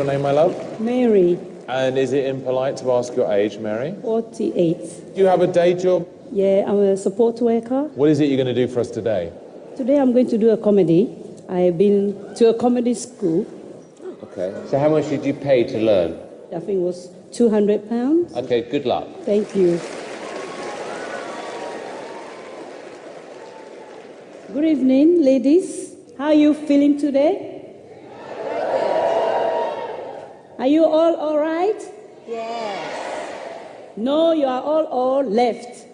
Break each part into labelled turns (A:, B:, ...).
A: your name, my love?
B: Mary,
A: And is it impolite to ask your age, Mary?
B: 48.
A: Do you have a day job?
B: Yeah, I'm a support worker.
A: What is it you're going to do for us today?
B: Today I'm going to do a comedy. I've been to a comedy school.
C: Okay. So how much did you pay to learn?
B: I think it was 200 pounds.
C: Okay, good luck.
B: Thank you. Good evening, ladies. How are you feeling today? Are you all all right? Yes. No, you are all all left.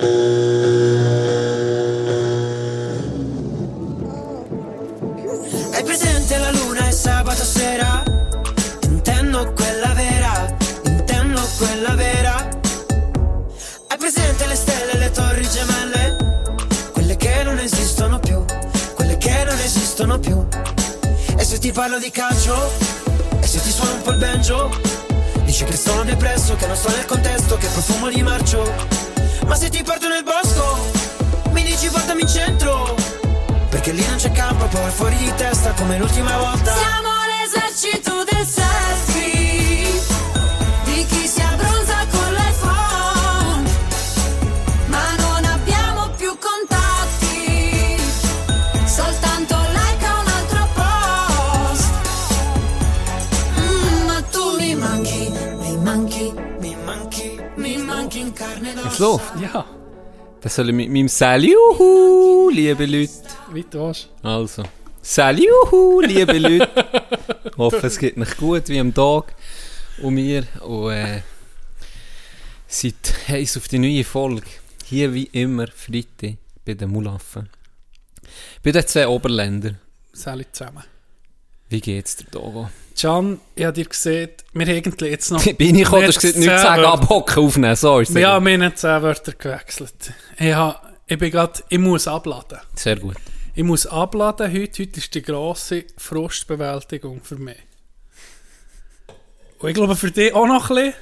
D: Hai ti parlo di calcio? E se ti suono un po' il banjo? Dici che sono depresso, che non sto nel contesto, che profumo di marcio. Ma se ti porto nel bosco, mi dici portami in centro. Perché lì non c'è campo, poi fuori di testa come l'ultima volta.
E: Siamo l'esercito del selfie
F: Es läuft.
G: Ja,
F: Das soll ich mit meinem Saljuhu, liebe Leute.
G: weit was.
F: Also, Saljuhu, liebe Leute. hoffe, es geht nicht gut wie am Tag und mir. Und äh, seid heiß auf die neue Folge. Hier wie immer Freitag bei den Mulaffen. Bei den zwei Oberländern.
G: Sally zusammen.
F: Wie geht's dir, Togo?
G: Can, ich habe dir gesehen, wir haben irgendwie jetzt noch...
F: Bin ich gekommen, du hast gesagt, nichts sagen, abhocken, aufnehmen. So ist es.
G: Ja, wir haben zehn Wörter gewechselt. Ich, hab, ich bin grad, ich muss abladen.
F: Sehr gut.
G: Ich muss abladen heute. Heute ist die grosse Frustbewältigung für mich. Und ich glaube für dich auch noch ein bisschen.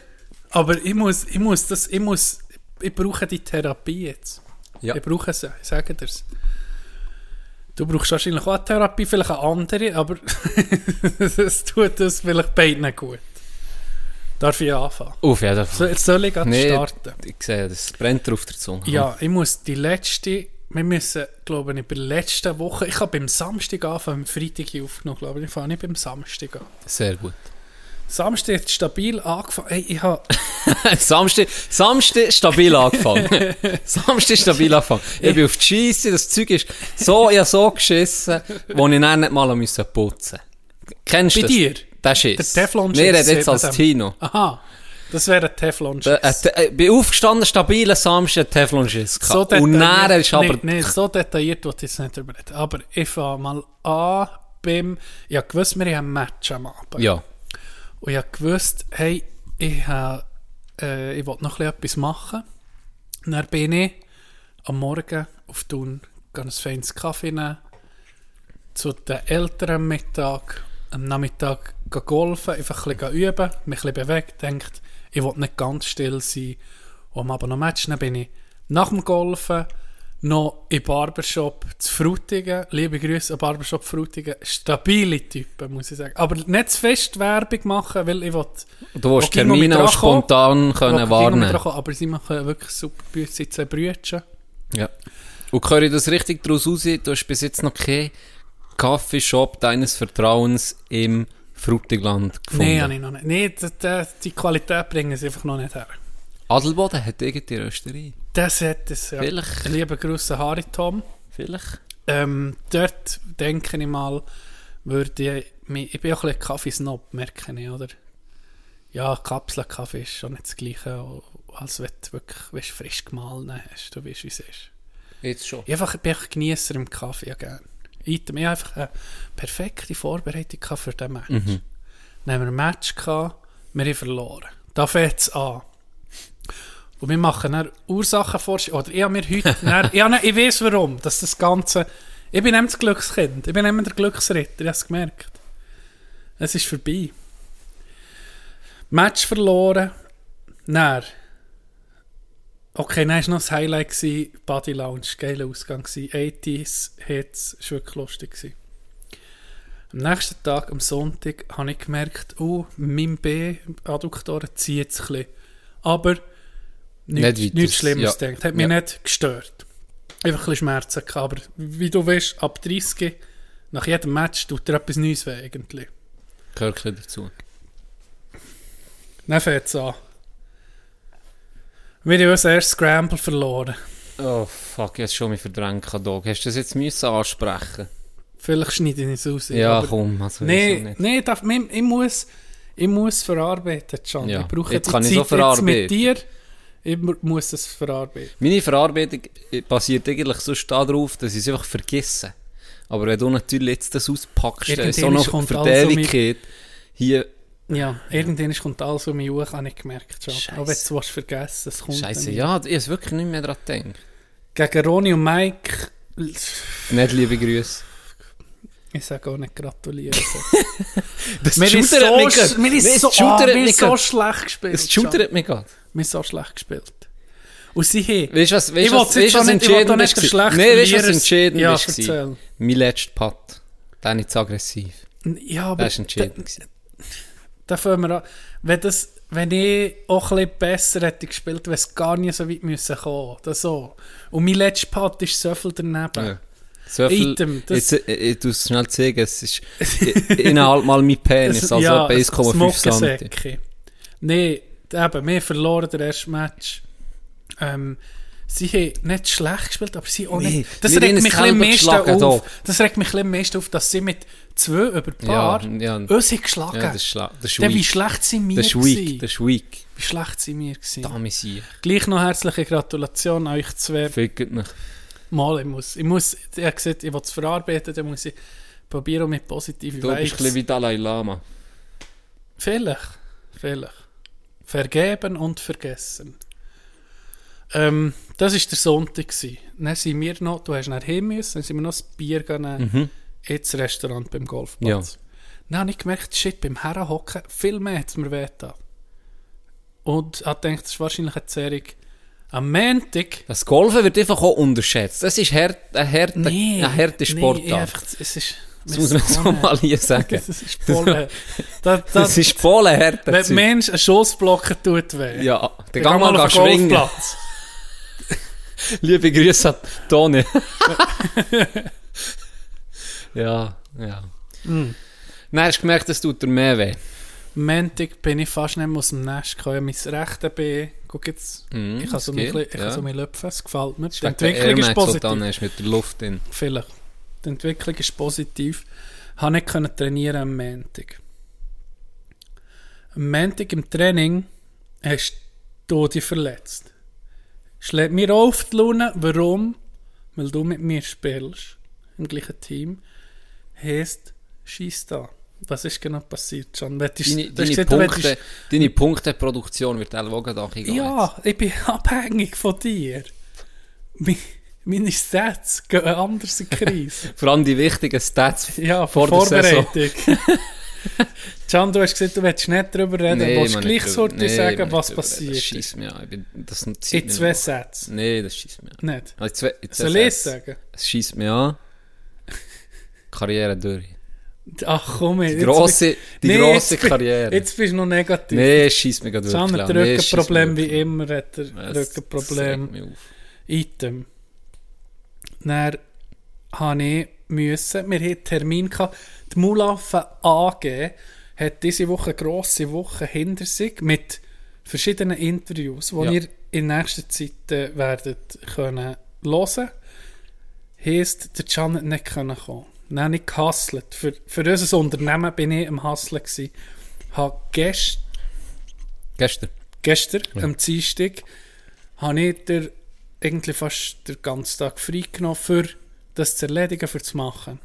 G: Aber ich muss, ich muss das, ich muss, ich brauche die Therapie jetzt.
F: Ja.
G: Ich brauche sie, ich sage dir's. Du brauchst wahrscheinlich auch eine Therapie, vielleicht eine andere, aber es tut das vielleicht beiden gut. Darf ich anfangen?
F: Auf jeden Fall.
G: So, jetzt soll ich gerade
F: Nee,
G: starten.
F: Ich sehe, das brennt dir auf der Zunge.
G: Ja, ich muss die letzte, wir müssen, glaube ich, bei der letzten Woche, ich habe beim Samstag anfangen, am Freitag aufgenommen, glaube ich, ich fange nicht beim Samstag an.
F: Sehr gut.
G: Samstag hat stabil angefangen, hey, ich habe,
F: Samstag, Samstag stabil angefangen. Samstag stabil angefangen. Ich bin auf die Scheisse, das Zeug ist so, ich habe so geschissen, wo ich dann nicht mal putzen musste. Kennst du
G: Bei
F: das?
G: dir?
F: Der Schiss.
G: Der Teflon-Schiss,
F: der
G: sagt
F: jetzt als. Tino.
G: aha, das wäre ein teflon
F: Äh, äh, Ich bin aufgestanden, stabiler Samstag, ein Teflon-Schiss.
G: so.
F: Und dann ist aber...
G: nee, nee, so detailliert wollte ich jetzt nicht drüber reden. Aber ich fange mal an beim, ich habe gewusst, wir haben ein Match am Abend.
F: Ja.
G: Und ich gewusst, hey, ich, habe, äh, ich will noch etwas machen. Dann bin ich am Morgen auf Thun, ein feines Kaffee nehmen, zu den Eltern am Mittag, am Nachmittag golfen, einfach ein bisschen üben, mich ein bisschen bewegt, denkt, ich will nicht ganz still sein. Und am Abend noch Match, dann bin ich nach dem Golfen noch im Barbershop zu Frutigen. Liebe Grüße an Barbershop Frutigen. Stabile Typen, muss ich sagen. Aber nicht zu fest Werbung machen, weil ich will...
F: Du willst Termine auch spontan können
G: dran kommen, Aber sie machen wirklich super zwei Brütchen.
F: Ja. Und höre ich das richtig daraus raus? Du hast bis jetzt noch keinen Kaffeeshop deines Vertrauens im Frutigland gefunden.
G: Nein, habe ich noch nicht. Nee, die, die, die Qualität bringen sie einfach noch nicht her.
F: Adelboden hat irgendeine Rösterei.
G: Das hat es, ja.
F: Vielleicht.
G: Liebe Grüße, Harry Tom.
F: Vielleicht.
G: Ähm, dort denke ich mal, würde ich, mich- ich bin auch ein bisschen Kaffeesnob, merke ich, oder? Ja, Kapselkaffee ist schon nicht das Gleiche, als wenn du wirklich weißt, frisch gemahlen hast. Du weißt, wie es ist.
F: Jetzt schon.
G: Ich einfach, bin einfach Genießer im Kaffee, ja gerne. Ich habe einfach eine perfekte Vorbereitung für diesen Match.
F: Mhm.
G: Dann haben wir ein Match gehabt, wir haben verloren. Da fängt es an. Und wir machen dann Ursachenforschung. Oder ich habe mir heute... dann, ja, nein, ich weiß warum. Dass das Ganze... Ich bin nicht das Glückskind. Ich bin mehr der Glücksritter. Ich habe es gemerkt. Es ist vorbei. Match verloren. Dann... Okay, dann war noch das Highlight, gewesen, Body Lounge, geiler Ausgang. gewesen. 80s Hits, das war wirklich lustig. Gewesen. Am nächsten Tag, am Sonntag, habe ich gemerkt, oh, mein B-Adduktoren zieht es ein bisschen. Aber nichts,
F: weiter.
G: nichts Schlimmes
F: Ja.
G: gedacht. Hat mich
F: Ja.
G: nicht gestört. Einfach ein bisschen Schmerzen gehabt. Aber wie du weißt, ab 30, nach jedem Match, tut dir etwas Neues weh eigentlich.
F: Gehört dazu.
G: Dann fängt es an. Wir haben unser erstes Scramble verloren.
F: Oh fuck, jetzt schon mich verdrängt, Dog. Hast du das jetzt müssen ansprechen?
G: Vielleicht schneide ich es raus.
F: Ja, komm, also nicht?
G: nee ich, ich, muss, ich muss verarbeiten, Can.
F: Ja,
G: Ich brauche
F: jetzt
G: die
F: kann ich
G: Zeit
F: so
G: jetzt
F: verarbeiten.
G: mit dir. Ich mu- muss es verarbeiten.
F: Meine Verarbeitung basiert eigentlich sonst darauf, dass ich es einfach vergesse. Aber wenn du natürlich jetzt das auspackst, dann ist noch für die Ewigkeit hier...
G: Ja, irgendwann kommt alles um mich hoch, habe ich gemerkt. Schon.
F: Scheisse.
G: Aber wenn du es vergessen es kommt
F: Scheiße, ja, ich habe wirklich nicht mehr daran gedacht.
G: Gegen Ronny und Mike,
F: Nicht liebe Grüße.
G: ich sage auch nicht gratulieren.
F: Das
G: wir ist so,
F: schudert mich
G: wir so, ah, so schlecht gespielt.
F: Es
G: Can.
F: schudert mich gerade.
G: Wir so schlecht gespielt. Und sie haben...
F: Weißt du, was, weißt, was, weißt, was
G: auch nicht- ich schlechte
F: Nein, weißt du, was entscheidend
G: Ja, erzähl.
F: Mein letzter Putt. Der nicht zu aggressiv.
G: Ja, aber...
F: Das war entscheidend. gewesen.
G: Da fangen wir an. Wenn, das, wenn ich auch ein besser hätte gespielt, wäre es gar nicht so weit müssen kommen. Das so. Und mein letzter Part ist so viel daneben.
F: Ja. So viel,
G: Item, das-
F: jetzt, äh, ich tue es schnell zeigen, es ist innerhalb mal mein Penis, also
G: ja,
F: etwa
G: ein
F: 1,5 cm.
G: Nein, eben, wir verloren das erste Match. Ähm, sie haben nicht schlecht gespielt, aber sie auch nicht. Das
F: wir
G: regt
F: haben
G: mich ein bisschen auf.
F: da.
G: Das regt mich ein bisschen am meisten auf, dass sie mit zwei über Paar
F: Ja, ja.
G: uns haben geschlagen.
F: Ja, das ist, schla- das ist
G: wie schlecht sind wir
F: Das
G: gewesen?
F: das ist weak.
G: Wie schlecht sind wir gewesen?
F: Da mich sie.
G: Gleich noch herzliche Gratulation an euch zwei.
F: Fickt mich.
G: Mal, ich muss, ich muss, ich habe gesagt, ich will es verarbeiten, dann muss ich probieren mit positiven
F: Du bist ein bisschen
G: Vibes.
F: wie Dalai Lama.
G: Vielleicht, vielleicht. Vergeben und vergessen. Ähm, das war der Sonntag. gewesen. Dann sind wir noch, du hast nachher hin müssen, dann sind wir noch das Bier gegangen,
F: Mhm.
G: ins Restaurant beim Golfplatz. Dann habe ich gemerkt, shit, beim Herrenhocken, viel mehr hat es mir wehgetan. Und ich gedacht, das ist wahrscheinlich eine Zerrung. Am Montag
F: Das Golfen wird einfach auch unterschätzt. Das ist hart, ein harter,
G: Nee,
F: ein harter
G: nee,
F: Sportart.
G: einfach, es ist...
F: das muss man so mal hier sagen.
G: Das ist voll... das,
F: Das ist
G: wenn ein. Mensch einen Schuss blocken tut weh.
F: Ja,
G: Dann
F: dann gang mal schwingen. Liebe Grüße an Toni. ja, ja.
G: Mm.
F: Nein, hast du gemerkt, es tut dir mehr weh.
G: Montag bin ich fast nicht mehr aus dem Nest gekommen. Ich habe mein rechte Bein... Guck jetzt,
F: Mhm,
G: ich habe
F: das
G: so, ich
F: ja.
G: so mich löpfen, es gefällt mir. Die Entwicklung ist positiv.
F: dann hast mit der Luft drin.
G: Vielleicht. Die Entwicklung ist positiv. Ich konnte nicht trainieren am Montag. Am Montag im Training hast du dich verletzt. Schlägt mir auf die Laune. Warum? Weil du mit mir spielst. Im gleichen Team. Heißt, schieß da. Was ist genau passiert, John? Wettest-
F: Deine, deine,
G: gesagt,
F: Punkte,
G: wettest-
F: deine Punkteproduktion wird gehen.
G: Ja, ich bin abhängig von dir. Mi- Meine Stats gehen anders in die Krise.
F: Vor allem die wichtigen Stats
G: Ja,
F: vor
G: vor
F: der Saison.
G: Vorbereitung. Can, du hast gesagt, du willst nicht darüber reden, du willst gleich
F: drüber- nee,
G: sagen, was passiert
F: Das
G: ist.
F: schießt mich an. Das
G: In zwei. Sätzen.
F: Nein, das schießt mich an.
G: Nicht.
F: Also zwei, in zwei
G: Soll ich sagen?
F: Es schießt mich an. Karriere durch.
G: Ach komm,
F: Die
G: jetzt
F: grosse, die
G: Nee,
F: grosse
G: jetzt
F: Karriere.
G: Jetzt bist du noch negativ.
F: Nee, es schießt mich gerade
G: Can
F: wirklich
G: hat.
F: Nee,
G: Rückenproblem wie immer, hat er Rückenproblem. Item. Dann habe ich müssen, wir hatten einen Termin gehabt, die Mulaffen AG hat diese Woche eine grosse Woche hinter sich mit verschiedenen Interviews, die
F: Ja.
G: ihr in nächster Zeit äh, werdet können hören. Heisst, der Can hat nicht können kommen. Dann habe ich gehustelt. Für, für unser Unternehmen bin ich am Hustlen gewesen. Habe gest,
F: Gestern.
G: gestern, am Dienstag, habe ich der, irgendwie fast den ganzen Tag frei genommen, für das zu erledigen, für zu machen.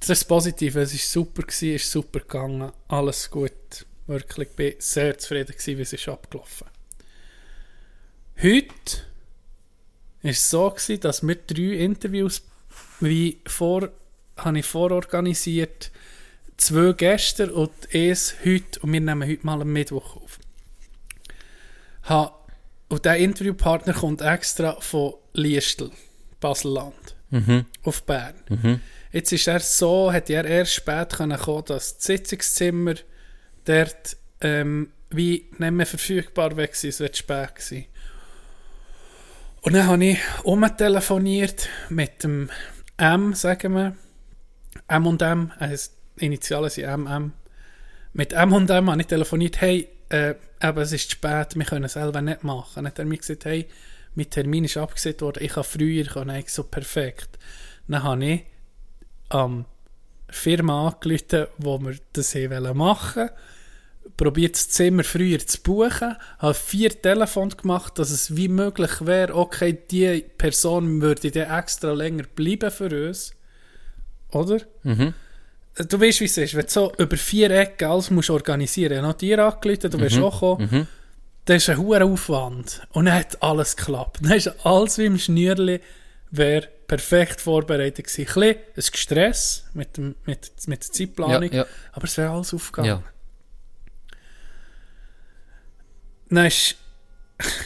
G: Das ist positiv, es war super, gewesen, ist super gegangen, alles gut. Wirklich, ich bin sehr zufrieden gewesen, wie es ist abgelaufen. Heute war es so, gewesen, dass wir drei Interviews wie vor, habe ich vororganisiert, zwei gestern und eins heute und wir nehmen heute mal am Mittwoch auf. Ha, und Und der Interviewpartner kommt extra von Liestel, Baselland, auf Bern. Jetzt ist er so, hat er erst spät können kommen, dass das Sitzungszimmer dort ähm, wie nicht mehr verfügbar war, es wird spät gewesen. Und dann habe ich umtelefoniert mit dem M, sagen wir, M und M, also Initialen sind MM. Mit M und M habe ich telefoniert, hey, äh, eben, es ist zu spät, wir können es selber nicht machen. Dann hat er mir gesagt, hey, mein Termin ist abgesagt worden, ich kann früher kommen. Ich so, perfekt. Dann habe ich am Firma angerufen, wo wir das machen probiert das Zimmer früher zu buchen, habe vier Telefone gemacht, dass es wie möglich wäre, okay, die Person würde dann extra länger bleiben für uns. Oder? Du weißt, wie es ist. Wenn du so über vier Ecken alles musst organisieren musst, noch dir angerufen, du wirst auch kommen, das ist ein hoher Aufwand. Und dann hat alles geklappt. Dann ist alles wie im Schnürli, wäre perfekt vorbereitet gewesen. Ein bisschen ein Stress mit, dem, mit, mit der Zeitplanung,
F: Ja, ja.
G: aber es wäre alles aufgegangen.
F: Ja.
G: Dann ist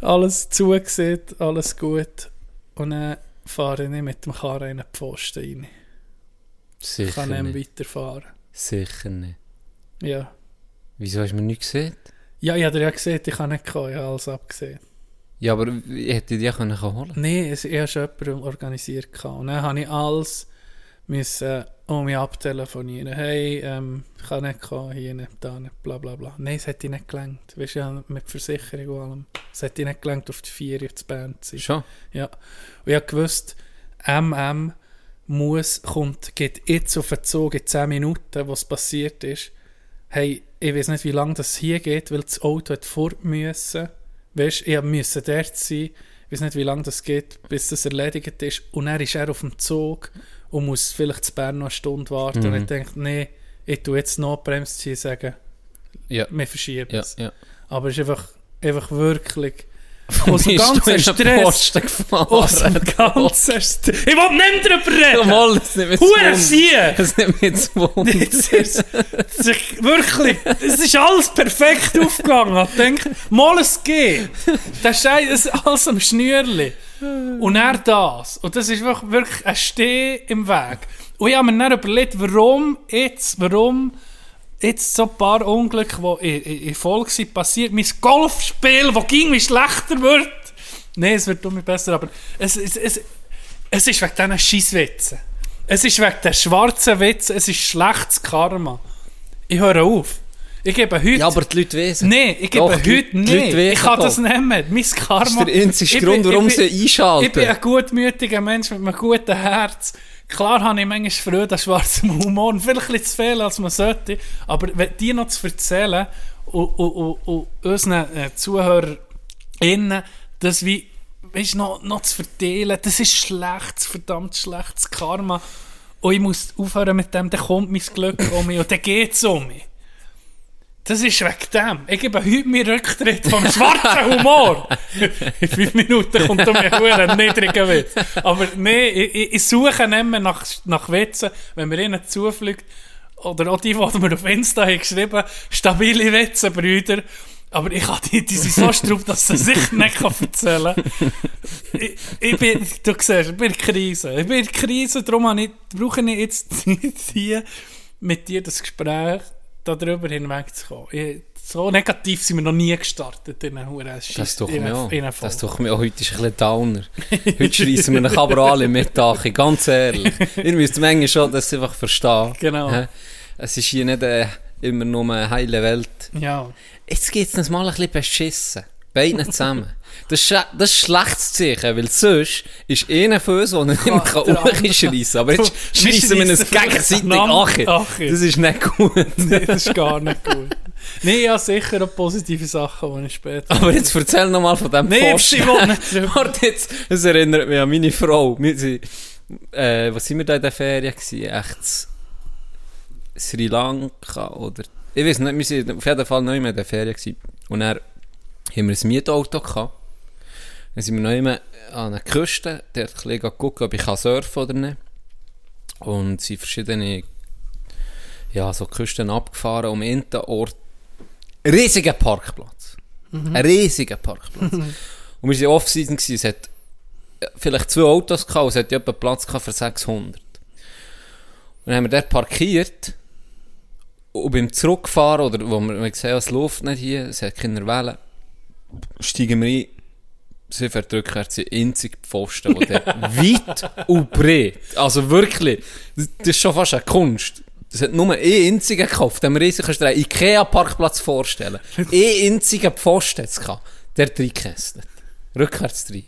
G: alles zugesehen, alles gut. Und dann fahre ich mit dem Karren in den Pfosten rein. Ich
F: Sicher
G: kann nicht
F: nicht.
G: weiterfahren.
F: Sicher nicht.
G: Ja.
F: Wieso hast du mir nicht gesehen?
G: Ja, ich habe dir ja gesehen, ich kann nicht kommen, ich habe alles abgesehen.
F: Ja, aber ich hätte dich ja können holen
G: Nein, es, ich habe schon jemanden organisiert. Und dann habe ich alles müssen, um mich abtelefonieren. Hey, ähm, ich kann nicht kommen, hier nicht, da nicht, bla bla bla. Nein, es hätte nicht gelangt. Weißt du, mit Versicherung und allem. Es hätte nicht gelangt, auf die vier zu Band zu sein.
F: Schon?
G: Ja. Und ich habe gewusst, MM muss, kommt, geht jetzt auf den Zug in 10 Minuten, was passiert ist. Hey, ich weiß nicht, wie lange das hier geht, weil das Auto hat fort müssen. Weißt, ich musste dort sein. Ich weiß nicht, wie lange das geht, bis das erledigt ist. Und dann ist er auf dem Zug und muss vielleicht zu Bern noch eine Stunde warten. Und ich denke, nee, ich tue jetzt Notbremse ziehen und sagen,
F: Ja.
G: wir verschieben
F: Ja,
G: es.
F: ja.
G: Aber es ist einfach, einfach wirklich aus dem ganzen Stress, aus dem ganzen Stress. Ich will nicht drüber reden!
F: Mal, das nimmt.
G: Sie!
F: Das nimmt mich zu Wunder.
G: Jetzt ist, es ist wirklich, es ist alles perfekt aufgegangen. Ich denke, mal es geht. Das ist alles- am Schnürli. Und er das. Und das ist wirklich ein Steh im Weg. Und ich habe mir dann überlegt, warum jetzt, warum jetzt so ein paar Unglücke, die in, in, Folge sind, passiert. Mein Golfspiel, das ging wie schlechter wird. Nein, es wird immer besser, aber es, es, es, es ist wegen diesen Scheisswitzen. Es ist wegen der schwarzen Witze, es ist schlechtes Karma. Ich höre auf. Ich gebe heute...
F: Ja, aber die Leute wissen.
G: Nein, ich gebe
F: Doch,
G: heute
F: die- die
G: nicht.
F: Leute wissen
G: Ich kann das nicht mehr. Mein Karma...
F: Das ist der einzige Grund,
G: bin-
F: warum
G: ich
F: sie
G: bin-
F: einschalten.
G: Ich bin ein gutmütiger Mensch mit einem guten Herz. Klar habe ich manchmal Freude an schwarzem Humor. Vielleicht ein bisschen zu viel, als man sollte. Aber wenn die noch zu erzählen und, und, und, und unseren äh, ZuhörerInnen, das wie weißt, noch, noch zu verteilen, das ist schlechtes, verdammt schlechtes Karma. Und ich muss aufhören mit dem, dann kommt mein Glück um mich und dann geht es um mich. Das ist wegen dem. Ich gebe heute meinen Rücktritt vom schwarzen Humor. In fünf Minuten kommt um mich ein niedriger Witz. Aber nee, ich, ich, suche mehr nach, nach Witzen, wenn mir ihnen zufliegt. Oder auch die, die mir auf Insta haben geschrieben stabile Witze, Brüder. Aber ich habe die, die sind so straub, dass sie sich nicht erzählen kann. Ich, ich bin, du siehst, ich bin in Krise. Ich bin in Krise, darum ich, brauche ich jetzt hier mit dir das Gespräch darüber hinwegzukommen. Ich, so negativ sind wir noch nie gestartet in einer Huren
F: Das tut mir auch. Das tut mir auch. Heute ist ein bisschen Downer. Heute schreissen wir euch aber alle mit, Achi. Ganz ehrlich. Ihr müsst manchmal schon das einfach verstehen.
G: Genau.
F: Es ist hier nicht äh, immer nur eine heile Welt.
G: Ja.
F: Jetzt geht es uns mal ein bisschen beschissen. Beide zusammen. Das ist, das ist schlechtes Zeichen, weil sonst ist einer von uns, der nicht mehr
G: Ja, der andere-
F: schreissen aber jetzt
G: Du, wir
F: schreissen wir uns gegenseitig. Achi. Das ist nicht gut.
G: Nee, das ist gar nicht gut. Nein, ja, sicher auch positive Sachen, die ich später...
F: Aber jetzt erzähl noch mal von dem
G: Nein,
F: Posten.
G: ich will nicht
F: jetzt, es erinnert mich an meine Frau. Wir sind, äh, was sind wir da in der Ferien gewesen? Echt Sri Lanka oder... Ich weiß nicht, wir sind auf jeden Fall immer in der Ferien gewesen. Und dann haben wir ein Mietauto gehabt. Dann sind wir noch immer an der Küste, dort ein bisschen gucken, ob ich kann surfen oder nicht. Und sind verschiedene ja, so Küsten abgefahren, um einen Ort riesigen Parkplatz. Ein riesiger Parkplatz. und wir waren Off-Season, es hat vielleicht zwei Autos gehabt, und es hat etwa Platz gehabt für 600. Und dann haben wir dort parkiert, und beim Zurückfahren, oder wo wir, wir haben, es läuft nicht hier, es hat keine Wellen, steigen wir ein, sie fährt rückwärts, die einzige Pfosten, die dort weit und breit, also wirklich, das, das ist schon fast eine Kunst. Das hat nur einen einzigen gekauft, kannst du dir einen Ikea-Parkplatz vorstellen. Einen einzigen Pfosten hat es gehabt, der. Rückwärts drin.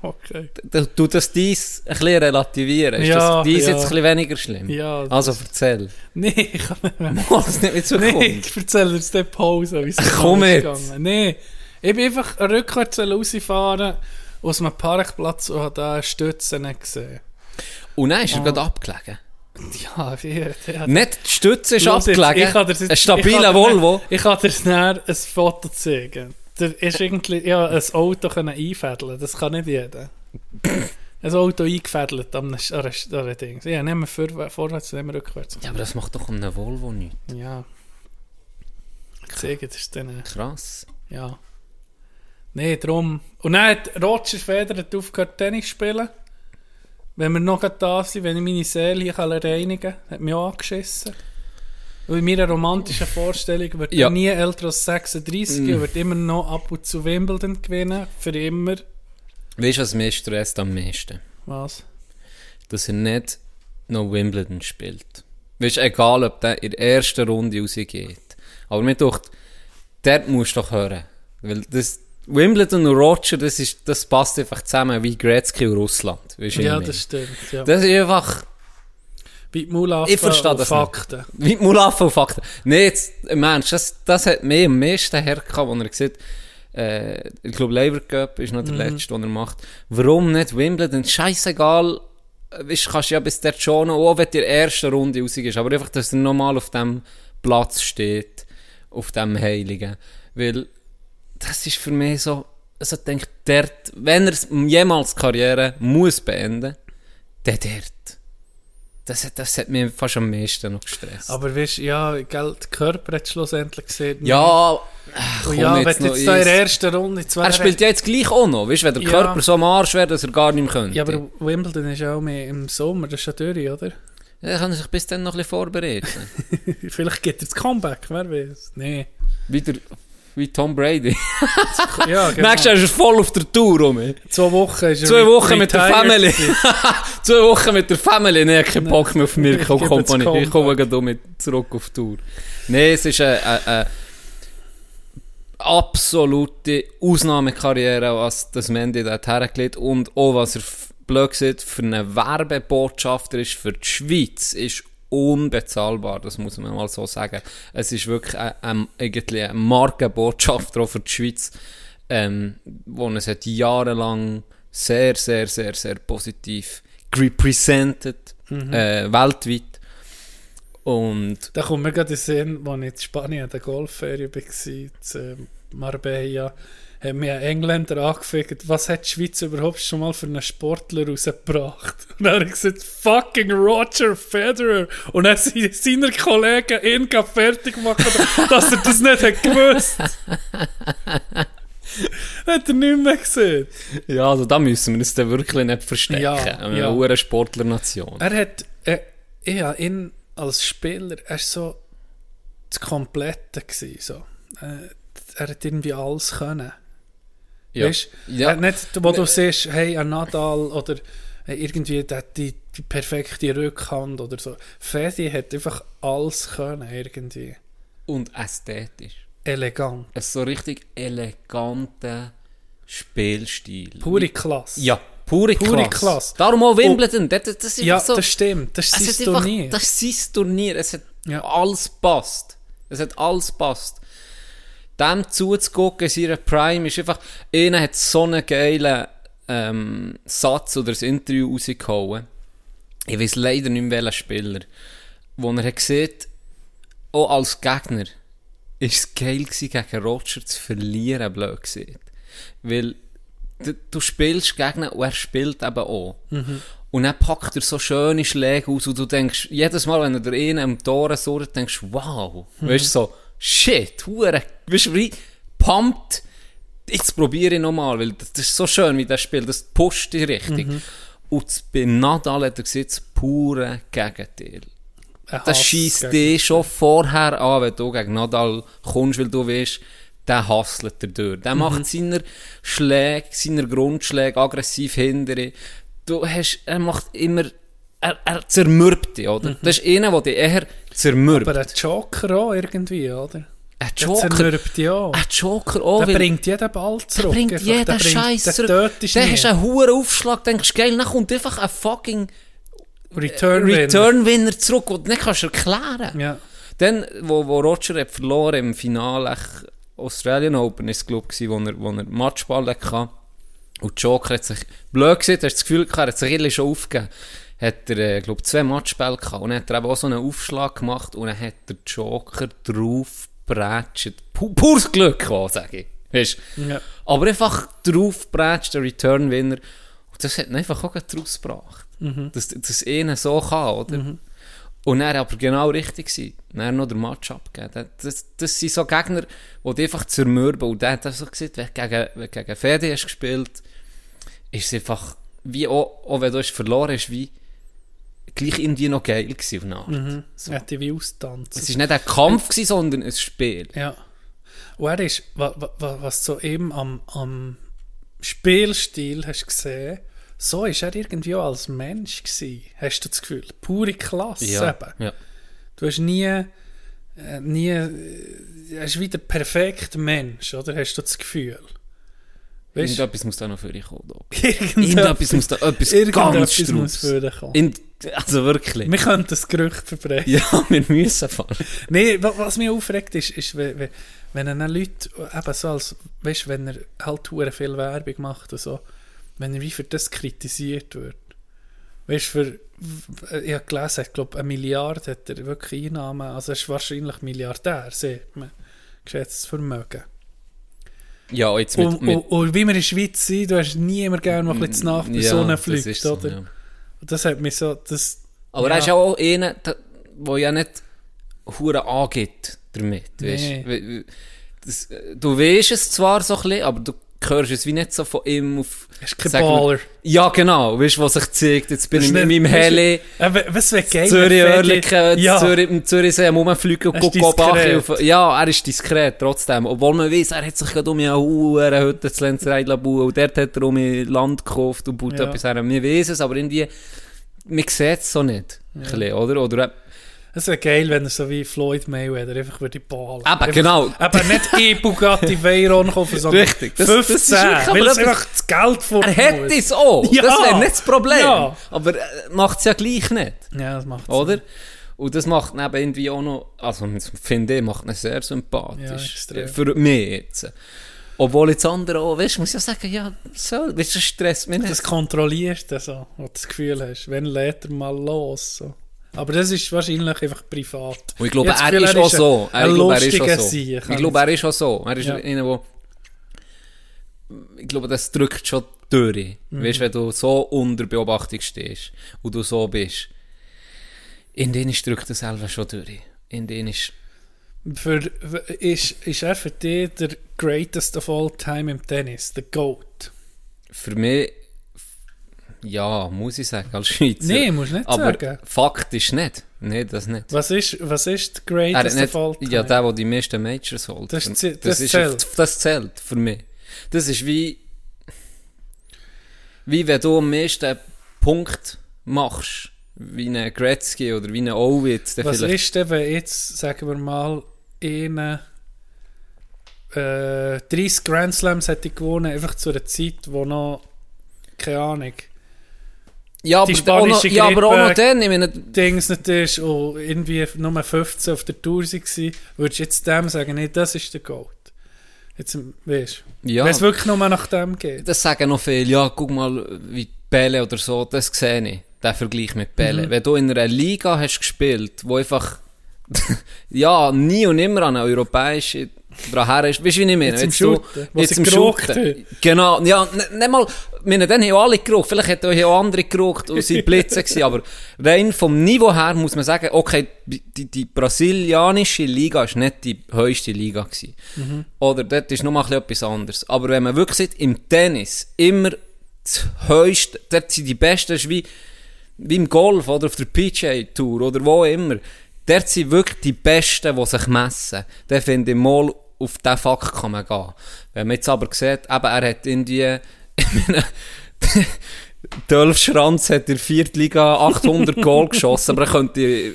G: Okay.
F: Du das dies ein bisschen relativieren. Ist
G: Ja,
F: das dies
G: ja.
F: jetzt ein bisschen weniger schlimm?
G: Ja,
F: Also erzähl.
G: Nee, ich kann nicht mehr.
F: Mach das nicht mit so
G: Nee, ich erzähle dir jetzt Pause, wie es
F: Komm jetzt.
G: gegangen. Nee, ich bin einfach rückwärts rausgefahren aus einem Parkplatz und habe da eine Stütze nicht gesehen.
F: Und dann ist er gerade abgelegen.
G: Ja, der hat
F: Nicht die Stütze ist
G: Los
F: abgelegen.
G: ich jetzt-
F: ein
G: ich
F: stabiler
G: dir
F: Volvo.
G: Ich kann dir schnell ein Foto zeigen. Der ist irgendwie, ja, ein Auto können einfädeln, das kann nicht jeder. ein Auto eingefädelt an einem Ding. Ja, nehmen wir vor, vorwärts, nehmen wir rückwärts.
F: Ja, aber das macht doch um einen Volvo nichts.
G: Ja. Ich zeige das ist dann,
F: Krass.
G: ja. Nee, drum. Und dann hat Roger Federer aufgehört Tennis zu spielen. Wenn wir noch da sind, wenn ich meine Seele hier kann reinigen kann, hat mich auch angeschissen. Und in meiner romantischen Vorstellung wird
F: Ja.
G: nie älter als 36 und wird immer noch ab und zu Wimbledon gewinnen. Für immer.
F: Weißt du, was mich stresst am meisten?
G: Was?
F: Dass er nicht noch Wimbledon spielt. Weißt du, egal ob der in der ersten Runde rausgeht. Aber mir dachte, dort musst du doch hören. Weil das, Wimbledon und Roger, das, ist, das passt einfach zusammen wie Gretzky und Russland. Du,
G: Ja, das stimmt. Ja.
F: das ist einfach
G: Wie die Mulaffen
F: Ich verstehe nicht.
G: Fakten.
F: wie die Mulaffen und Fakten. Nee, jetzt, Ernst, das, das hat mir am meisten hergekommen, wo er gesagt äh, ich glaube, Labour Cup ist noch der letzte, den er macht. Warum nicht Wimbledon? Scheißegal. Weißt, du, kannst ja bis dort schon, auch wenn die erste Runde rausgeht, aber einfach, dass er nochmal auf dem Platz steht, auf dem Heiligen. Weil, das ist für mich so, also ich denke, dort, wenn er jemals Karriere muss beenden, dann dort. Das, hat- das hat mich fast am meisten noch gestresst.
G: Aber weißt du, ja, gell, der Körper hat schlussendlich gesehen.
F: ja, ach, komm
G: ja, wenn
F: jetzt noch
G: jetzt da in der ersten Runde zwei
F: Er spielt ja jetzt gleich auch noch, weißt du, wenn der
G: Ja.
F: Körper so am Arsch wäre, dass er gar nicht mehr könnte.
G: Ja, aber Wimbledon ist auch mehr im Sommer, das ist ja durch, oder?
F: Ja, er kann sich bis dann noch ein bisschen vorbereiten.
G: Vielleicht geht er das Comeback, wer weiß. Nee.
F: wie, der, wie Tom Brady.
G: Ja, genau.
F: Jahr ist er voll auf der Tour rum.
G: Zwei Wochen ist er
F: Zwei Wochen mit der Family. Zwei Wochen mit der Family. Nee, ich keinen Bock mehr auf Mirko
G: Ich
F: Company. Ich komme gerade mit zurück auf die Tour. Nee, es ist eine, eine, eine absolute Ausnahmekarriere, was das Mendy dort hergelegt und auch was er blöd sieht, für einen Werbebotschafter ist, für die Schweiz, ist unbezahlbar, das muss man mal so sagen. Es ist wirklich ein, irgendwie ein Markenbotschafter auch für die Schweiz, ähm, wo er seit jahrelang sehr, sehr, sehr, sehr positiv represented, äh, weltweit. Und
G: Da kommt mir gerade in den Sinn, als ich in Spanien an der Golfferie war, zu Marbella, hat mir ein Engländer angefragt, was hat die Schweiz überhaupt schon mal für einen Sportler rausgebracht? Und dann hat er gesagt, fucking Roger Federer. Und dann sind seine Kollegen ihn fertig gemacht, dass er das nicht hat gewusst. hat er nicht mehr gesehen.
F: ja, also da müssen wir uns dann wirklich nicht verstecken.
G: Ja,
F: eine
G: ja.
F: hohe Sportlernation.
G: Er hat, er, ich habe ihn als Spieler, er war so das Komplette. Gewesen, so. Äh, er hat irgendwie alles können.
F: Ja.
G: Weißt
F: Ja.
G: Hat nicht, wo du siehst, hey, ein Nadal oder äh, irgendwie der die, die perfekte Rückhand oder so. Fedi hat einfach alles können, irgendwie.
F: Und ästhetisch.
G: Elegant.
F: Ein so richtig eleganter Spielstil.
G: Pure Klasse.
F: Ja, pure,
G: Pure
F: Klasse.
G: Klasse.
F: Darum auch Wimbledon. das, das ist
G: ja
F: so,
G: das stimmt. Das ist sein
F: hat einfach-
G: Turnier.
F: Das ist sein Turnier. Es hat
G: Ja.
F: alles passt. Es hat alles passt. Dem zuzugucken in seiner Prime ist einfach, einer hat so einen geilen ähm, Satz oder ein Interview rausgehauen. Ich weiß leider nicht mehr welcher Spieler. Wo er hat gesehen, auch als Gegner, ist es geil gewesen, gegen Roger zu verlieren, blöd gesagt. Weil du, du spielst Gegner und er spielt eben auch. Und dann packt er so schöne Schläge aus und du denkst, jedes Mal, wenn er der einen am Tor surrt, denkst du, wow. Weißt du, so, shit, hure, weißt du, wie pumped jetzt probiere ich nochmal, weil das, ist so schön, wie das Spiel, das pusht dich richtig.
G: Mhm.
F: Und bei Nadal hat er gesagt, das pure Gegenteil. Das schießt dich schon vorher an, wenn du gegen Nadal kommst, weil du weißt, der hasselt er durch. Der
G: Mhm.
F: macht seine Schläge, seine Grundschläge aggressiv hinterher. Du hast, er macht immer, er, er zermürbt dich, oder? Das ist einer, der dich eher zermürbt.
G: Aber ein Joker auch irgendwie, oder?
F: Ein
G: Der
F: Joker,
G: zermürbt dich auch.
F: ein Joker auch,
G: Der bringt jeden Ball
F: der
G: zurück.
F: bringt jeden
G: Der bringt-
F: Scheiß
G: der
F: zurück.
G: tötet
F: Der hast einen hohen Aufschlag, denkst geil, dann kommt einfach ein fucking
G: Return,
F: Return-Winner zurück, den du nicht kannst erklären
G: Ja.
F: Dann, wo, wo Roger hat verloren im Finale Australian Open, ist es glaube ich, wo er, wo er Matchball hatte. Und Joker hat sich, blöd gesehen, hast du das Gefühl gehabt, er hat sich schon aufgegeben. Hat er, äh, glaube zwei Matchbälle gehabt. Und dann hat er eben auch so einen Aufschlag gemacht und dann hat der Joker drauf geprätscht. Pu pures Glück sage ich. Weißt?
G: Ja.
F: Aber einfach drauf geprätscht, der Return-Winner. Und das hat ihn einfach auch gleich rausgebracht. Dass, dass einer so kann, oder? Und er aber genau richtig gewesen. Dann noch den Match abgeben. Das, das, das sind so Gegner, die dich einfach zermürben. Und der hat so gesagt, wenn du gegen, wenn du gegen Fede hast gespielt, ist es einfach, wie auch, auch wenn du hast verloren hast, wie gleich irgendwie noch geil gewesen auf eine Art.
G: So. Hat die wie austanzen.
F: Es war nicht ein Kampf, gewesen, sondern ein Spiel.
G: Ja. Und er ist, wa, wa, wa- was du eben am, am Spielstil hast gesehen, so ist er irgendwie auch als Mensch gewesen. Hast du das Gefühl? Pure Klasse eben.
F: ja.
G: Du hast nie, äh, nie, äh, er ist wie der perfekte Mensch, oder? Hast du das Gefühl? Weißt?
F: Irgendetwas muss da noch für dich kommen.
G: Irgendetwas,
F: muss da etwas ganz
G: irgendetwas muss für dich kommen.
F: Also wirklich.
G: Wir könnten das Gerücht verbreiten.
F: Ja, wir müssen fahren.
G: Wa- was mich aufregt ist, ist wenn, wenn, dann Leute eben so als, weißt du, wenn er halt viel Werbung macht und so, wenn er wie für das kritisiert wird. Weißt du, für, ich habe gelesen, ich glaube, eine Milliarde hat er wirklich Einnahmen, also er ist wahrscheinlich Milliardär, sieht man, geschätztes Vermögen.
F: Ja, jetzt mit...
G: Und,
F: mit
G: und, und wie wir in der Schweiz sind, du hast niemand gerne, der ein bisschen nach bei
F: ja,
G: fliegt,
F: so,
G: oder?
F: ja.
G: Das hat mich so, das...
F: Aber
G: ja.
F: er ist auch einer, der ja nicht Huren angeht damit.
G: Nee.
F: Weißt? Weil Das, äh, du weißt es zwar so ein bisschen, aber du hörst es wie nicht so von ihm auf...
G: Er ist kein Baller.
F: Ja, genau. Weißt du, was sich zeigt? Jetzt bin ich mit meinem Heli...
G: Aber was wäre geil?
F: Zürich
G: wenn Fedli-
F: Oerlikon,
G: Ja.
F: Zürich, im Zürichsee am Rumfliegen und gucken
G: diskret.
F: auf. Ja, er ist diskret, trotzdem. Obwohl man weiss, er hat sich gerade um eine Huren Hütte zu Lenzerei bauen und dort hat er um Land gekauft und baut
G: Ja.
F: etwas her. Wir wissen es, aber irgendwie, man sieht es so nicht. Ein bisschen, oder? Oder äh,
G: Es wäre geil, wenn er so wie Floyd Mayweather einfach würde ballen.
F: Eben,
G: Einfach-
F: genau.
G: Aber nicht ein Bugatti Veyron kaufen, sondern
F: Richtig. Das-
G: 15,
F: das ist wirklich
G: weil
F: aber
G: einfach das Geld vor
F: er hätte es auch.
G: Ja.
F: Das wäre nicht das Problem.
G: Ja.
F: Aber äh, macht es ja gleich nicht.
G: Ja, das macht
F: Oder? Und das macht eben irgendwie auch noch, also finde ich, macht ihn sehr
G: Ja,
F: sympathisch.
G: extrem.
F: Für mich jetzt. Obwohl jetzt andere auch, weißt du, muss ja sagen, ja, so, weißt du, das stresst mich nicht.
G: Das kontrollierst du so, wo du das Gefühl hast, wenn lädt er mal los. So. Aber das ist wahrscheinlich einfach privat.
F: Und ich glaube,
G: habe
F: er
G: das
F: ist auch so. Er- ich glaube, er ist auch so.
G: Sieg.
F: Ich glaube, er ist auch so. Er ist
G: Ja.
F: einer, wo ich glaube, das drückt schon durch.
G: Mhm.
F: Weißt du, wenn du so unter Beobachtung stehst und du so bist, in denen drückt er selber schon durch. In denen ist
G: Für, ist, ist er für dich der greatest of all time im Tennis, der GOAT?
F: für mich, ja, muss ich sagen, als Schweizer.
G: Nee, musst nicht
F: aber
G: sagen.
F: faktisch nicht. Nee, das nicht.
G: Was ist, was ist
F: hat
G: greatest
F: nicht,
G: of all time?
F: ja, der, der die meisten Majors holt.
G: Das
F: das,
G: das
F: ist,
G: zählt.
F: Das zählt für mich. Das ist wie, wie wenn du am meisten Punkt machst, wie ein Gretzky oder wie ein Owitz.
G: Was
F: vielleicht-
G: ist denn, wenn jetzt, sagen wir mal, einer äh, 30 Grand Slams hätte gewonnen, einfach zu einer Zeit, wo noch, keine Ahnung,
F: ja,
G: die
F: aber auch noch, ja, aber auch noch dann, ich meine,
G: Dings nicht ist und irgendwie nur 15 auf der Tour waren, würdest du jetzt dem sagen, nee, das ist der Gold. Jetzt, weißt du,
F: ja,
G: wenn es wirklich nur nach dem geht.
F: das sagen noch viele, ja, guck mal, wie Bälle oder so, das sehe ich, der Vergleich mit Bälle.
G: Mhm.
F: Wenn du in einer Liga hast gespielt, wo einfach, ja, nie und immer an eine europäische dran her ist, weißt du, wie ich meine?
G: Jetzt im
F: du-
G: Shooten, wo
F: jetzt im Shooten. Genau, ja, nicht mal wir dann haben alle geraucht, vielleicht hätten auch andere geraucht und sie Blitze gewesen, aber rein vom Niveau her muss man sagen, okay, die, die brasilianische Liga ist nicht die höchste Liga gewesen. Oder dort ist nochmal etwas anderes. Aber wenn man wirklich sieht, im Tennis immer das höchste, dort sind die Besten, das ist wie, wie im Golf oder auf der PGA Tour oder wo immer. Dort sind wirklich die Besten, die sich messen. Dann finde ich mal, auf diesen Fakt kann man gehen. Wenn man jetzt aber sieht, eben, er hat meine, Dolph Schranz hat in der vierten Liga 800 Goal geschossen, aber er könnte, ich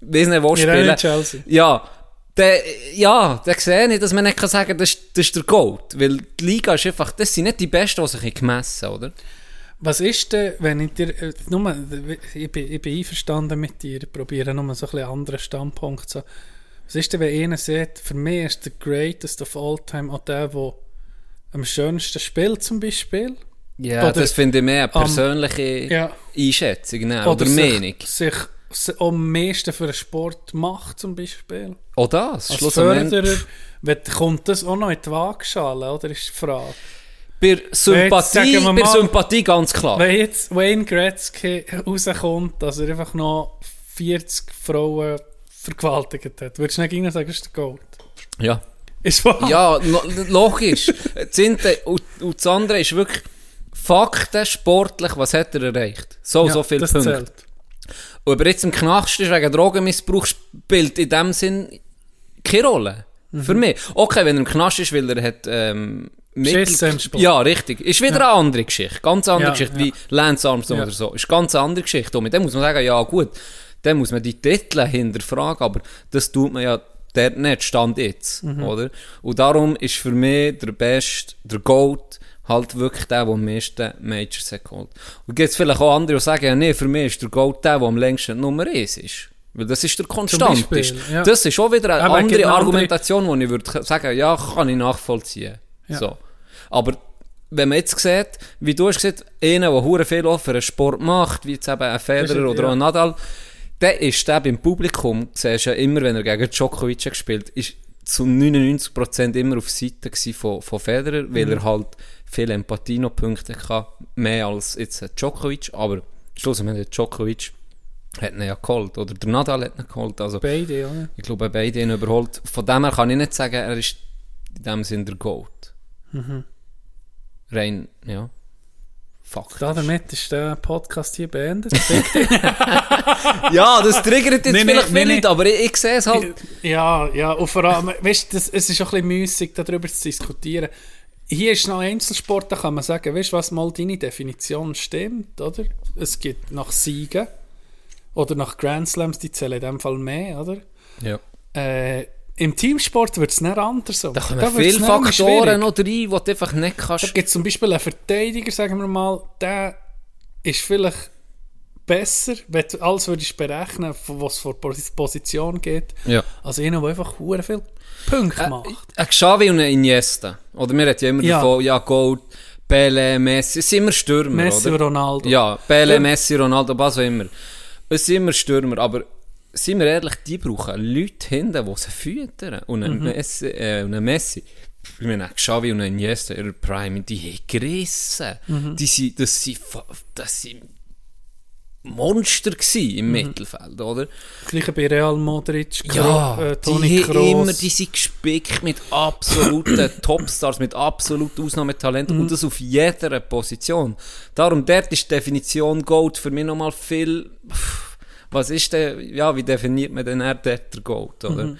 F: weiß nicht, wo
G: haben
F: spielen.
G: Chelsea.
F: Ja, der, ja, der sehe ich, dass man nicht kann sagen kann, das, ist- das ist der Gold. Weil die Liga ist einfach, das sind nicht die Besten, die sich gemessen oder?
G: Was ist denn, wenn ich dir, äh, nur, ich bin, ich bin einverstanden mit dir, ich probiere nur so ein bisschen anderen Standpunkt zu. Was ist denn, wenn einer sagt, für mich ist der greatest of all time auch der, der am schönsten spielt zum Beispiel?
F: Ja,
G: Oder
F: das finde ich mehr eine persönliche
G: Ja.
F: Einschätzung ne? oder,
G: sich,
F: Meinung.
G: sich, sich am meisten für einen Sport macht zum Beispiel?
F: Auch das,
G: Als. Förderer, wenn- kommt das auch noch in die Waagschale, oder ist die Frage?
F: Bei Sympathie,
G: sagen wir
F: bei
G: mal-
F: Sympathie ganz klar.
G: Wenn jetzt Wayne Gretzky rauskommt, dass er einfach noch 40 Frauen vergewaltigt hat, würdest du nicht sagen, das ist der Gold?
F: Ja.
G: Ist wahr?
F: Ja, no, logisch. das eine und, und das andere ist wirklich Fakten, sportlich, was hat er erreicht? So,
G: Ja,
F: so viele
G: das
F: Punkte.
G: zählt.
F: Und ob er jetzt im Knast ist wegen Drogenmissbrauch, spielt in dem Sinn keine Rolle.
G: Mhm.
F: Für mich. Okay, wenn er im Knast ist, weil er hat, ähm, Mittel-. Ja, richtig. Ist wieder eine andere Geschichte. Ganz andere
G: Ja,
F: Geschichte,
G: ja.
F: wie Lance Armstrong
G: Ja.
F: oder so. Ist eine ganz andere Geschichte. Und mit dem muss man sagen, ja gut, dann muss man die Titel hinterfragen, aber das tut man ja der nicht, Stand jetzt,
G: Mhm.
F: oder? Und darum ist für mich der Beste, der Gold, halt wirklich der, der am meisten Majors hat geholt. Und gibt es vielleicht auch andere, die sagen, ja nee, für mich ist der Gold der, der am längsten Nummer 1 ist. Weil das ist der Konstant
G: Beispiel, ja.
F: Das ist auch wieder eine
G: Aber
F: andere
G: andere-
F: Argumentation, wo ich würde sagen, ja, kann ich nachvollziehen.
G: Ja.
F: So. Aber wenn man jetzt sieht, wie du hast gesagt, einer, der viel für einen Sport macht, wie jetzt eben ein Federer oder
G: ja.
F: ein Nadal, der ist der beim Publikum, siehst ja immer, wenn er gegen Djokovic hat gespielt ist zu 99% immer auf Seite von, von Federer, weil
G: Mhm.
F: er halt viele Empathie noch Punkte hatte, mehr als jetzt Djokovic, aber schlussendlich Djokovic hat ihn ja geholt, oder der Nadal hat ihn geholt, also
G: Beide, oder?
F: ich glaube, beide ihn überholt. Von dem her kann ich nicht sagen, er ist in dem Sinn der Goat.
G: Mhm.
F: Rein, ja. Fakt.
G: Da, damit ist der Podcast hier beendet.
F: Ja, das triggert jetzt
G: Nee,
F: vielleicht
G: nee,
F: viele
G: nee.
F: Aber ich, ich sehe es halt.
G: ja, ja, und vor allem, weißt du, es ist auch ein bisschen müßig, darüber zu diskutieren. Hier ist noch Einzelsport, da kann man sagen, weißt du, was mal deine Definition stimmt, oder? Es gibt nach Siegen oder nach Grand Slams, die zählen in dem Fall mehr, oder?
F: Ja.
G: Äh, Im Teamsport wird es nicht anders.
F: Da kommen viele Faktoren noch rein, die du einfach nicht
G: Da
F: kannst.
G: gibt es zum Beispiel einen Verteidiger, sagen wir mal, der ist vielleicht besser, wenn du alles würdest berechnen, was vor Pos- Position geht,
F: Ja.
G: als einer, der einfach hure viel Punkte macht.
F: Ein Xavi und ein Iniesta. Oder wir reden ja immer
G: Ja.
F: davon, ja, Gold, Pele, Messi, es sind immer Stürmer,
G: Messi,
F: oder?
G: Ronaldo.
F: Ja, Pele. Messi, Ronaldo, was auch immer. Es sind immer Stürmer, aber sind wir ehrlich, die brauchen Leute hinten, die sie füttern. Und ein,
G: Mhm.
F: Messi, äh, und ein Messi, ich meine, ein Xavi und Iniesta, ihre Prime, die haben gerissen.
G: Mhm.
F: Die sind, das sind, das sind Monster
G: Mhm.
F: im Mittelfeld, oder?
G: Gleiche bei Real Modric, Kro
F: Ja,
G: äh, Toni
F: die, haben immer,
G: Kroos.
F: die sind gespickt mit absoluten Topstars, mit absolut Ausnahmetalent und das auf jeder Position. Darum, dort ist die Definition Gold für mich nochmal viel... Pff, Was ist denn, ja, wie definiert man denn eher dort der Gold, oder?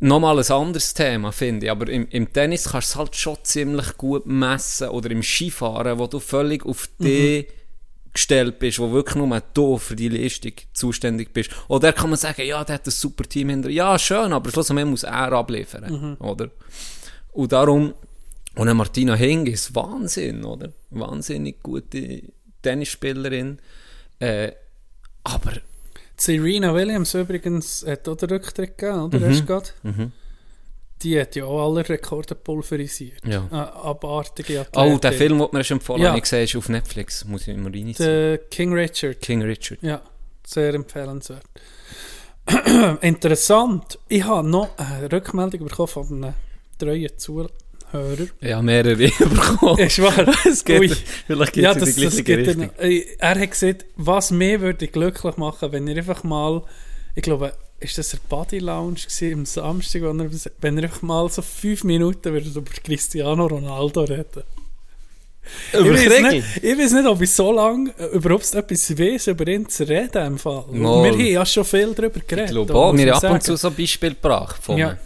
F: Nochmal ein anderes Thema, finde ich, aber im, im Tennis kannst du es halt schon ziemlich gut messen oder im Skifahren, wo du völlig auf die gestellt bist, wo wirklich nur du für die Leistung zuständig bist. Oder kann man sagen, ja, der hat ein super Team hinter. Ja, schön, aber schlussendlich muss er abliefern, oder? Und darum, und eine Martina Hingis, Wahnsinn, oder? Wahnsinnig gute Tennisspielerin. Äh, aber
G: Serena Williams übrigens hat auch den Rücktritt gegeben, oder?
F: Mhm.
G: Erst gerade. Die hat ja auch alle Rekorde pulverisiert.
F: Ja.
G: Äh, abartige
F: Oh, der
G: Athletin.
F: Film, den mir schon empfohlen
G: Ja.
F: ich gesehen, ist auf Netflix. Muss ich immer rein
G: Der King Richard.
F: King Richard.
G: Ja, sehr empfehlenswert. Interessant. Ich habe noch eine Rückmeldung bekommen von einem treuen Zuhörer. Hörer.
F: Ja, mehrere bekommen.
G: Ist wahr?
F: Es geht,
G: Ui.
F: vielleicht
G: Ja,
F: es in
G: das,
F: die
G: das
F: gleiche Richtung.
G: dann, Er hat gesagt, was mir würde glücklich machen, wenn er einfach mal, ich glaube, ist das ein Body Lounge gewesen, am Samstag, wenn er, wenn er einfach mal so fünf Minuten würde über Cristiano Ronaldo reden.
F: Über
G: ich, weiß nicht, ich weiß nicht, ob ich so lange äh, überhaupt etwas weiß, über ihn zu reden. Im Fall. Wir haben ja schon viel darüber geredet.
F: Ich glaube auch, wir haben ab und zu so Beispiele gebracht von
G: Ja.
F: ihm.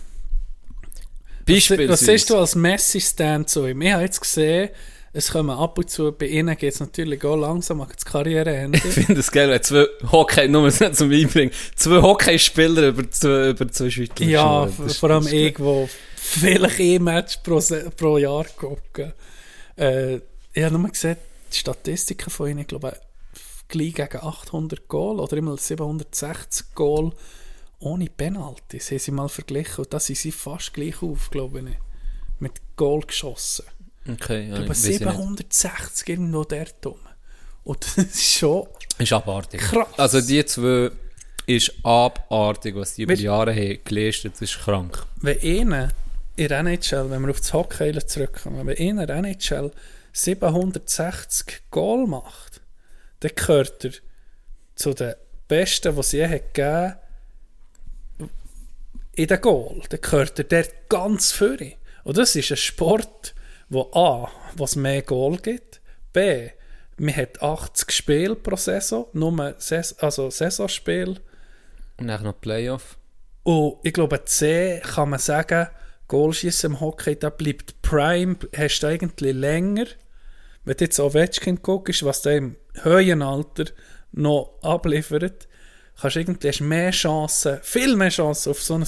F: Beispiel
G: Was siehst du als Messi-Stand ihm? Ich habe jetzt gesehen, es kommen ab und zu, bei ihnen geht es natürlich auch langsam an das Karriereende.
F: Ich finde es geil, wenn zwei Hockey, nur zum Einbringen, zwei Hockeyspieler über zwei, über zwei Schüttel
G: ja.
F: Das
G: vor allem ich, wo vielleicht ein Match pro, pro Jahr gucke. Äh, ich habe nur gesehen, die Statistiken von ihnen, ich glaube, gleich gegen 800 Goal oder immer 760 Goal ohne Penalties, haben sie mal verglichen. Und da sind sie fast gleich auf, glaube ich. Mit Goal geschossen.
F: Okay, ja,
G: Ich glaube,
F: weiss ich nicht.
G: 760 irgendwo dort rum. Und das ist schon
F: Ist abartig.
G: Krass.
F: Also die zwei ist abartig, was die über die Jahre haben geleistet, das ist krank.
G: wenn einer in der NHL, wenn wir auf das Hockey zurückkommen, wenn einer in der NHL 760 Goal macht, dann gehört er zu den Besten, die es je hat gegeben in den Goal. Dann gehört er dort ganz vorne. Und das ist ein Sport, wo A, was mehr Goal gibt, B, man hat 80 Spiele pro Saison, nur Ses also Saisonspiel,
F: Und dann noch Playoff.
G: und ich glaube, C kann man sagen, Goalschießen im Hockey, da bleibt Prime, hast du eigentlich länger. Wenn du jetzt auf Ovechkin guckst, was der im höheren Alter noch abliefert, kannst du irgendwie hast mehr Chancen, viel mehr Chancen auf so ein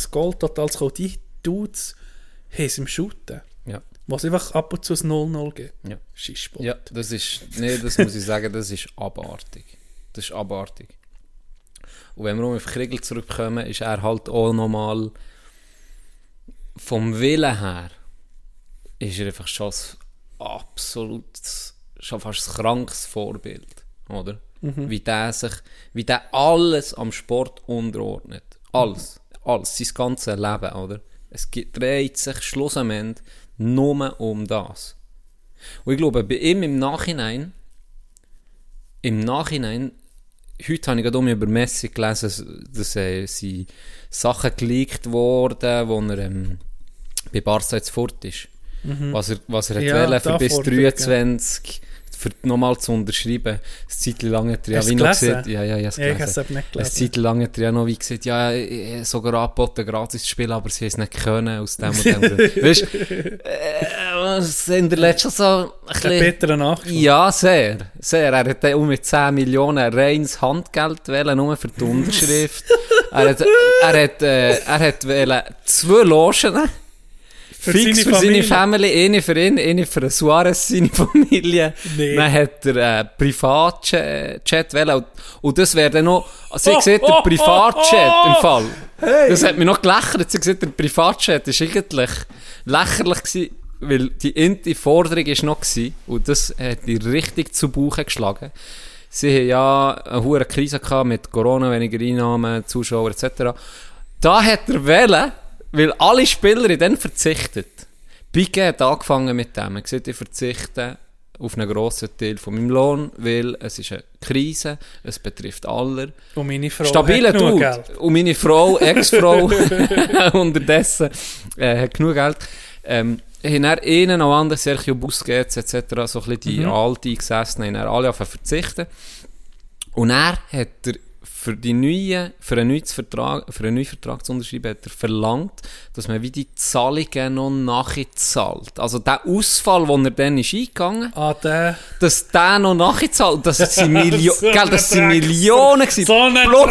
G: zu kommen. Die Dudes haben es im Shooten.
F: Ja.
G: Was einfach ab und zu ein 0-0 gibt.
F: Ja.
G: Schisssport.
F: Ja, das ist, nee, das muss ich sagen, das ist abartig. Das ist abartig. Und wenn wir um auf Kriegel zurückkommen, ist er halt auch nochmal vom Willen her, ist er einfach schon ein absolut, schon fast ein krankes Vorbild, oder? Wie der sich, wie der alles am Sport unterordnet. Alles. Alles. Sein ganzes Leben, oder? Es dreht sich schlussendlich nur um das. Und ich glaube, bei ihm im Nachhinein, im Nachhinein, heute habe ich gerade um über Messi gelesen, dass äh, sie Sachen geleakt wurden, wo er ähm, bei Barca jetzt fort ist. Was er, was er hat
G: Ja,
F: wollen, für bis
G: fort,
F: 23 für nochmal zu unterschreiben. Eine Zeit lang hat er ja wie noch gesagt, ja, ja, ja,
G: ich habe es nicht
F: eine
G: gelesen.
F: Zeit lang hat er ja noch wie gesagt, ja, ich habe sogar angeboten, gratis zu spielen, aber sie haben es nicht können, aus dem und dem. Grund. weißt du, äh, es hinterlässt schon so ein bisschen...
G: bitterer Nachschlag.
F: Ja, sehr, sehr. Er hat um mit 10 Millionen reines Handgeld wählen, nur für die Unterschrift. er hat, er hat, äh, er hat wählen zwei Logen.
G: Für
F: fix
G: seine
F: für seine
G: Familie.
F: Eine für ihn, eine für Suarez, seine Familie.
G: Nee.
F: Dann hat er äh, Privatchat wählen. Und, und das wäre dann noch, sie
G: Oh,
F: sieht,
G: oh,
F: der Privatchat
G: oh, oh,
F: im Fall. Das hat mich noch gelächelt. Sie sieht, der Privatchat ist eigentlich lächerlich gewesen, weil die inti Forderung ist noch gewesen, und das hat die richtig zu Buche geschlagen. Sie haben ja eine hohe Krise gehabt mit Corona, weniger Einnahmen, Zuschauer etc. Da hat er wählen, weil alle Spieler in den verzichtet. Piquet hat angefangen mit dem. Er gesagt, ich verzichte auf einen grossen Teil von meinem Lohn, weil es ist eine Krise, es betrifft alle.
G: Und meine Frau
F: Stabiler
G: hat genug. Geld.
F: Und meine Frau, Ex-Frau, unterdessen, äh, hat genug Geld. Ähm, haben dann einen noch anderen, Sergio Busquets etc., so ein bisschen die
G: Mhm.
F: alte gesessen, haben dann alle auf verzichten. Und er hat er für, die neue, für, einen neuen Vertrag, für einen neuen Vertrag zu unterschreiben, hat er verlangt, dass man wie die Zahlungen noch nachzahlt. Also der Ausfall, den er dann ist eingegangen
G: Ah, der...
F: dass der noch nachgezahlt das sind, Milio
G: So
F: gell, das sind Millionen gewesen.
G: so eine
F: Plus-!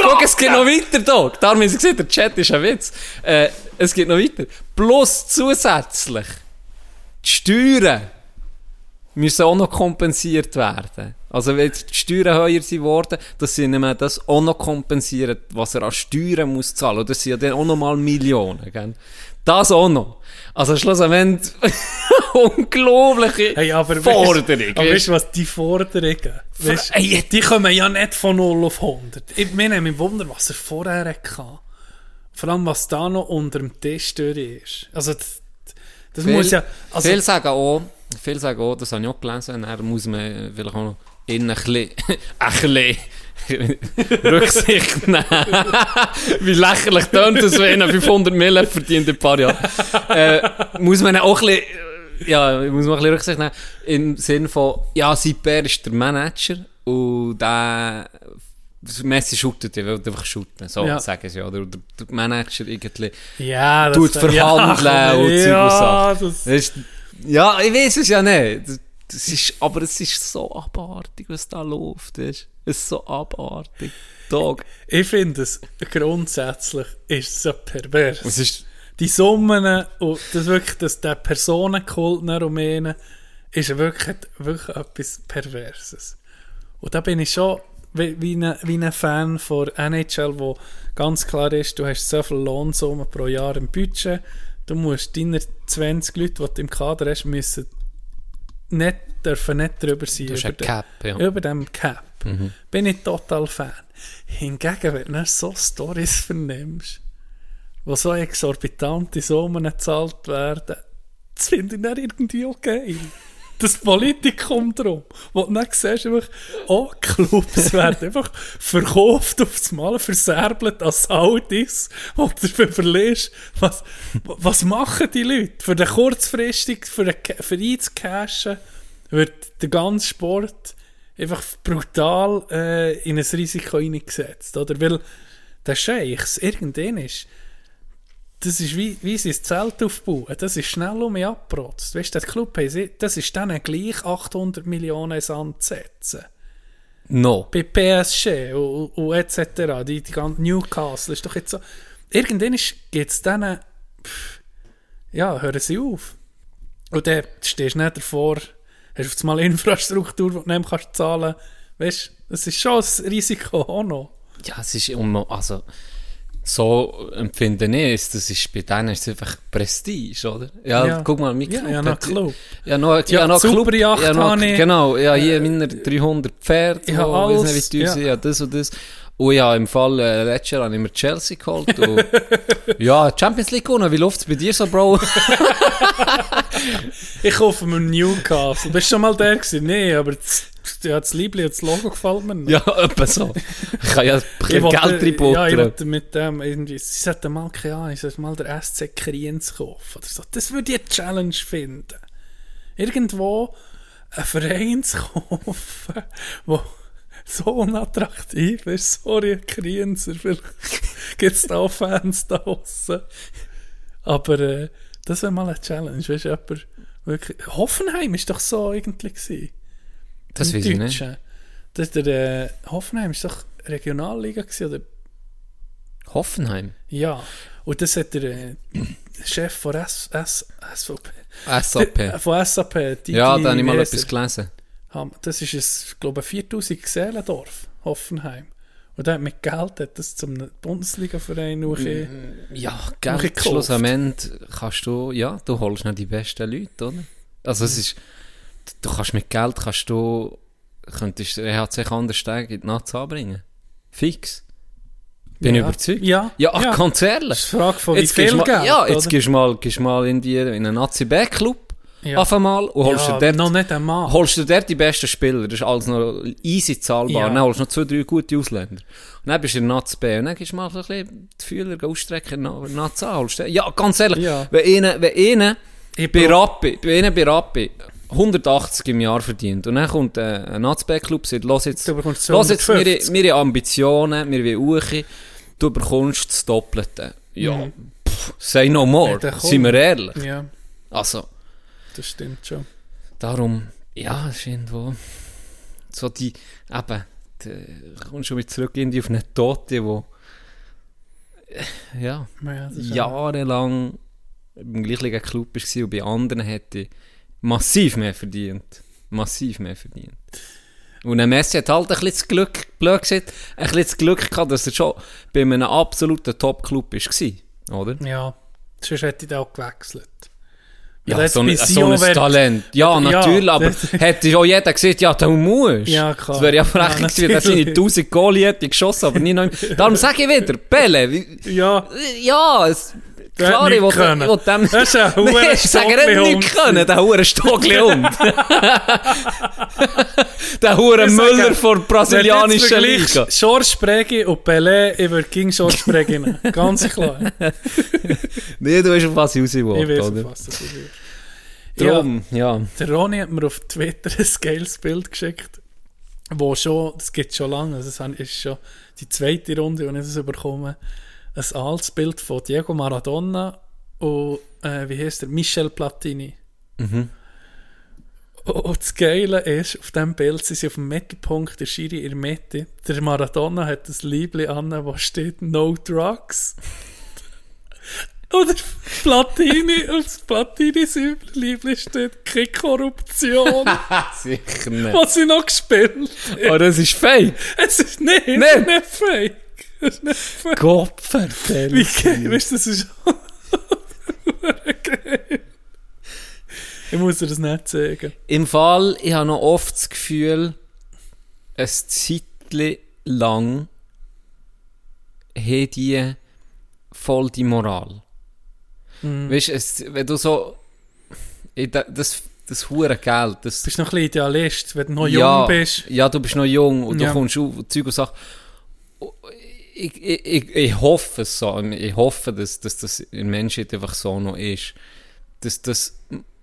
F: Schau, es geht noch weiter, Doc. Darum haben sie gesagt, der Chat ist ein Witz. Äh, es geht noch weiter. Plus zusätzlich die Steuern müssen auch noch kompensiert werden. Also wenn die Steuern höher sind worden, dass sie nicht mehr das auch noch kompensieren, was er an Steuern muss zahlen. Und das sind ja dann auch noch mal Millionen. Gell? Das auch noch. Also schlussendlich unglaubliche
G: Hey, aber
F: Forderung.
G: Weißt, aber weißt du was, die Forderungen, weißt,
F: Ey,
G: die kommen ja nicht von 0 auf 100. Ich meine, mich Wunder, was er vorher hatte. Vor allem, was da noch unter dem Tisch durch ist. Also, d- Das muss ja... Also,
F: viele sagen auch, viele sagen auch, das habe ich auch gelesen, dann muss man vielleicht auch noch innen ein bisschen, ein bisschen Rücksicht nehmen. Wie lächerlich tönt das, wenn einer 500 Mille verdient in ein paar Jahren. Äh, muss man auch ein bisschen, ja, muss man ein bisschen Rücksicht nehmen. Im Sinne von, ja, Siper ist der Manager und der Messi shootet, er will einfach shooten. So
G: Ja.
F: sagen sie, oder? Der, der Manager irgendwie
G: ja, das...
F: tut verhandeln
G: ja,
F: und Zeug und
G: ja,
F: Sachen.
G: das...
F: Das ist, ja, ich weiß es ja nicht. Das- ist, aber es ist so abartig, was da läuft. Ist. Es ist so abartig. Dog.
G: Ich finde es grundsätzlich ist es so pervers.
F: Es ist,
G: die Summen und das wirklich, dass der Personenkult nach Rumänien ist wirklich, wirklich etwas Perverses. Und da bin ich schon wie, wie, ein, wie ein Fan von NHL, wo ganz klar ist, du hast so viel Lohnsumme pro Jahr im Budget, du musst deine 20 Leute, die du im Kader hast, müssen nicht, dürfen nicht drüber sein.
F: du hast
G: über den-
F: Cap, ja.
G: über dem Cap. Bin ich total Fan. Hingegen, wenn du so Stories vernimmst, wo so exorbitante Summen gezahlt werden, das finde ich dann irgendwie geil. Das Politikum drum. Wo du dann siehst, einfach, oh, Clubs werden einfach verkauft aufs Mal, verserbelt als Audis, wo du überlegst, was, was machen die Leute? Für den kurzfristig, für, den, für einzucashen, wird der ganze Sport einfach brutal äh, in ein Risiko hineingesetzt. Oder? Weil der Scheichs irgendwann ist, das ist wie, wie sie das Zelt aufbauen. Das ist schnell um mich abgeprotzt. Weißt du, der Club, das ist dann gleich 800 Millionen Sand zu setzen.
F: No.
G: Bei PSG und, und, etc. Die, die ganze Newcastle ist doch jetzt so. Irgendwann geht es dann. pff, Ja, hören sie auf. Und dann stehst du nicht davor, hast auf einmal Infrastruktur, die du nicht kannst zahlen Weißt du, das ist schon ein Risiko auch noch.
F: Ja, es ist immer, also, so empfinde ich es. Das ist, bei denen ist es einfach Prestige, oder? Ja,
G: Ja.
F: guck mal, mein
G: Ja,
F: Club.
G: ja, noch
F: hat-
G: Club.
F: Ja, noch,
G: Ja,
F: ja, noch Club. Ja, noch. Genau, ja, hier meine 300 Pferde,
G: Ich habe alles,
F: nicht, wie teuer
G: ja.
F: ja, das und das. Und ja, im Fall, äh, letztes Jahr habe ich mir Chelsea geholt. Und, ja, Champions League gewonnen. Wie läuft es bei dir so, Bro?
G: Ich hoffe mit Newcastle. Bist du schon mal der gewesen? Nee, aber das, ja, das Liebling, das Logo gefällt mir nicht.
F: ja, etwa so. Ich kann ja Geld
G: Ja, ich
F: reinbuttern.
G: wollte mit dem irgendwie, sie sollten mal, keine Ahnung, sie sollten mal der SC Kriens kaufen oder so. Das würde ich eine Challenge finden. Irgendwo einen Verein zu kaufen, der so unattraktiv ist. Sorry, Krienser, vielleicht gibt es da auch Fans da draussen. Aber äh, das wäre mal eine Challenge, weißt du, jemand wirklich... Hoffenheim ist doch so irgendwie gewesen.
F: Das weiß ich nicht.
G: Das der, äh, Hoffenheim ist doch Regionalliga gewesen, oder?
F: Hoffenheim.
G: Ja. Und das hat der äh, Chef von S, S, SVP.
F: SAP.
G: Der- Von SAP. Die,
F: ja, da habe ich mal etwas gelesen.
G: Das ist ein, glaube ich, 4000 Seelendorf, Hoffenheim. Und hat mit Geld hat das zum Bundesliga-Verein noch ein
F: Ja,
G: Noch
F: Geld schlussendlich kannst du, ja, du holst nicht die besten Leute, oder? Also es ist, du kannst mit Geld, kannst du, könntest du EHC Kandersteg in die Nazi anbringen. Fix. Bin
G: Ja.
F: überzeugt.
G: Ja,
F: Ja, ach,
G: ja.
F: ganz ehrlich.
G: Das ist Frage von wie
F: Jetzt gehst
G: viel
F: du
G: Geld,
F: ja, jetzt gehst du mal, gehst du mal in, die, in einen Nazi B-Club
G: Ja.
F: auf einmal und holst
G: ja, noch
F: dort,
G: nicht einmal.
F: holst du dort die besten Spieler. Das ist alles noch easy zahlbar.
G: Ja.
F: Dann holst du noch zwei, drei gute Ausländer. Und dann bist du in Nazi B und dann gehst du mal so ein bisschen die Fühler ausstrecken in Nazi A. Holst du- Ja, ganz ehrlich,
G: Ja.
F: wenn einer, wenn
G: Ich
F: bei Rappi, bei einer bei Rappi 180 im Jahr verdient und dann kommt äh, ein Nazi B-Club und sagt, los jetzt, los jetzt, wir,
G: 250.
F: wir haben Ambitionen, wir wollen hoch, du bekommst das Doppelte. Ja, pff, say no more,
G: Ja,
F: sind wir ehrlich.
G: Ja,
F: Also,
G: das stimmt schon.
F: darum, ja, es ist irgendwo so die, eben, du kommst schon wieder zurück irgendwie auf eine Tote, wo ja,
G: Ja,
F: jahrelang im gleichen Club war und bei anderen hätte massiv mehr verdient. Massiv mehr verdient. Und ein Messi hat halt ein bisschen das Glück, blöd gesagt, ein bisschen das Glück gehabt, dass er schon bei einem absoluten Top-Club war, oder?
G: Ja, sonst hätte ich auch gewechselt.
F: Ja, so ein, so ein Talent. Ja,
G: Ja,
F: natürlich, aber
G: das-
F: hätte auch jeder gesagt, ja, du musst.
G: Ja, klar.
F: Das wäre ja
G: Ja,
F: frech gewesen, dass seine
G: natürlich.
F: 1000 Goal hätte geschossen, aber nie noch... Darum sage ich wieder, Pele, wie,
G: Ja,
F: ja, es, Klar, ich will,
G: können.
F: ich will dem...
G: Das ist ein hoher
F: ich sage
G: Stockli-Hund
F: nicht können, der hure Stockli-Hund. der hure
G: Ich
F: Müller der brasilianischen Liga.
G: George Spregi und Pelé, ich würde gegen George Spregi nehmen. Ganz klar.
F: Nee, du weißt, auf was ich raus
G: Ich
F: will,
G: weiß,
F: oder?
G: auf was das ist. Ja,
F: ja.
G: der Ronny hat mir auf Twitter ein geiles Bild geschickt, wo schon, das gibt schon lange, also das ist schon die zweite Runde, wenn ich das bekomme, ein altes Bild von Diego Maradona und, äh, wie heißt der, Michel Platini.
F: Mhm.
G: Und das Geile ist, auf diesem Bild sind sie auf dem Mittelpunkt, der Schiri in der Mitte. Der Maradona hat das Liebling an, wo steht No Drugs. Oder Platini, aufs Platini Liebling steht keine Korruption.
F: Sicher nicht.
G: was sie noch gespielt
F: Oh, das ist fake.
G: Es ist nicht, ist nicht fake.
F: Gott verfällt.
G: Wie geil, weißt du, das ist geil. Ich muss dir das nicht sagen.
F: Im Fall, ich habe noch oft das Gefühl, ein Zeitchen lang haben die voll die Moral. Weißt du, wenn du so. Das, das hure Geld, das.
G: Du bist noch ein bisschen Idealist, wenn du noch
F: ja,
G: jung bist.
F: Ja, du bist noch jung und
G: Ja.
F: du kommst auf Zeug und Sachen. Ich, ich, ich, hoffe es so. Ich hoffe, dass, dass das in der Menschheit einfach so noch ist. Dass das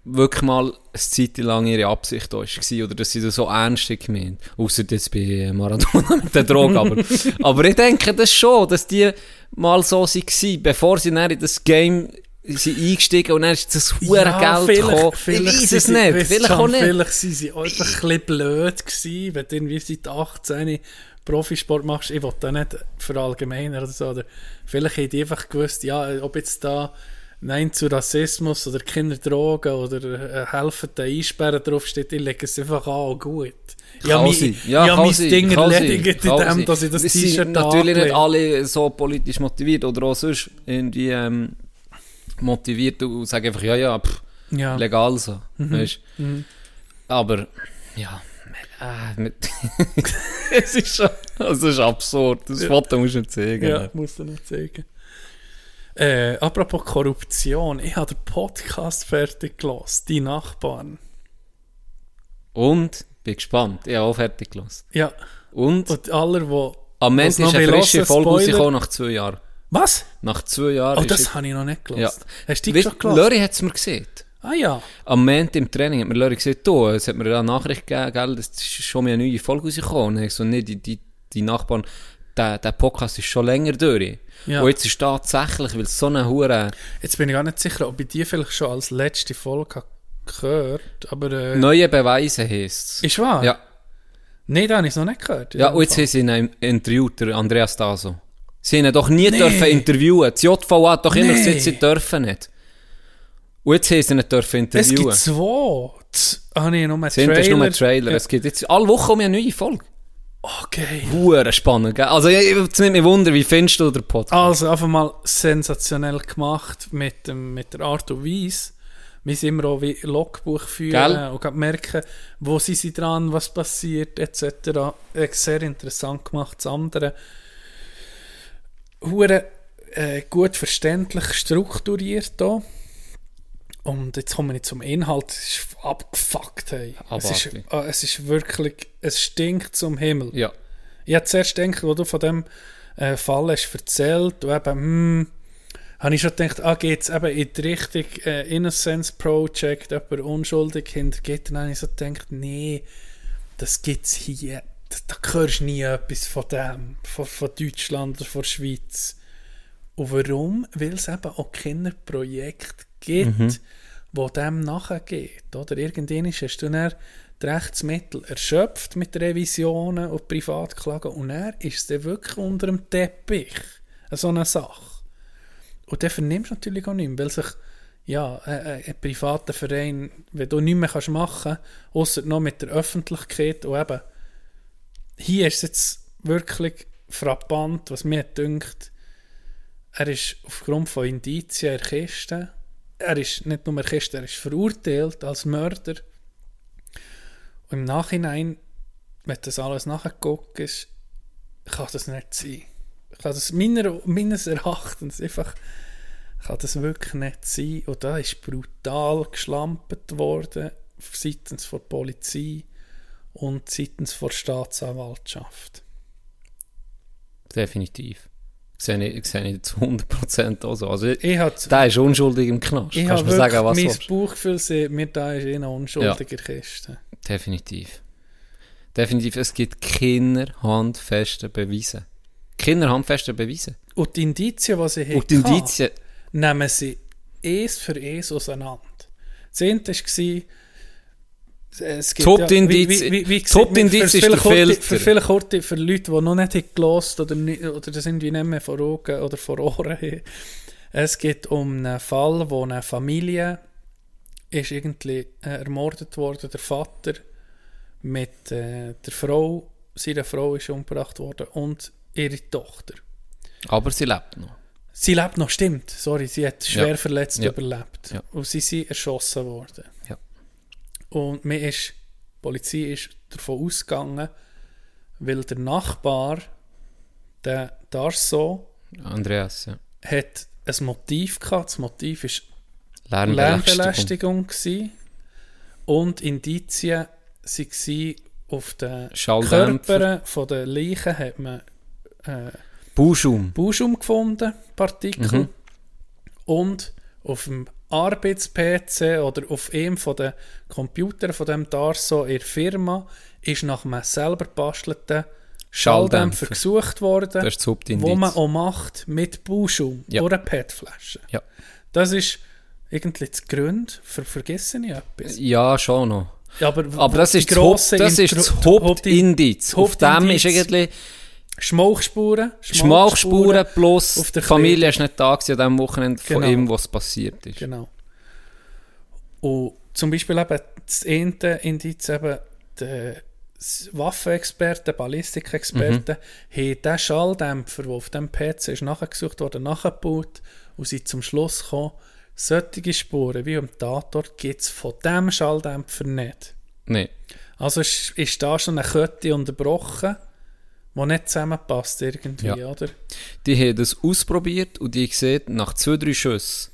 F: wirklich mal eine Zeit lang ihre Absicht war oder dass sie das so ernst gemeint Außer jetzt bei Maradona mit der Droge. Aber, aber ich denke das schon, dass die mal so waren, bevor sie dann in das Game sind eingestiegen und dann ist das hure Geld gekommen. Ich weiß es nicht.
G: sie-
F: Vielleicht
G: schon,
F: auch nicht.
G: Vielleicht sind sie auch einfach ein bisschen blöd gewesen, wenn du irgendwie seit 18 Profisport machst. Ich will da nicht verallgemeinern oder so. Oder vielleicht haben die einfach gewusst, ja, ob jetzt da Nein zu Rassismus oder Kinderdrogen oder äh, helfen den Einsperren draufsteht, ich lege es einfach an und gut. Ich habe
F: Kann
G: mein, ich habe
F: kann
G: mein
F: sein,
G: Ding erledigt in dem, dass ich das T-Shirt
F: natürlich nicht alle so politisch motiviert oder auch sonst irgendwie ähm, motiviert und sagen einfach, ja, ja, pff,
G: Ja.
F: legal so. Weißt? Aber, ja, äh, mit es ist schon, es ist absurd. Das Foto musst du nicht zeigen.
G: Ja, musst du nicht sagen. Äh, apropos Korruption, ich habe den Podcast fertig gelassen, die Nachbarn.
F: Und, bin gespannt, ich habe auch fertig gelassen.
G: Ja,
F: Und,
G: und alle, die.
F: am Ende ist eine frische Folge rausgekommen nach zwei Jahren.
G: Was?
F: Nach zwei Jahren
G: Oh, das habe ich noch nicht
F: ja.
G: gelassen. Hast du die
F: Weißt,
G: schon gelassen?
F: Lori hat es mir gesehen.
G: Ah ja.
F: Am Moment im Training hat mir Lori gesagt, du, es hat mir eine Nachricht gegeben, gell, es ist schon mal eine neue Folge rausgekommen. Und ich so, nee, die, die, die Nachbarn, der, der Podcast ist schon länger durch.
G: Ja.
F: Und jetzt ist tatsächlich, weil es so eine hure
G: Jetzt bin ich gar nicht sicher, ob ich die vielleicht schon als letzte Folge habe gehört aber äh,
F: neue Beweise heisst
G: ist wahr?
F: Ja,
G: Nein, da habe ich es noch nicht gehört.
F: ja und jetzt haben sie ihn interviewt, der Andreas Daso. Sie haben ihn doch nie
G: Nee.
F: dürfen interviewen. Das JVA hat doch immer
G: Nee.
F: gesagt, sie dürfen nicht. Und jetzt haben sie ihn nicht dürfen
G: Es
F: interviewen.
G: gibt zwei. Ah nee, nur ein
F: haben
G: Trailer.
F: das nur einen Trailer.
G: Ja.
F: Es gibt jetzt alle Wochen um eine neue Folge.
G: Okay.
F: Hure spannend, gell? Also, ich, jetzt nimmt mich Wunder, wie findest du den Podcast?
G: Also einfach mal sensationell gemacht mit, dem, mit der Art und Weise. Wir sind immer auch wie Logbuch führen
F: Gell?
G: und merken, wo sind sie dran, was passiert, etc. Äh, Sehr interessant gemacht. Das andere, hure äh, gut verständlich strukturiert hier. Und jetzt komme ich zum Inhalt. Es ist abgefuckt. Hey. Es, ist, äh, es ist wirklich, es stinkt zum Himmel.
F: Ja.
G: Ich habe zuerst gedacht, wo du von dem äh, Fall hast erzählt, und eben, hm, habe ich schon gedacht, ah, geht es eben in die Richtung äh, Innocence Project, jemand unschuldig hintergeht. Und dann habe ich so gedacht, nee, das gibt es hier, da, da hörst du nie etwas von dem, von, von Deutschland oder von der Schweiz. Und warum? Weil es eben auch Kinderprojekte gibt, wo dem nachgeht. Oder? Irgendwann hast du dann die Rechtsmittel erschöpft mit Revisionen und Privatklagen und dann ist es wirklich unter dem Teppich so eine Sache. Und dann vernimmst du natürlich auch nicht mehr, weil sich ja, ein, ein privater Verein, wenn du nichts mehr kannst machen kannst, außer noch mit der Öffentlichkeit und eben hier ist es jetzt wirklich frappant, was mir dünkt, er ist aufgrund von Indizien in Kiste, er ist nicht nur Kiste, er ist verurteilt als Mörder. Und im Nachhinein, wenn das alles nachgeguckt ist, kann das nicht sein. Kann das meiner, meines Erachtens einfach kann das wirklich nicht sein. Und da ist brutal geschlampert worden seitens der Polizei und seitens der Staatsanwaltschaft.
F: Definitiv. Sehe ich, sehe ich zu 100% auch so. Also,
G: Ich habe
F: der ist unschuldig im Knast.
G: ich
F: Kannst mir sagen, was
G: mein Bauchgefühl sagt mir, da ist eine unschuldige Kiste.
F: Definitiv. Definitiv, es gibt keine handfesten Beweise. Keine handfesten Beweise.
G: Und die Indizien, die sie
F: Und die
G: hatten,
F: Indizien,
G: nehmen sie eins für eins auseinander. Das eine war, es gibt
F: Top
G: ja,
F: Indiz-
G: wie, wie, wie, wie
F: Top
G: gesagt,
F: Indiz
G: für
F: ist der Filter.
G: Für viele Kurti, für Leute, die noch nicht gelost oder, oder das irgendwie nicht mehr vor Augen oder vor Ohren haben. Es geht um einen Fall, wo eine Familie ist irgendwie äh, ermordet worden, der Vater mit äh, der Frau, seine Frau ist umgebracht worden und ihre Tochter.
F: aber sie lebt noch.
G: Sie lebt noch, stimmt. Sorry, sie hat schwer
F: Ja.
G: verletzt
F: Ja.
G: überlebt. Und sie sind erschossen worden. Und mir ist, die Polizei ist davon ausgegangen, weil der Nachbar, der Darso,
F: Andreas, ja.
G: hat ein Motiv gehabt. Das Motiv war
F: Lärmbelästigung.
G: Und Indizien waren auf den. Körpern den Leichen hat man äh,
F: Bauschaum.
G: Bauschaum gefunden, Partikel.
F: Mhm.
G: Und auf dem Arbeits-PC oder auf einem von den Computern von dem Darso in der Firma ist nach einem selber bastelten Schalldämpfer gesucht worden,
F: Das ist das
G: wo man auch macht mit Bauschaum
F: Ja.
G: oder PET-Flaschen.
F: Ja.
G: Das ist irgendwie das Grund für vergessen ich etwas.
F: Ja, schon noch.
G: Aber,
F: Aber das ist das, Haupt, das, ist das Hauptindiz. Auf dem ist irgendwie
G: Schmauchspuren.
F: Schmauchspuren plus Familie ist nicht da gewesen an dem Wochenende von
G: Genau.
F: ihm, was passiert ist.
G: Genau. Und zum Beispiel eben das eine Indiz, eben der Waffenexperten, Ballistikexperten, haben den Schalldämpfer, der auf dem PC ist nachgesucht wurde, nachgebaut und sind zum Schluss gekommen, solche Spuren wie am Tatort gibt es von diesem Schalldämpfer nicht.
F: Nee.
G: Also ist, ist da schon eine Kette unterbrochen, die nicht zusammenpasst irgendwie,
F: Ja.
G: oder?
F: Die haben das ausprobiert und die sehen, nach zwei, drei Schüssen,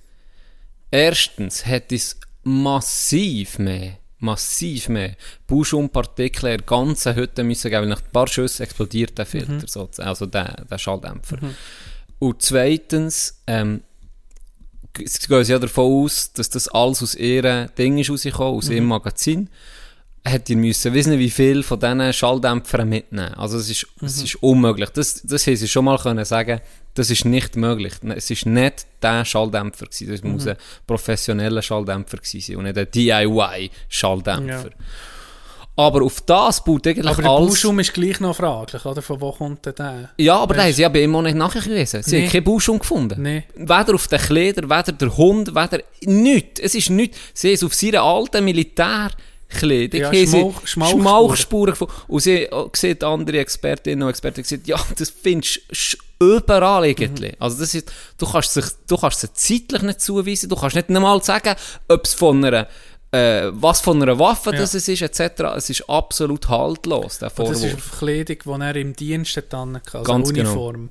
F: erstens hat es massiv mehr, massiv mehr Bauschaumpartikel in der ganzen Hütte müssen geben, weil nach ein paar Schüssen explodiert der Filter, sozusagen, also der, der Schalldämpfer. Und zweitens, ähm, sie gehen ja davon aus, dass das alles aus ihrem Ding ist rausgekommen, aus ihrem Magazin. Hätte ihr müssen wissen, wie viel von diesen Schalldämpfern mitnehmen. Also es ist, es ist unmöglich. Das, das haben sie schon mal können sagen, das ist nicht möglich. Es ist nicht der Schalldämpfer gewesen. Das muss ein professioneller Schalldämpfer gewesen sein und nicht ein DIY-Schalldämpfer. Aber auf das baut eigentlich
G: Aber der
F: alles...
G: Bauschaum ist gleich noch fraglich, oder? Von wo kommt denn der?
F: Ja, aber da haben sie ja bei ihm auch nicht nachgewiesen. Sie
G: Nee.
F: haben keinen Bauschaum gefunden.
G: Nee.
F: Weder auf den Kleidern, weder der Hund, weder nichts. Es ist nichts. Sie haben es auf seiner alten Militärkleidung
G: Ja,
F: sie
G: Schmauch- Schmauchspuren.
F: Schmauchspuren gefunden. Und sie haben gesehen, andere Expertinnen und Experten gesagt, ja, das findest du überall irgendwie.
G: Mhm.
F: Also das ist, du kannst sich, du kannst es zeitlich nicht zuweisen, du kannst nicht einmal sagen, ob es von einer äh, was von einer Waffe
G: Ja.
F: das es ist, etc. Es ist absolut haltlos, der
G: Und das
F: Vorwurf.
G: ist eine Verkleidung, die er im Dienst hat, also
F: Ganz genau.
G: Uniform.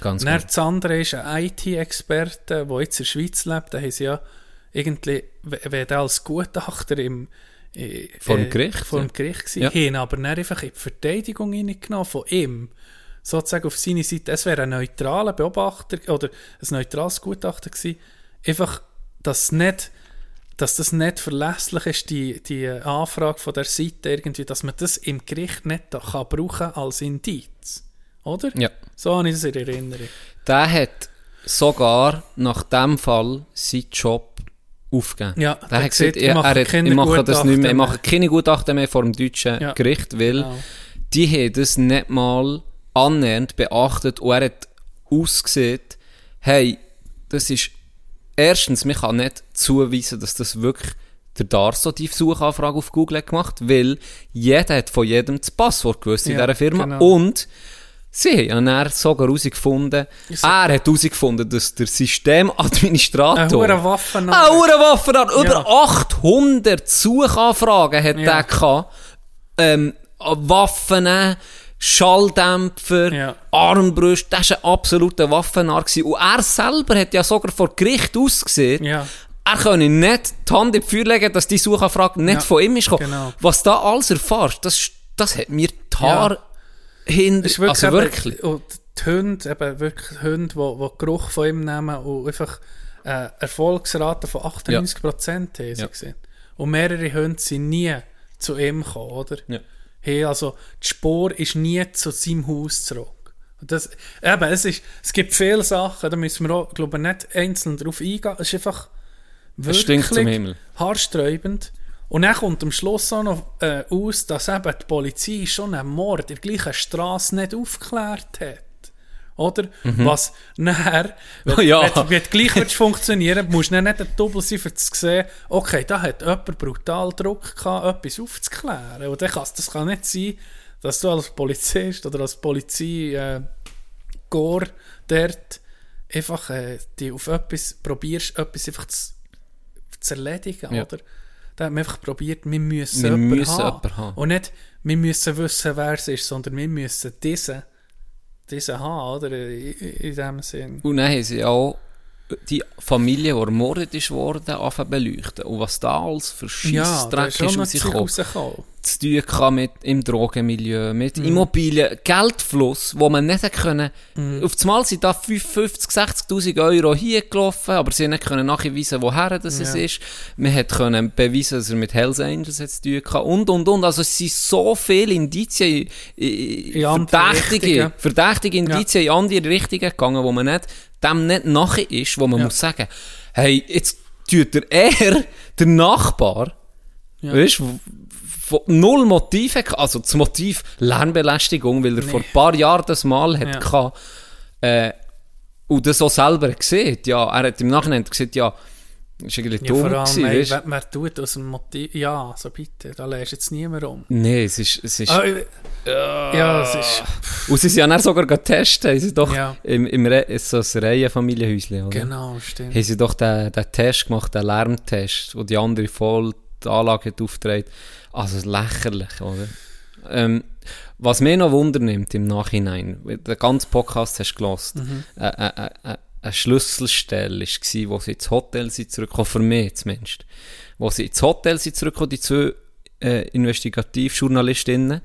F: Ganz
G: Dann
F: genau.
G: das andere ist ein IT-Experte, der jetzt in der Schweiz lebt. Da haben sie ja irgendwie, wenn der als Gutachter im äh,
F: Vor dem
G: äh,
F: Gericht,
G: vor dem. Gericht gewesen,
F: Ja.
G: haben aber dann einfach in die Verteidigung reingenommen von ihm. Sozusagen auf seine Seite. Es wäre ein neutraler Beobachter oder ein neutrales Gutachter gewesen. Einfach, dass nicht dass das nicht verlässlich ist, die, die Anfrage von der Seite irgendwie, dass man das im Gericht nicht da kann brauchen als Indiz. Oder?
F: Ja.
G: So habe ich das in Erinnerung.
F: Der hat sogar nach dem Fall seinen Job aufgegeben.
G: Ja,
F: der hat gesagt,
G: ich
F: er,
G: mache
F: er
G: keine
F: ich mache das nicht mehr, ich mache keine Gutachten mehr vor dem deutschen
G: Ja,
F: Gericht, weil
G: genau.
F: die haben das nicht mal annähernd beachtet und er hat ausgesehen, hey, das ist erstens, man kann nicht zuweisen, dass das wirklich der Darso die Suchanfrage auf Google hat gemacht, weil jeder hat von jedem das Passwort gewusst in
G: Ja,
F: dieser Firma
G: genau.
F: und sie haben dann sogar herausgefunden, er hat herausgefunden, dass der Systemadministrator
G: Ein hoher Waffen.
F: Hure Waffen an. Über
G: Ja.
F: 800 Suchanfragen hat
G: Ja.
F: der gehabt. Ähm, Waffen, Schalldämpfer,
G: Ja.
F: Armbrust, das war ein absoluter gewesen. Und er selber hat ja sogar vor Gericht ausgesehen,
G: Ja.
F: er könne nicht die Hand in die Feuer legen, dass die Suchanfrage nicht
G: Ja,
F: von ihm ist gekommen.
G: genau.
F: Was da alles erfährst, das, das hat mir die Haare hinter...
G: Ist wirklich,
F: also
G: eben-
F: wirklich.
G: Und die Hunde, eben wirklich Hunde, die, die Geruch von ihm nehmen und einfach äh, Erfolgsrate von 98% haben sie
F: Ja.
G: gesehen. Und mehrere Hunde sind nie zu ihm gekommen, oder?
F: Ja.
G: Hey, also die Spur ist nie zu seinem Haus zurück. Und Das, eben, es, ist, es gibt viele Sachen, da müssen wir auch, glaube ich, nicht einzeln drauf eingehen. Es ist einfach wirklich
F: Himmel.
G: haarsträubend. Und dann kommt am Schluss auch noch äh, aus, dass eben die Polizei schon einen Mord in der gleichen Straße nicht aufgeklärt hat. Oder? Was nachher, wenn,
F: Mhm. Ja.
G: wenn, wenn gleich willst funktionieren musst du nicht ein Double sein, um zu sehen, okay, da hat jemand brutal Druck gehabt, etwas aufzuklären. Und das kann nicht sein, dass du als Polizist oder als Polizei äh, Gore dort einfach äh, die auf etwas probierst, etwas einfach zu, zu erledigen,
F: Ja.
G: oder? Da hat man einfach probiert, wir müssen,
F: Wir
G: jemanden,
F: müssen
G: haben.
F: jemanden haben.
G: Und nicht, wir müssen wissen, wer es ist, sondern wir müssen diesen, diesen haben, oder? In, in dem Sinn.
F: Und dann haben sie auch die Familie, die ermordet ist worden, anfangen beleuchten. Und was da alles für
G: Ja,
F: Scheissdreck
G: ist schon
F: ist
G: Zeug
F: rausgekommen. Zu tun gehabt mit im Drogenmilieu, mit
G: Mhm.
F: Immobilien, Geldfluss, wo man nicht können.
G: Mhm.
F: Auf einmal sind da 55, 60.000 Euro hier gelaufen, aber sie nicht können nachweisen, woher das es
G: Ja.
F: ist. Man hat können beweisen, dass er mit Hells Angels hat zu tun gehabt und, und, und. Also es sind so viele Indizien,
G: In andere
F: verdächtige, verdächtige Indizien in andere Richtungen gegangen, wo man nicht, dem nicht nachher ist, wo man
G: Ja.
F: muss sagen, hey, jetzt tut der er, der Nachbar,
G: Ja.
F: Weißt von null Motive, gehabt. also das Motiv Lärmbelästigung, weil er vor ein paar Jahren das mal hat
G: Ja.
F: gehabt, äh, und das auch selber gesehen. Ja, er hat im Nachhinein gesagt, ja, ist eigentlich
G: Ja,
F: dumm
G: vor allem,
F: gewesen,
G: ey, wer, wer tut aus dem Motiv... Ja, also bitte, da lässt jetzt niemand um.
F: Nee, es ist, es ist,
G: Ah, ich- ja, es ist...
F: und sie sind ja dann sogar getestet, haben sie doch
G: Ja.
F: im, im Re ist so ein Reihenfamilienhäuschen, oder?
G: Genau, stimmt.
F: haben sie doch den, den Test gemacht, den Lärmtest, wo die andere voll die Anlage hat. Also lächerlich, oder? Ähm, was mir noch Wunder nimmt im Nachhinein, den ganzen Podcast hast du gehört, äh, äh, äh, äh, eine Schlüsselstelle war, wo sie ins Hotel sind zurückgekommen, für mich zumindest. Wo sie ins Hotel sind zurückgekommen, die zwei äh, Investigativjournalistinnen,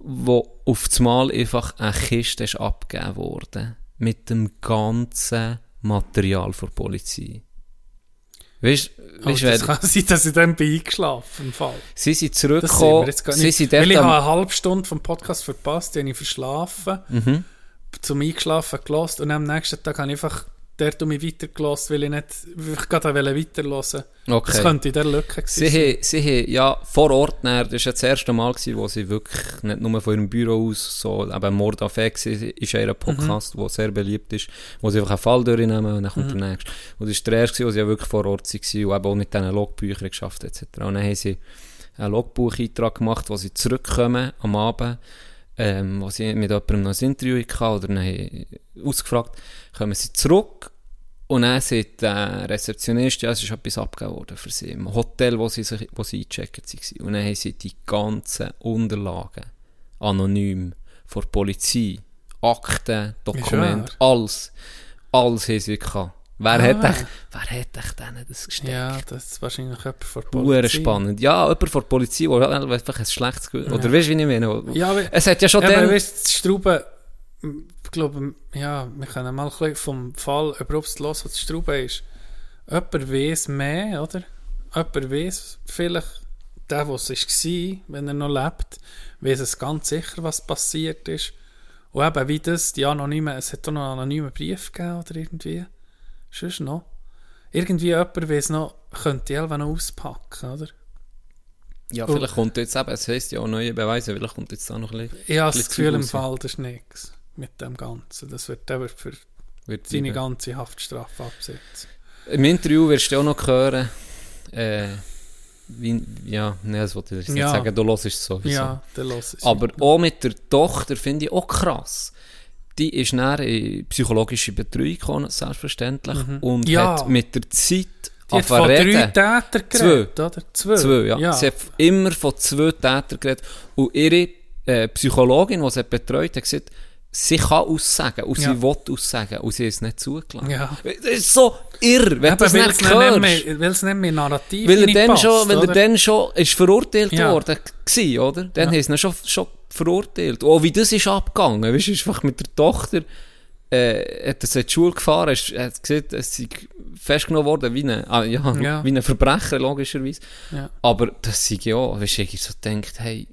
F: wo auf das Mal einfach eine Kiste ist abgegeben wurde mit dem ganzen Material der Polizei. Weißt
G: Oh,
F: weißt,
G: das kann sein, dass ich dann bin eingeschlafen im Fall.
F: sie sind zurückgekommen, sie sind
G: Weil ich habe eine halbe Stunde vom Podcast verpasst, die habe ich verschlafen,
F: Mhm.
G: zum Eingeschlafen gelost und am nächsten Tag habe ich einfach dort um mich weitergelost, weil ich nicht, weil ich gerade wollte weiterhören.
F: Okay.
G: Das könnte in der Lücke gewesen
F: haben, sie haben ja vor Ort, dann, das war ja das erste Mal, gewesen, wo sie wirklich nicht nur von ihrem Büro aus so eben Mord auf Ex ist, ihr Podcast, der sehr beliebt ist, wo sie einfach einen Fall durchnehmen und dann kommt der nächste. Und das war der erste, wo sie ja wirklich vor Ort waren und eben auch mit diesen Logbüchern geschafft etc. Und dann haben sie einen Logbucheintrag gemacht, wo sie zurückkommen am Abend, ähm, wo sie mit jemandem noch ein Interview hatten oder ausgefragt, kommen sie zurück und dann sagt der Rezeptionist, ja, es ist etwas abgegeben worden für sie im Hotel, wo sie, sich, wo sie eingecheckt waren. Und dann haben sie die ganzen Unterlagen anonym vor Polizei, Akten, Dokumente, alles, alles haben sie gehabt. Wer,
G: Ah.
F: hat echt, wer hat echt denen das gestellt?
G: Ja, das ist wahrscheinlich jemand von der
F: Uhr
G: Polizei.
F: spannend. Ja, jemand von der Polizei, der einfach ein schlechtes Gefühl Oder weißt du, wie ich meine?
G: Ja, aber,
F: es hat ja schon
G: aber
F: dann...
G: weißt, die Straube, ich glaube, ja, wir können mal ein bisschen vom Fall überhaupt los, was die Straube ist. Jemand weiss mehr, oder? Jemand weiss vielleicht, der, der es war, wenn er noch lebt, weiss es ganz sicher, was passiert ist. Und eben, wie das, die anonymen, es hat auch noch einen anonymen Brief gegeben, oder irgendwie. Sonst noch. Irgendwie jemand weiss noch, könnte die Elva noch auspacken, oder?
F: ja, vielleicht kommt jetzt eben, es heisst ja auch neue Beweise, vielleicht kommt jetzt da noch ein bisschen...
G: Ich habe das Gefühl im. Fall, das ist nichts mit dem Ganzen. Das wird wird für
F: wird
G: seine
F: bleiben.
G: ganze Haftstrafe absitzen.
F: Im Interview wirst du auch noch hören, äh, wie, ja, ne, das wollte ich jetzt
G: Ja.
F: nicht sagen, du hörst es sowieso.
G: Ja, der los ist.
F: Aber auch mit der Tochter finde ich auch krass. Die ist dann in psychologische Betreuung gekommen, selbstverständlich, und
G: Ja.
F: hat mit der Zeit
G: die hat von drei
F: reden.
G: Tätern geredet, oder? Zwei.
F: Zwei, ja.
G: ja.
F: Sie hat immer von zwei Tätern geredet. Und ihre äh, Psychologin, die sie betreut, hat gesagt, sie kann aussagen und
G: Ja.
F: sie will aussagen und sie ist nicht zugelassen.
G: Ja.
F: Das ist so irr, wenn du
G: weil
F: nicht
G: es nicht
F: hörst.
G: mehr, weil es nicht mehr narrativ
F: Weil er dann
G: reinpasst,
F: schon, weil er
G: oder?
F: dann schon ist verurteilt
G: Ja.
F: worden gsi, oder? Dann
G: Ja.
F: haben sie ihn schon, schon verurteilt. Und auch wie das ist abgegangen, weißt du, ist einfach mit der Tochter, äh, hat er in die Schule gefahren, ist, hat gesagt, es sei festgenommen worden wie ein, ah, ja,
G: Ja.
F: wie ein Verbrecher, logischerweise.
G: Ja.
F: Aber das sei ja, weißt du, ich so denkt, hey,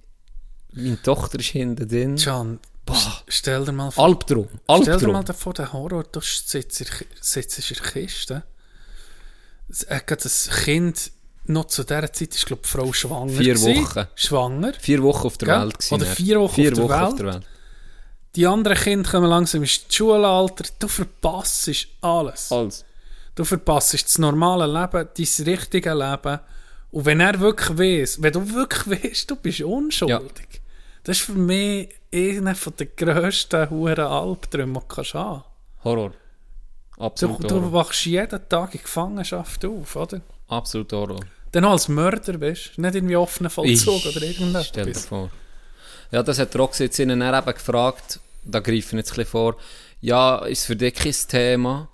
F: meine Tochter ist hinten drin.
G: Can,
F: Boah.
G: stell dir mal vor,
F: Albtraum,
G: stell dir
F: Albtraum.
G: mal vor, den Horror, du sitzt in der Ki- sitzt in der Kiste. Hat das Kind, noch zu dieser Zeit ist, glaube ich, Frau schwanger.
F: Vier
G: gewesen.
F: Wochen.
G: Schwanger.
F: Vier Wochen auf der
G: Gell?
F: Welt gewesen.
G: Oder
F: er.
G: vier Wochen
F: vier
G: auf der
F: Wochen auf
G: Welt.
F: der Welt.
G: Die anderen Kinder kommen langsam ins Schulalter. Du verpasst alles.
F: Alles.
G: Du verpasst das normale Leben, dein richtige Leben. Und wenn er wirklich weiß, wenn du wirklich weißt, du bist unschuldig, das ist für mich einer von den grössten Huren Albträumen, die du haben
F: Horror.
G: Du,
F: Absolut
G: du
F: Horror.
G: wachst jeden Tag in Gefangenschaft auf, oder?
F: Absolut Horror.
G: Dann als Mörder bist, nicht irgendwie offener Vollzug
F: Ich-
G: oder
F: Stell dir
G: irgendetwas.
F: vor. Ja, das hat Roxy jetzt ihnen eben gefragt, da greifen jetzt ein bisschen vor, ja, ist für dich kein Thema,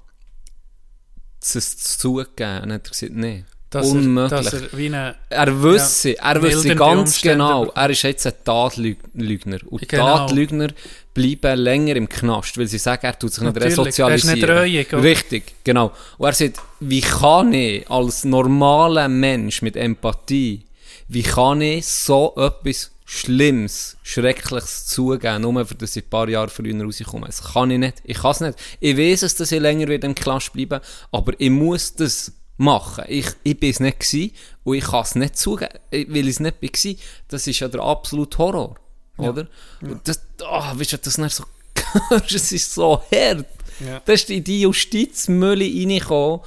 F: es zuzugeben? Und dann hat er gesagt, nein,
G: Dass er,
F: unmöglich.
G: dass er wie eine,
F: Er wüsste, er wüsste ganz genau, er ist jetzt ein Tatlügner. Und
G: Genau.
F: Tatlügner bleiben länger im Knast, weil sie sagen, er tut sich nicht
G: Natürlich, er ist
F: resozialisieren.
G: nicht reuig?
F: Richtig, genau. Und er sagt, wie kann ich als normaler Mensch mit Empathie, wie kann ich so etwas Schlimmes, Schreckliches zugeben, nur für dass ich ein paar Jahre früher rauskomme? Das kann ich nicht. Ich kann es nicht. Ich weiß es, dass ich länger wieder im Knast bleiben aber ich muss das machen. Ich, ich bin es nicht gewesen und ich kann es nicht zugeben, weil ich es nicht war. Das ist ja der absolute Horror, oder? Und das, ah, weißt du, das nicht so es ist so hart.
G: Ja.
F: Da ist in die Justizmülle reingekommen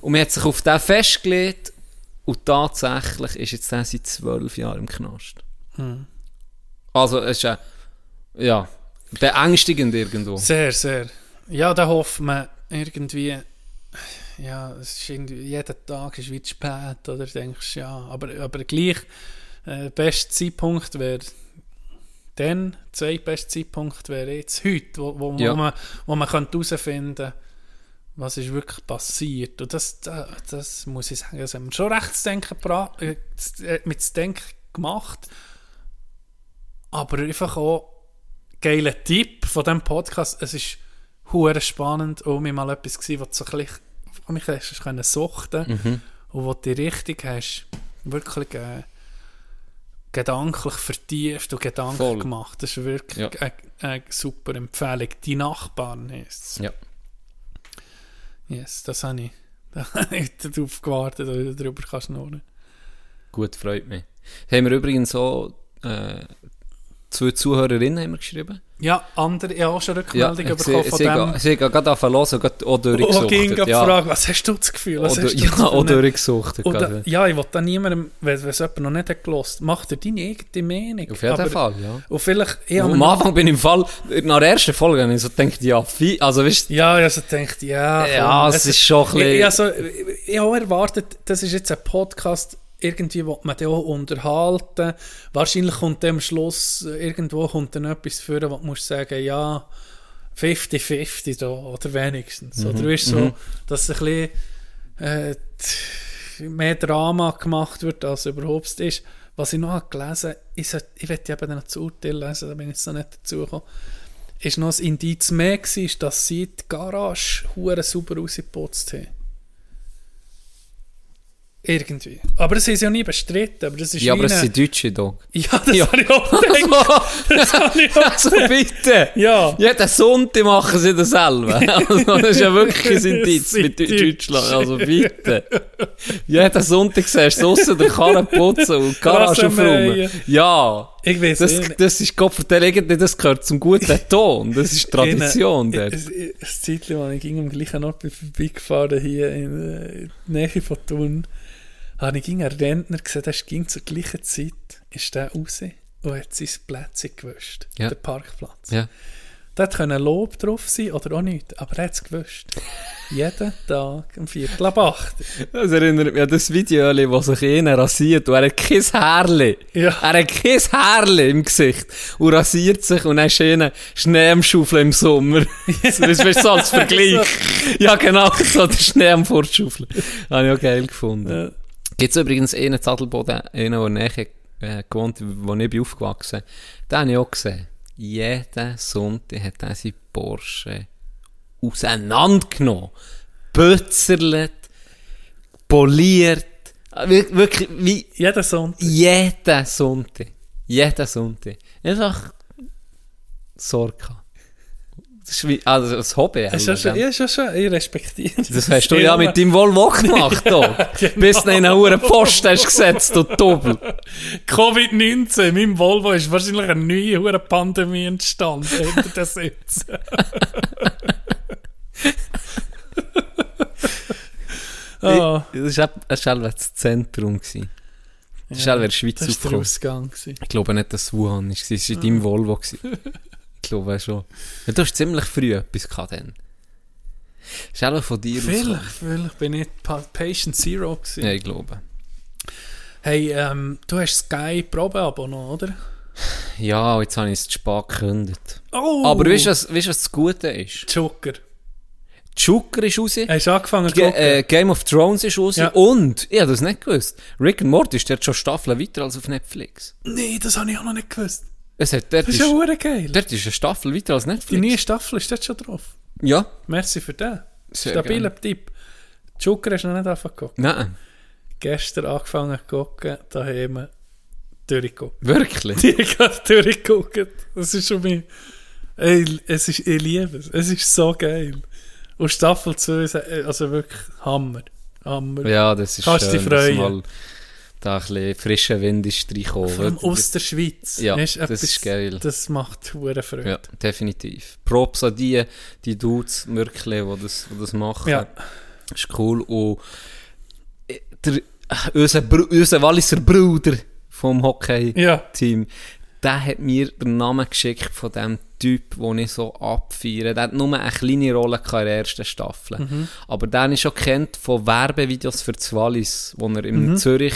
F: und man hat sich auf den festgelegt und tatsächlich ist jetzt der seit zwölf Jahren im Knast. Also es ist ja, ja beängstigend irgendwo.
G: Sehr, sehr. Ja, da hofft man irgendwie, ja, es ist irgendwie, jeder Tag ist wie zu spät, oder denkst ja, aber, aber gleich, äh, der beste Zeitpunkt wäre dann, der zweitbeste Zeitpunkt wäre jetzt heute, wo, wo,
F: Ja.
G: wo man, wo man könnte herausfinden was ist wirklich passiert. Und das, das, das muss ich sagen, das haben wir schon recht zu denken, äh, äh, mit zu denken gemacht. Aber einfach auch geiler Tipp von diesem Podcast. Es ist hure spannend und mir mal etwas gewesen, was so ein bisschen, wo mich hast können suchten
F: Mhm.
G: und wo du die Richtung hast, wirklich äh, gedanklich vertieft und Gedanken
F: Voll.
G: gemacht. Das ist wirklich
F: Ja.
G: eine, eine super Empfehlung. Die Nachbarn ist
F: Ja.
G: Yes, das habe ich. Da habe ich darauf gewartet, dass du darüber kannst schnurren.
F: Gut, freut mich. Haben wir übrigens so äh, zwei Zuhörerinnen haben wir geschrieben.
G: Ja, andere, ich habe auch schon Rückmeldung
F: ich
G: bekommen von
F: sie
G: dem.
F: Sie gehen gerade anfangen hören, gerade auch
G: Oh, ging
F: durchgesuchtet.
G: gerade
F: Ja,
G: fragen, was hast du das Gefühl? Was
F: oder,
G: hast du
F: ja, auch.
G: Oder,
F: gerade.
G: ja, ich will da niemandem, wenn es jemand noch nicht hat gelost, mach dir deine eigene Meinung.
F: Auf jeden
G: Aber-
F: Fall, ja.
G: Und vielleicht, ich habe
F: Am Anfang bin ich im Fall, nach der ersten Folge, habe ich so gedacht, ja, viel, also weißt du,
G: Ja, ich also denkt, ja.
F: Ja,
G: komm,
F: es ist schon ein bisschen-
G: Ich, also, ich habe erwartet, das ist jetzt ein Podcast, irgendwie will man den auch unterhalten. Wahrscheinlich kommt dann am Schluss, äh, irgendwo kommt dann etwas vor, wo du musst sagen, ja, 50-50 da, oder wenigstens.
F: Mhm,
G: Oder du, so, dass ein bisschen äh, mehr Drama gemacht wird, als überhaupt ist. Was ich noch gelesen habe, ich, sollte- ich werde eben noch das Urteil lesen, da bin ich jetzt noch nicht dazu gekommen ist noch ein Indiz mehr gewesen, dass sie die Garage hure sauber rausgeputzt haben. Irgendwie. Aber das haben sie ja nie bestritten. Aber das ist
F: ja, aber es sind Deutsche da.
G: Ja, das habe ich auch gedacht. Das habe ich auch
F: Also bitte!
G: Ja.
F: Jeden Sonntag machen sie das selber. Also, das ist ja wirklich ein Indiz mit. Deutschland. Also bitte. Jeden Sonntag siehst du draussen den Karren putzen und die Garage aufräumen. Ja.
G: Ich weiß
F: Das,
G: nicht.
F: das ist irgendwie, das gehört zum guten Ton. Das ist Tradition
G: Ein
F: dort.
G: Zeitchen, als ich ging am gleichen Ort vorbeigefahren, hier in, äh, in der Nähe von Thun, habe ich einen Rentner gesehen, der ging zur gleichen Zeit, ist der raus und hat sein Plätzchen gewischt.
F: Ja.
G: Den Parkplatz.
F: Ja.
G: Da können Lob drauf sein oder auch nicht. Aber er hat es gewusst. Jeden Tag um Viertel ab acht.
F: Das erinnert mich an das Video, wo sich einer rasiert und er hat kein Härli.
G: Ja.
F: Er hat kein Härli im Gesicht und rasiert sich und dann schön Schnee am Schaufeln im Sommer. das ist so als Vergleich. ja, genau, so der Schnee am Fortschaufeln. Habe ich auch geil gefunden.
G: Ja.
F: Gibt es übrigens einen Zadelboden, einen, der näher äh, gewohnt, wo ich bin aufgewachsen Den habe ich auch gesehen. Jeden Sonntag hat er seinen Porsche auseinandergenommen, bützerlet, poliert, Wir- wirklich, wie
G: Jeden Sonntag.
F: jeden Sonntag. Jeden Sonntag. Einfach Sorge gehabt. Das ist wie, also das Hobby.
G: Ist ja schon, ja, ja schon, ich respektiere
F: Das hast du ja mit deinem Volvo gemacht, da. Bis du in einen hohen Posten hast gesetzt, du Doppel.
G: Covid-19, meinem Volvo ist wahrscheinlich eine neue hure Pandemie entstanden hinter den Sitz. Ah,
F: Das war das war das Zentrum. gewesen. Das war in der Schweiz
G: das war der
F: aufgekommen.
G: Ausgang. gewesen.
F: Ich glaube nicht, dass es Wuhan war. Es war in deinem Volvo. Ich glaube schon. Ja, du hast ziemlich früh etwas gehabt dann. Ist auch von dir
G: Vielleicht, vielleicht bin ich Pa- Patient Zero gewesen.
F: Ja, ich glaube.
G: Hey, ähm, du hast Sky Probeabo noch, oder?
F: Ja, jetzt habe ich es zu spät gekündigt.
G: Oh!
F: Aber weißt du, was, weißt, was das Gute ist?
G: Joker.
F: Joker ist raus.
G: Hast du angefangen
F: Ge äh, Game of Thrones ist raus.
G: Ja.
F: Und, ich habe das nicht gewusst, Rick and Morty ist dort schon Staffeln weiter als auf Netflix.
G: nee, das habe ich auch noch nicht gewusst.
F: Es hat, dort,
G: Das
F: ist,
G: ja hure geil.
F: dort ist eine Staffel weiter als
G: Die
F: Netflix.
G: neue Staffel ist dort schon drauf.
F: Ja.
G: Merci für den.
F: Sehr
G: Stabiler
F: gerne.
G: Tipp. Joker hast du noch nicht angefangen zu gucken.
F: Nein,
G: Gestern angefangen zu gucken, daheim durchgeguckt.
F: wirklich.
G: Die haben gerade durchgeguckt. Das ist schon mein... Ey, es ist, ich liebe es. Es ist so geil. Und Staffel 2 ist äh, also wirklich Hammer. Hammer.
F: Ja, das ist
G: Kannst
F: schön,
G: dich
F: dass
G: freuen.
F: Da ein bisschen frischer Wind ist reingekommen.
G: Vor allem aus der Schweiz.
F: Ja,
G: Weisst,
F: das
G: etwas-
F: ist geil.
G: Das macht hure Freude.
F: Ja, definitiv. Props an die, die Dudes, wirklich, die das, die das machen.
G: Ja.
F: Das ist cool. Und äh, der, äh, unser, unser Walliser Bruder vom Hockey-Team,
G: Ja.
F: Der hat mir den Namen geschickt von dem Typ, den ich so abfeiere. Der hat nur eine kleine Rolle in der ersten Staffel.
G: Mhm.
F: Aber den ist schon kennt von Werbevideos für das Wallis, wo er
G: Mhm.
F: in Zürich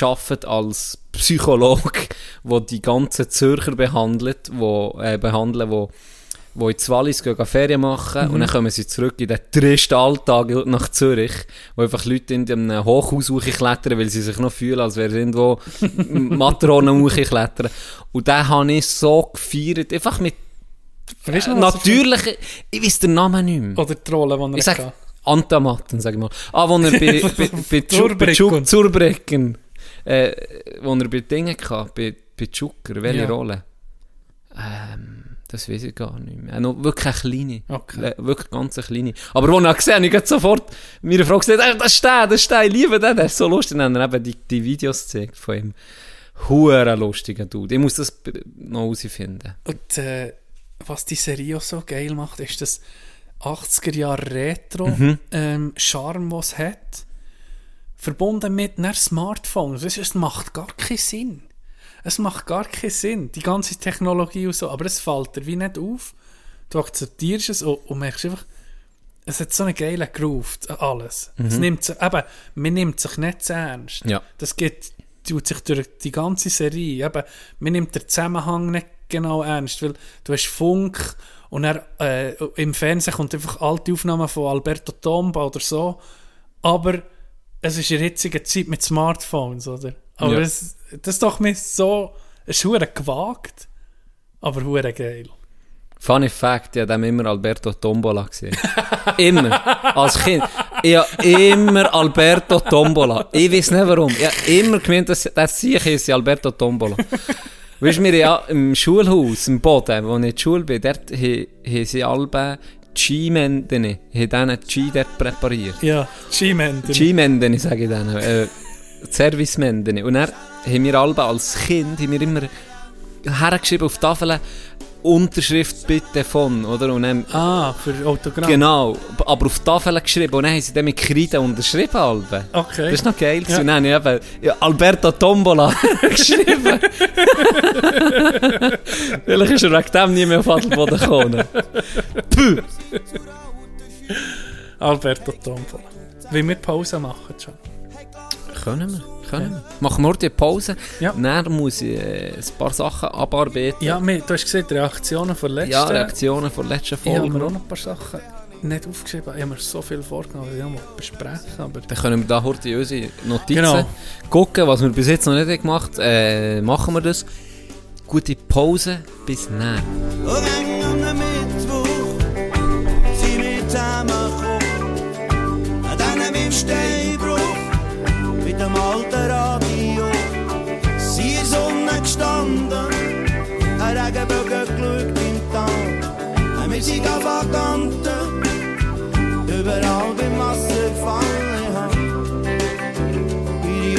F: arbeitet als Psychologe, wo die ganzen Zürcher behandelt, wo, äh, behandeln, wo wo in Wallis gehen, gehen Ferien machen und dann kommen sie zurück in den tristen Alltag nach Zürich, wo einfach Leute in einem Hochhaus hochklettern, weil sie sich noch fühlen, als wären sie irgendwo Matronen hochklettern. Und den habe ich so gefeiert, einfach mit äh, natürlichen, ich weiß den Namen nicht mehr.
G: Oder die Rolle, die er
F: Ich sag
G: hatte.
F: Antamatten, sag ich mal. Ah, wo er bei, bei, bei, bei.
G: Zurbrecken,
F: äh, wo er bei Dingen hatte, bei, bei Zucker, welche
G: Ja.
F: Rolle? Ähm, das weiß ich gar nicht mehr. Noch wirklich eine kleine.
G: Okay.
F: Äh, wirklich ganz eine kleine. Aber wo ich ihn gesehen habe, ich sofort meine Frau gesagt, äh, das ist der, das ist der, ich liebe den, der ist so lustig. Dann haben eben die, die Videos gezeigt von ihm. Huere lustiger Dude. Ich muss das noch herausfinden.
G: Und äh, was die Serie auch so geil macht, ist das 80er Jahre Retro
F: Mhm.
G: ähm, Charme, was es hat, verbunden mit einer Smartphone. Es macht gar keinen Sinn. Es macht gar keinen Sinn, die ganze Technologie und so, aber es fällt dir wie nicht auf. Du akzeptierst es und, und merkst einfach, es hat so einen geilen Groove, alles. Es nimmt eben, man nimmt sich nicht zu ernst.
F: Mhm. Ja.
G: Das geht, tut sich durch die ganze Serie. Eben, man nimmt den Zusammenhang nicht genau ernst, weil du hast Funk und er, äh, im Fernsehen kommt einfach alte Aufnahmen von Alberto Tomba oder so, aber es ist in der jetzigen Zeit mit Smartphones, oder? Aber
F: Ja.
G: es, das ist doch mir so, es ist gewagt, aber hure geil.
F: Funny Fact, ich habe immer Alberto Tombola gesehen. immer. Als Kind. Ich habe immer Alberto Tombola. Ich weiß nicht warum. Ich habe immer gemeint, dass das sicher ist Alberto Tombola. Weißt du, wir ja im Schulhaus, im Boden, wo ich in der Schule bin, dort ha- haben sie alle G-Menden, haben denen G dort präpariert.
G: Ja, G-Man.
F: G-Menden, sage ich denen. Äh, Service-Menden. Und dann haben wir alle als Kind haben wir immer hergeschrieben auf die Tafel Unterschrift bitte von, oder? Und dann,
G: Ah, für Autogramm.
F: genau, aber auf die Tafel geschrieben und dann haben sie dann mit Kreide unterschrieben. Alben.
G: Okay.
F: Das ist noch geil.
G: Ja.
F: Und dann habe ich eben Alberto Tombola geschrieben. Vielleicht ist er wegen dem nie mehr auf Adelboden gekommen. Puh.
G: Alberto Tombola. Wie wir Pause machen schon.
F: Können wir, können wir. Machen wir die Pause.
G: Ja.
F: Dann muss ich äh, ein paar Sachen abarbeiten.
G: Ja, wir, du hast gesehen, Reaktionen von letzten.
F: Ja, Reaktionen von der letzten
G: Ich habe
F: Folge.
G: mir auch noch ein paar Sachen nicht aufgeschrieben. Ich habe mir so viel vorgenommen, die ich noch besprechen aber
F: Dann können wir da heute unsere Notizen
G: Genau.
F: gucken, was wir bis jetzt noch nicht gemacht haben. Äh, machen wir das. Gute Pause, bis dann.
D: Dem alten Radio. Sie der Sonne gestanden, ein Regenbogen geschaut im Tal. Wir sind Vaganten, überall beim Wasserfall. Ich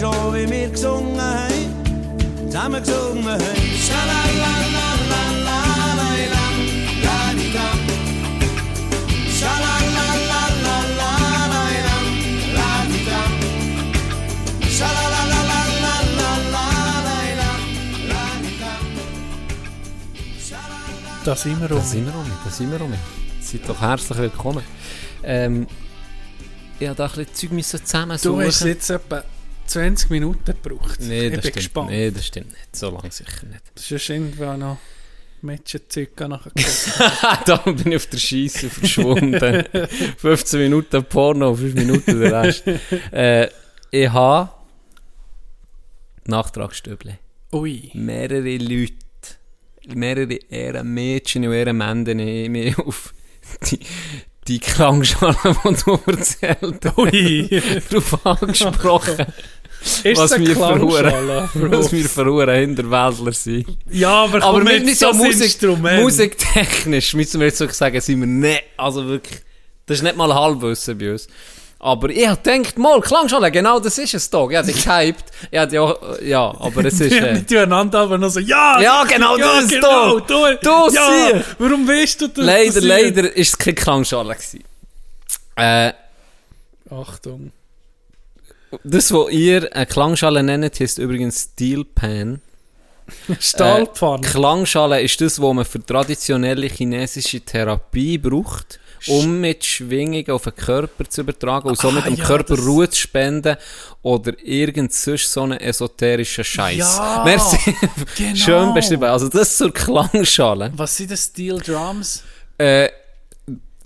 D: hab Augen Augen wie wir gesungen haben? Zusammen gesungen haben.
G: Da sind wir
F: Da
G: um.
F: sind wir um, da sind wir um. Seid doch herzlich willkommen. Ähm, ich habe da ein bisschen Zeug müssen
G: Du
F: zusammensuchen.
G: hast jetzt etwa 20 Minuten gebraucht.
F: Nee,
G: ich
F: das
G: bin
F: stimmt.
G: gespannt.
F: Nee, das stimmt nicht. So lange sicher nicht.
G: Das ist irgendwo noch Mädchenzeug nachher
F: da bin ich auf der Scheisse verschwunden. 15 Minuten Porno, 5 Minuten der Rest. äh, ich habe Nachtragsstübli.
G: Ui.
F: Mehrere Leute, mehrere Ehrenmädchen und Ehrenmänner mich auf die, die Klangschale, die du erzählt hast,
G: Ui.
F: darauf angesprochen.
G: Ist
F: was wir verhuren, was wir verhuren Hinterwäldler sind.
G: Ja, aber,
F: Aber
G: jetzt,
F: nicht so Musik, musiktechnisch, müssen wir jetzt wirklich sagen, sind wir nicht, also wirklich, das ist nicht mal Halbwissen bei uns. Aber ich hab gedacht, mal, Klangschale, genau das ist es doch. Ich hab dich gehypt. Ich hab ja, ja, aber es ist, äh,
G: nicht einander, aber noch so, ja!
F: Ja, genau
G: ja,
F: das
G: genau,
F: doch.
G: Du,
F: Du
G: ja,
F: sieh.
G: warum weißt du das?
F: leider,
G: das
F: leider ist es keine Klangschale gewesen. Äh,
G: Achtung.
F: das, was ihr eine Klangschale nennt, heisst übrigens Steel Pan.
G: Stahlpfanne.
F: Äh, Klangschale ist das, was man für traditionelle chinesische Therapie braucht, um mit Schwingungen auf den Körper zu übertragen und somit
G: Ah,
F: dem
G: ja,
F: Körper
G: das-
F: Ruhe zu spenden oder irgend sonst so einen esoterischen Scheiß.
G: Ja,
F: Merci.
G: genau.
F: Schön beschrieben. Also das zur Klangschale.
G: Was sind das Steel Drums?
F: Äh,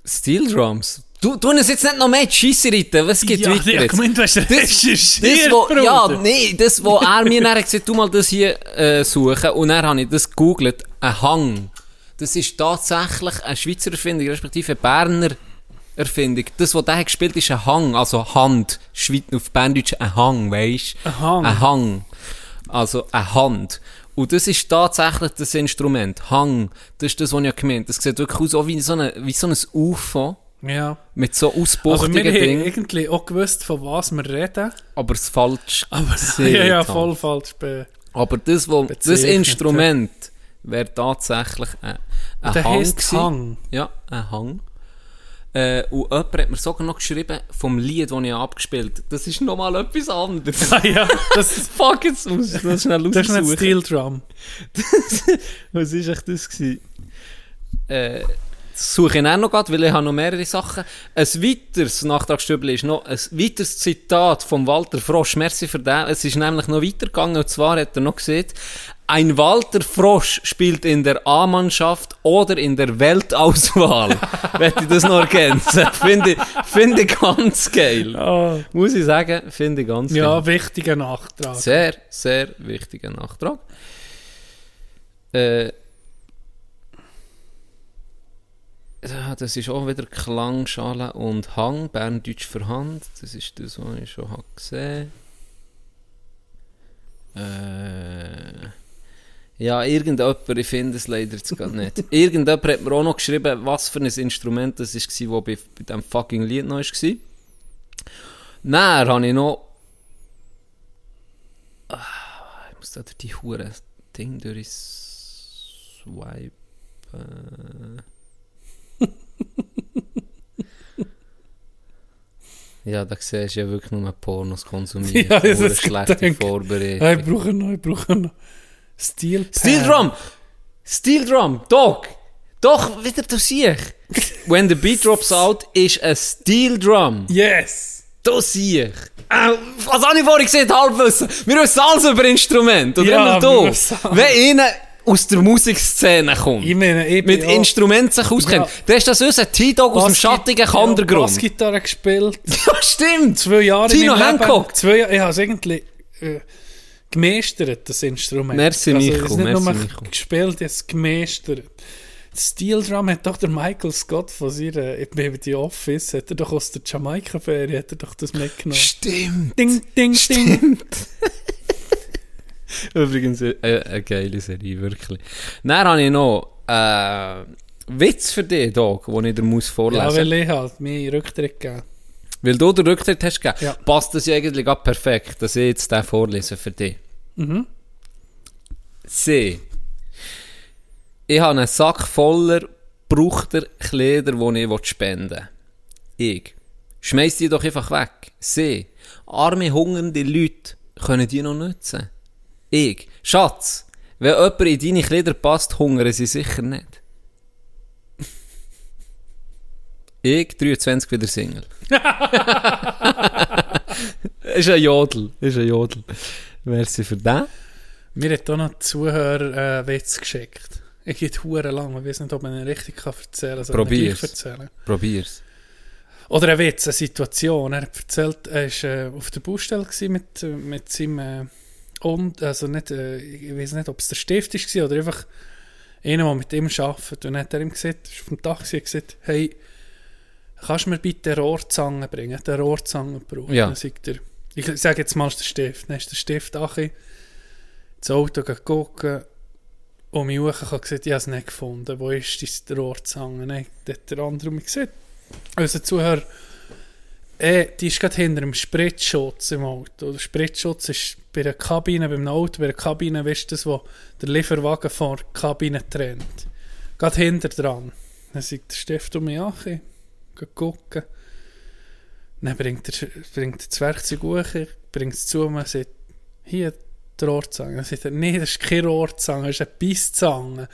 F: Steel Drums. Du, du uns jetzt nicht noch mehr Scheisse reiten. Was geht
G: ja,
F: weiter
G: ich
F: jetzt?
G: gemeint, du hast
F: Das,
G: recherchiert,
F: wo, ja, nee, das, wo er mir dann gesagt du mal das hier äh, suchen und dann habe ich das gegoogelt, ein Hang. Das ist tatsächlich eine Schweizer Erfindung, respektive eine Berner Erfindung. Das, was der hat gespielt ist ein Hang, also Hand. Schweiz auf Berndeutsch ein Hang, weisst
G: Ein Hang.
F: Ein Hang. Also eine Hand. Und das ist tatsächlich das Instrument. Hang. Das ist das, was ich gemeint habe. Das sieht wirklich aus auch wie so, eine, wie so ein UFO.
G: Ja.
F: Mit so
G: Also wir
F: ausbuchtigen
G: haben
F: Dingen.
G: irgendwie auch gewusst, von was wir reden.
F: Aber es falsch
G: Aber ja, ja, voll falsch. Be
F: Aber das, wo, das Instrument wäre tatsächlich ein, ein
G: Der
F: Hang.
G: Hang.
F: Ja, ein Hang. Äh, und jemand hat mir sogar noch geschrieben vom Lied, das ich abgespielt habe. Das ist nochmal etwas anderes.
G: Ah ja, das,
F: Fuck jetzt aus, das ist schnell
G: das ist
F: raussuchen.
G: Steel Drum.
F: Was war echt das? Gewesen? Äh, das suche ich auch noch gerade, weil ich habe noch mehrere Sachen. Ein weiteres Nachtragsstübli ist noch ein weiteres Zitat von Walter Frosch. Merci für den. Es ist nämlich noch weitergegangen und zwar hat er noch gesagt, ein Walter Frosch spielt in der A-Mannschaft oder in der Weltauswahl. Wenn ich das noch ergänzen. Finde ich, finde ich ganz geil.
G: Ah,
F: Muss ich sagen, finde ich ganz geil.
G: ja, wichtiger Nachtrag.
F: Sehr, sehr wichtiger Nachtrag. Äh, ja, das ist auch wieder Klangschale und Hang, Berndeutsch für Hand. Das ist das, was ich schon habe gesehen Äh, ja, irgendjemand, ich finde es leider jetzt gerade nicht. irgendjemand hat mir auch noch geschrieben, was für ein Instrument das war, das bei, bei diesem fucking Lied noch war. Dann habe ich noch... Ah, Ich muss da durch die hure Ding durch swipen. ja, da siehst du ja wirklich nur Pornos konsumieren.
G: Ja, das ist
F: schlechte. Vorbereitung.
G: Ich brauche noch, ich brauche noch. Steel Pan.
F: Steel Drum! Steel Drum! Dog! Doch, wieder du siehst. When the beat drops out, ist ein Steel Drum.
G: Yes!
F: Da sieh ich. Äh, was habe ich vorhin gesehen? Halbwissen. Wir wissen alles über Instrumente. Oder
G: Ja,
F: immer du. Wenn einer aus der Musikszene kommt,
G: Ich meine, ich
F: mit Instrumenten sich auskennt,
G: Ja.
F: dann ist das unser T-Dog aus dem schattigen
G: Ja,
F: Kandergrund.
G: Bassgitarre gespielt.
F: Ja, stimmt.
G: Zwei Jahre
F: Tino Hancock.
G: Leben. Zwei Jahre, ich habe es irgendwie äh, gemeistert, das Instrument.
F: Merci,
G: also,
F: Micho,
G: es ist nicht
F: merci,
G: nur gespielt, ich habe es gemeistert. Das Steel Drum hat doch der Michael Scott von seiner, bei The Office, hat er doch aus der Jamaika-Ferie, hat er doch das mitgenommen.
F: Stimmt.
G: Ding, ding, ding.
F: Übrigens eine, eine geile Serie, wirklich. Dann habe ich noch äh, Witz für dich, Dog, den ich dir muss vorlesen
G: Ja,
F: muss.
G: weil ich halt mir Rücktritt gegeben.
F: Weil du den Rücktritt hast gegeben,
G: Ja.
F: passt das ja eigentlich auch perfekt, dass ich jetzt den vorlese für dich.
G: Mhm.
F: C. Ich habe einen Sack voller gebrauchter Kleider, die ich spenden will. Ich. Schmeiß die doch einfach weg. C. Arme, hungernde Leute können die noch nutzen. Ich. Schatz, wenn jemand in deine Kleider passt, hungern sie sicher nicht. Ich, 23, wieder Single. ist ein Jodel. Ist ein Jodel. Merci für den.
G: Mir hat auch noch die Zuhörer äh, Witz geschickt. Ich geht hure lang, ich weiß nicht, ob man ihn richtig kann erzählen kann.
F: Probier's.
G: erzählen?
F: Probier's.
G: Oder ein Witz, eine Situation. Er hat erzählt, er war äh, auf der Baustelle mit, mit seinem äh, und also nicht, äh, ich weiß nicht, ob es der Stift war oder einfach einer, der mit ihm arbeitet. Und dann hat er ihm gesagt, ist auf dem Dach gewesen, gesagt, hey, kannst du mir bitte eine Rohrzange bringen? Der Rohrzange braucht.
F: Ja.
G: Dann sagt er, ich sage jetzt mal, der Stift. Dann ist der Stift Achi ins Auto gegangen und mich hoch und gesagt, ich habe es nicht gefunden. Wo ist die Rohrzange? Nein, dann hat der andere mir gesagt, unser Zuhörer, äh, die ist gerade hinter dem Spritzschutz im Auto. Der Spritzschutz ist bei der Kabine, beim Auto, bei der Kabine, weißt du wo der Lieferwagen vor der Kabine trennt. Gerade hinter dran. Dann sagt der Stift um mich an, gucken. Dann bringt er, bringt das Werkzeug hoch, bringt es zu und sagt, hier, die Rohrzange. Dann sagt er, nee, das ist keine Rohrzange, das ist eine Bisszange.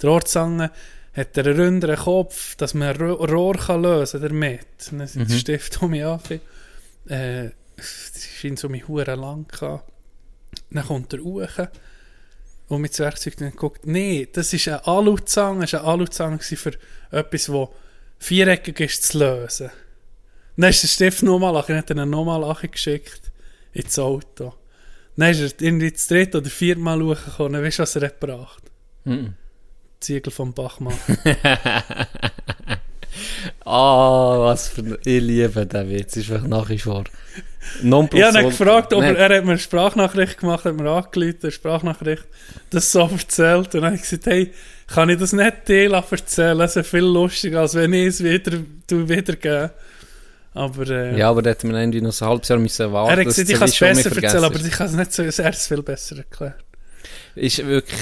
G: Die Rohrzange hat einen ründeren Kopf, dass man ein Ro- Rohr kann lösen damit. Und dann sagt der Stift um mich an, äh, es scheint so mich hure lang gehabt. Dann kommt er hoch und mit dem Werkzeug dann guckt, nee, das ist eine Aluzange, das war eine Aluzange für etwas, das viereckig ist zu lösen. Dann ist der Stift nochmal an, hat ihn nochmal geschickt ins Auto. Dann ist er irgendwie das dritte oder vierte Mal hochgekommen, dann weißt du, was er hat gebracht?
F: Mhm.
G: Ziegel vom Bachmann.
F: Ah, was für ein... Ich liebe den Witz, ist wirklich nach wie vor. Non
G: Ich habe ihn gefragt, ob er, er hat mir eine Sprachnachricht gemacht, hat mir angeleitet, eine Sprachnachricht, das so erzählt. Und dann habe ich gesagt, hey, kann ich das nicht dir erzählen? Das ist viel lustiger, als wenn ich es wieder, du wiedergebe. Aber äh,
F: Ja, aber da hätte man irgendwie noch ein halbes Jahr müssen warten
G: er hat gesagt, ich kann es besser erzählen, aber ich kann es nicht so, er viel besser erklärt.
F: Ist wirklich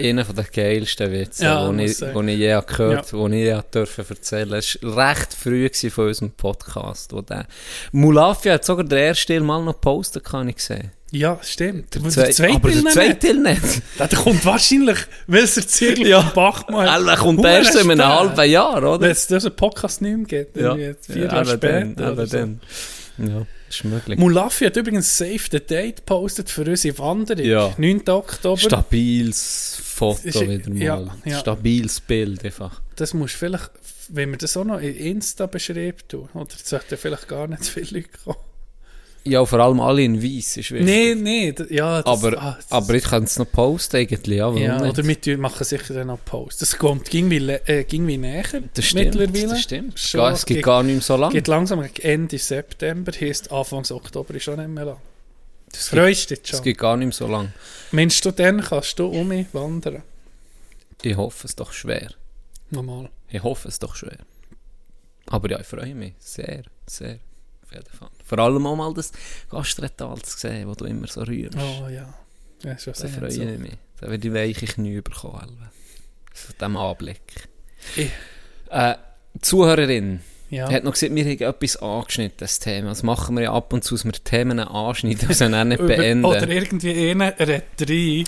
F: einer der geilsten Witze,
G: Ja,
F: die
G: muss
F: ich, wo ich je gehört habe, die ich je dürfen erzählen Es war recht früh von unserem Podcast. Wo der Mulafia hat sogar den ersten Mal noch gepostet, kann ich sehen.
G: Ja, stimmt. Der,
F: Zwei-
G: zweite
F: aber der
G: Teil
F: zweite
G: nicht.
F: Teil.
G: Der der kommt wahrscheinlich, weil es der Ziegel
F: Ja.
G: vom Bachmann hat.
F: Er kommt erst in einem halben Jahr,
G: Wenn
F: oder?
G: es diesen Podcast nicht mehr gibt, irgendwie vier Jahre
F: eben
G: später.
F: eben
G: so.
F: dann. Ja, ist möglich.
G: Mulafi hat übrigens Save the Date gepostet für unsere Wanderung.
F: Ja.
G: 9. Oktober.
F: Stabiles Foto
G: Ist-
F: wieder mal.
G: ja, ja.
F: Stabiles Bild einfach.
G: Das musst vielleicht, wenn wir das auch noch in Insta beschreiben tun, oder es sollten vielleicht gar nicht so viele Leute kommen.
F: Ja, vor allem alle in Weiss ist wichtig.
G: Nee, d- ja, das,
F: aber,
G: ah, das-
F: aber ich kann es noch posten eigentlich, ja,
G: ja,
F: nicht?
G: oder wir machen sicher dann noch Post. Das kommt irgendwie, le- äh, irgendwie näher
F: das stimmt,
G: mittlerweile.
F: das stimmt.
G: Schon,
F: es gibt
G: geht-
F: gar nicht mehr so lange.
G: Geht langsam Ende September, heisst Anfang Oktober ist schon nicht mehr lang.
F: Das
G: Freust dich
F: Es
G: schon?
F: gibt gar nicht mehr so lange.
G: Meinst du, dann kannst du um mich wandern?
F: Ich hoffe es doch schwer.
G: Normal.
F: Ich hoffe es doch schwer. Aber ja, ich freue mich sehr, sehr. auf jeden Fall. Vor allem auch mal das Gastretal zu sehen, wo du immer so rührst.
G: Oh ja. Ja, ist ja
F: Da
G: sehr
F: freue ich mich. Da werde ich weiche Knie bekommen. Von diesem Anblick.
G: Ich-
F: Äh, Zuhörerin
G: Ja.
F: hat noch gesagt, wir haben etwas angeschnitten, das Thema. Das machen wir ja ab und zu, dass wir Themen anschneiden und sie dann nicht beenden.
G: Oder irgendwie einer redet rein,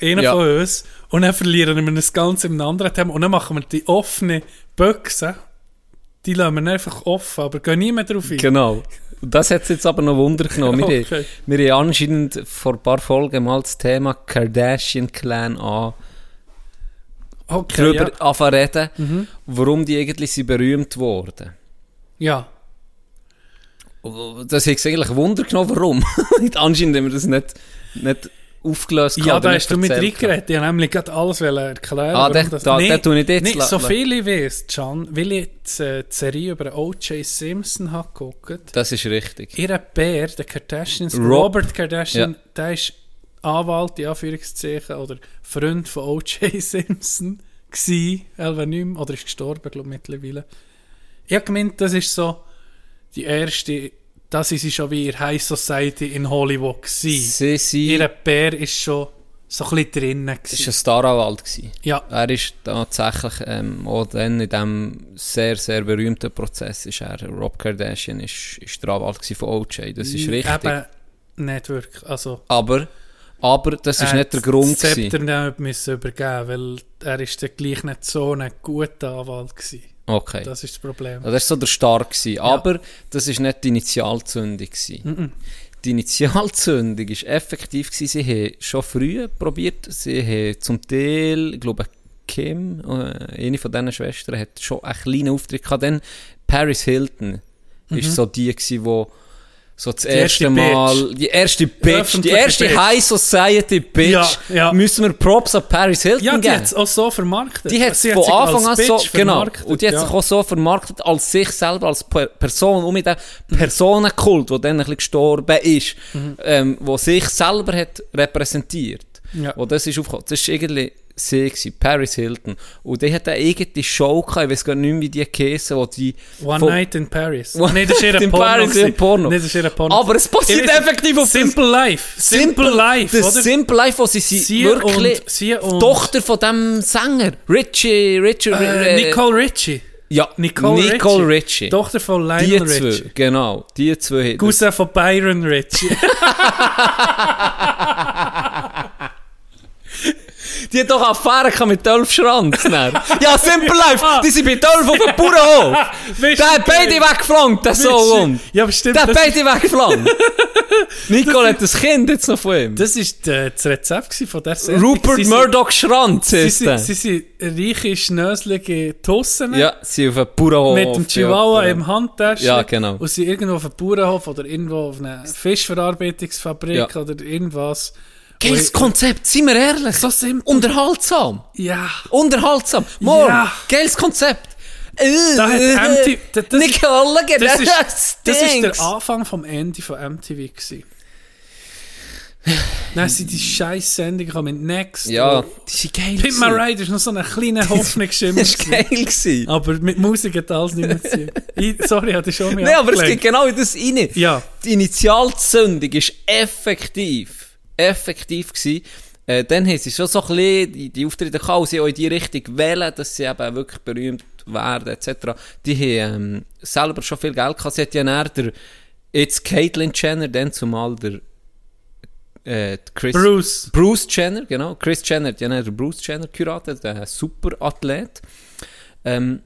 G: einer
F: Ja.
G: von uns, und dann verlieren wir das Ganze in einem anderen Thema. Und dann machen wir die offene Büchse, die lassen wir einfach offen, aber gehen nie mehr drauf ein.
F: Genau. Das hat es jetzt aber noch Wunder genommen. Wir,
G: Okay.
F: haben, wir haben anscheinend vor ein paar Folgen mal das Thema Kardashian-Clan an
G: Okay,
F: darüber
G: ja.
F: anfangen reden,
G: Mhm.
F: warum die eigentlich sind berühmt wurden.
G: ja.
F: Das hat eigentlich Wunder genommen, warum. Anscheinend haben wir das nicht, nicht aufgelöst.
G: Ja, da hast du mit reingeredet. Ich wollte nämlich gerade alles erklären.
F: Ah,
G: warum
F: da-
G: das-
F: da- da tue ich jetzt
G: Nicht
F: la-
G: so viel ich weiss, Can, weil ich die, äh, die Serie über O.J. Simpson habe geguckt.
F: Das ist richtig.
G: Ihr Bär, der Kardashians,
F: Rob-
G: Robert Kardashian,
F: Ja.
G: der ist Anwalt, in Anführungszeichen, oder Freund von O.J. Simpson gsi, elva nicht oder ist gestorben, glaube ich, mittlerweile. Ich habe gemeint, das ist so die erste, das ist sie schon wie in High Society in Hollywood gsi.
F: Sie
G: Ihr Bär ist schon so ein bisschen drinnen
F: ist
G: gsi.
F: ein Staranwalt gewesen.
G: Ja,
F: Er ist tatsächlich ähm, auch dann in diesem sehr, sehr berühmten Prozess ist er, Rob Kardashian, ist, ist der Anwalt gewesen von OJ. Das ist richtig.
G: Eben nicht wirklich, also...
F: Aber, aber das ist nicht der Grund
G: das Zepter
F: gewesen.
G: nicht müssen übergeben, weil er ist dann gleich nicht so ein guter Anwalt gewesen.
F: Okay.
G: Das ist das Problem.
F: Ja, Das war so der Start. Gewesen. Aber das war nicht die Initialzündung. Gewesen. Die Initialzündung war effektiv. Gewesen. Sie haben schon früh probiert. Sie haben zum Teil, ich glaube, Kim, äh, eine von diesen Schwestern, hat schon einen kleinen Auftritt gehabt. Dann Paris Hilton ist so die, gewesen, wo so das erste
G: erste
F: Mal, die erste Bitch, die erste
G: Bitch.
F: High Society Bitch,
G: Ja, ja.
F: müssen wir Props an Paris Hilton
G: Ja, die
F: geben.
G: hat es auch so vermarktet.
F: Die hat
G: Sie
F: von Anfang an so, genau, und die hat sich auch so vermarktet als sich selber, als Per- Person, und mit dem Personenkult, der dann ein bisschen gestorben ist,
G: Mhm.
F: ähm, wo sich selber hat repräsentiert.
G: Ja.
F: Und das ist aufgekommen. Das war irgendwie sie, gewesen, Paris Hilton. Und die hat eine eigene Show gehabt, ich weiß gar nicht mehr, wie die geheissen, wo die...
G: One Night in Paris.
F: One
G: Nein, das ist
F: in
G: Porno.
F: Paris, ihr Porno.
G: Nein, das ist ihr Porno.
F: Aber es passiert effektiv auf
G: Simple Life. Simple, Life,
F: Das
G: oder?
F: Simple Life, wo sie, sie,
G: Sie
F: wirklich...
G: und- sie und-
F: Tochter von dem Sänger, Richie... Richie
G: äh, Nicole Richie.
F: Ja,
G: Nicole,
F: Nicole
G: Richie.
F: Richie.
G: Tochter von
F: Die
G: Lionel
F: zwei,
G: Richie.
F: genau. Die zwei
G: Cousin von Byron Richie.
F: Die hat doch Affäre gehabt mit Dolph Schranz. dann. ja, Simple Life. Die sind bei Dolph auf dem Bauernhof. Der hat beide weggeflankt, der Sohn.
G: Ja, aber stimmt.
F: Der hat beide weggeflankt. Nicole hat das Kind jetzt noch von ihm.
G: das ist äh, das Rezept von der Sendung.
F: Rupert
G: Sie sind-
F: Murdoch Schranz
G: Sie
F: ist
G: sind,
F: der.
G: sie sind reiche, schnöselige Tussen.
F: Ja, sie auf dem Bauernhof.
G: Mit dem Chihuahua
F: ja,
G: im Handtäschchen.
F: Ja, genau.
G: Und sie irgendwo auf einem Bauernhof oder irgendwo auf einer Fischverarbeitungsfabrik
F: Ja.
G: oder irgendwas.
F: Geiles Konzept, seien wir ehrlich.
G: So simpel.
F: Unterhaltsam.
G: Ja.
F: Unterhaltsam. Morgen.
G: Ja.
F: Geiles Konzept. Äh,
G: Da hat MTV das- das-
F: Nicole,
G: Das ist,
F: das,
G: das ist der Anfang vom Ende von MTV gewesen. Dann sind die scheiß Sendungen gekommen mit Next.
F: Ja, die sind geil.
G: Pimp My. Ride ist noch so eine kleine Hoffnungsschimmer.
F: Das war geil. Gewesen.
G: Aber mit Musik hat alles nicht mehr zu Sorry, hatte ich schon mehr
F: Nein, aber es geht genau in das rein.
G: Ja.
F: Die Initialzündung ist effektiv. Effektiv gewesen. Äh, dann haben sie schon so ein bisschen die, die Auftritte und sie auch in die Richtung wählen, dass sie eben wirklich berühmt werden, etc. Die haben ähm, selber schon viel Geld gehabt. Sie hat ja näher der, jetzt Caitlyn Jenner, dann zumal der, äh, Chris,
G: Bruce.
F: Bruce Jenner, genau. Chris Jenner hat ja der Bruce Jenner geheiratet, der super Athlet. Ähm,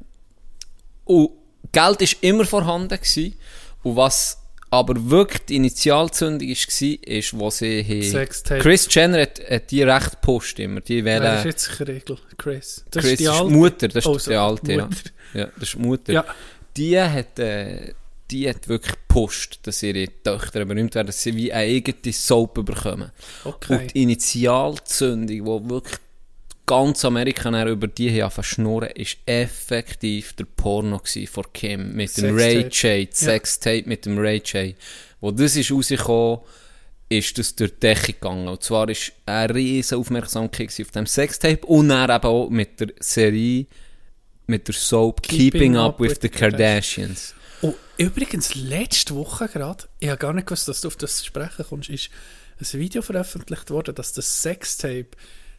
F: und Geld ist immer vorhanden gewesen. Und was aber wirklich die Initialzündung war, ist, wo sie
G: Sextape.
F: Chris Jenner hat, hat die recht gepusht immer. Die
G: Wer ist
F: wählen,
G: jetzt Regel? Chris. Das
F: Chris
G: ist die
F: ist
G: alte.
F: Mutter, das ist
G: Oh, so,
F: die alte, ja. Ja. Das ist die Mutter.
G: Ja.
F: Die hat, äh, die hat wirklich gepusht, dass ihre Töchter berühmt werden, dass sie wie eine eigene Soap bekommen.
G: Okay.
F: Und die Initialzündung, wo wirklich ganz Amerika über die hier verschnurren, ist effektiv der Porno von Kim mit dem. Ray J. Sextape mit dem Ray J. Wo das ist rausgekommen, ist das durch die Decke gegangen. Und zwar ist eine riesige Aufmerksamkeit auf dem Sextape und dann eben auch mit der Serie, mit der Soap Keeping, Up with, the Kardashians.
G: Und übrigens, letzte Woche gerade, ich habe gar nicht gewusst, dass du auf das sprechen kommst, ist ein Video veröffentlicht worden, dass das Sextape,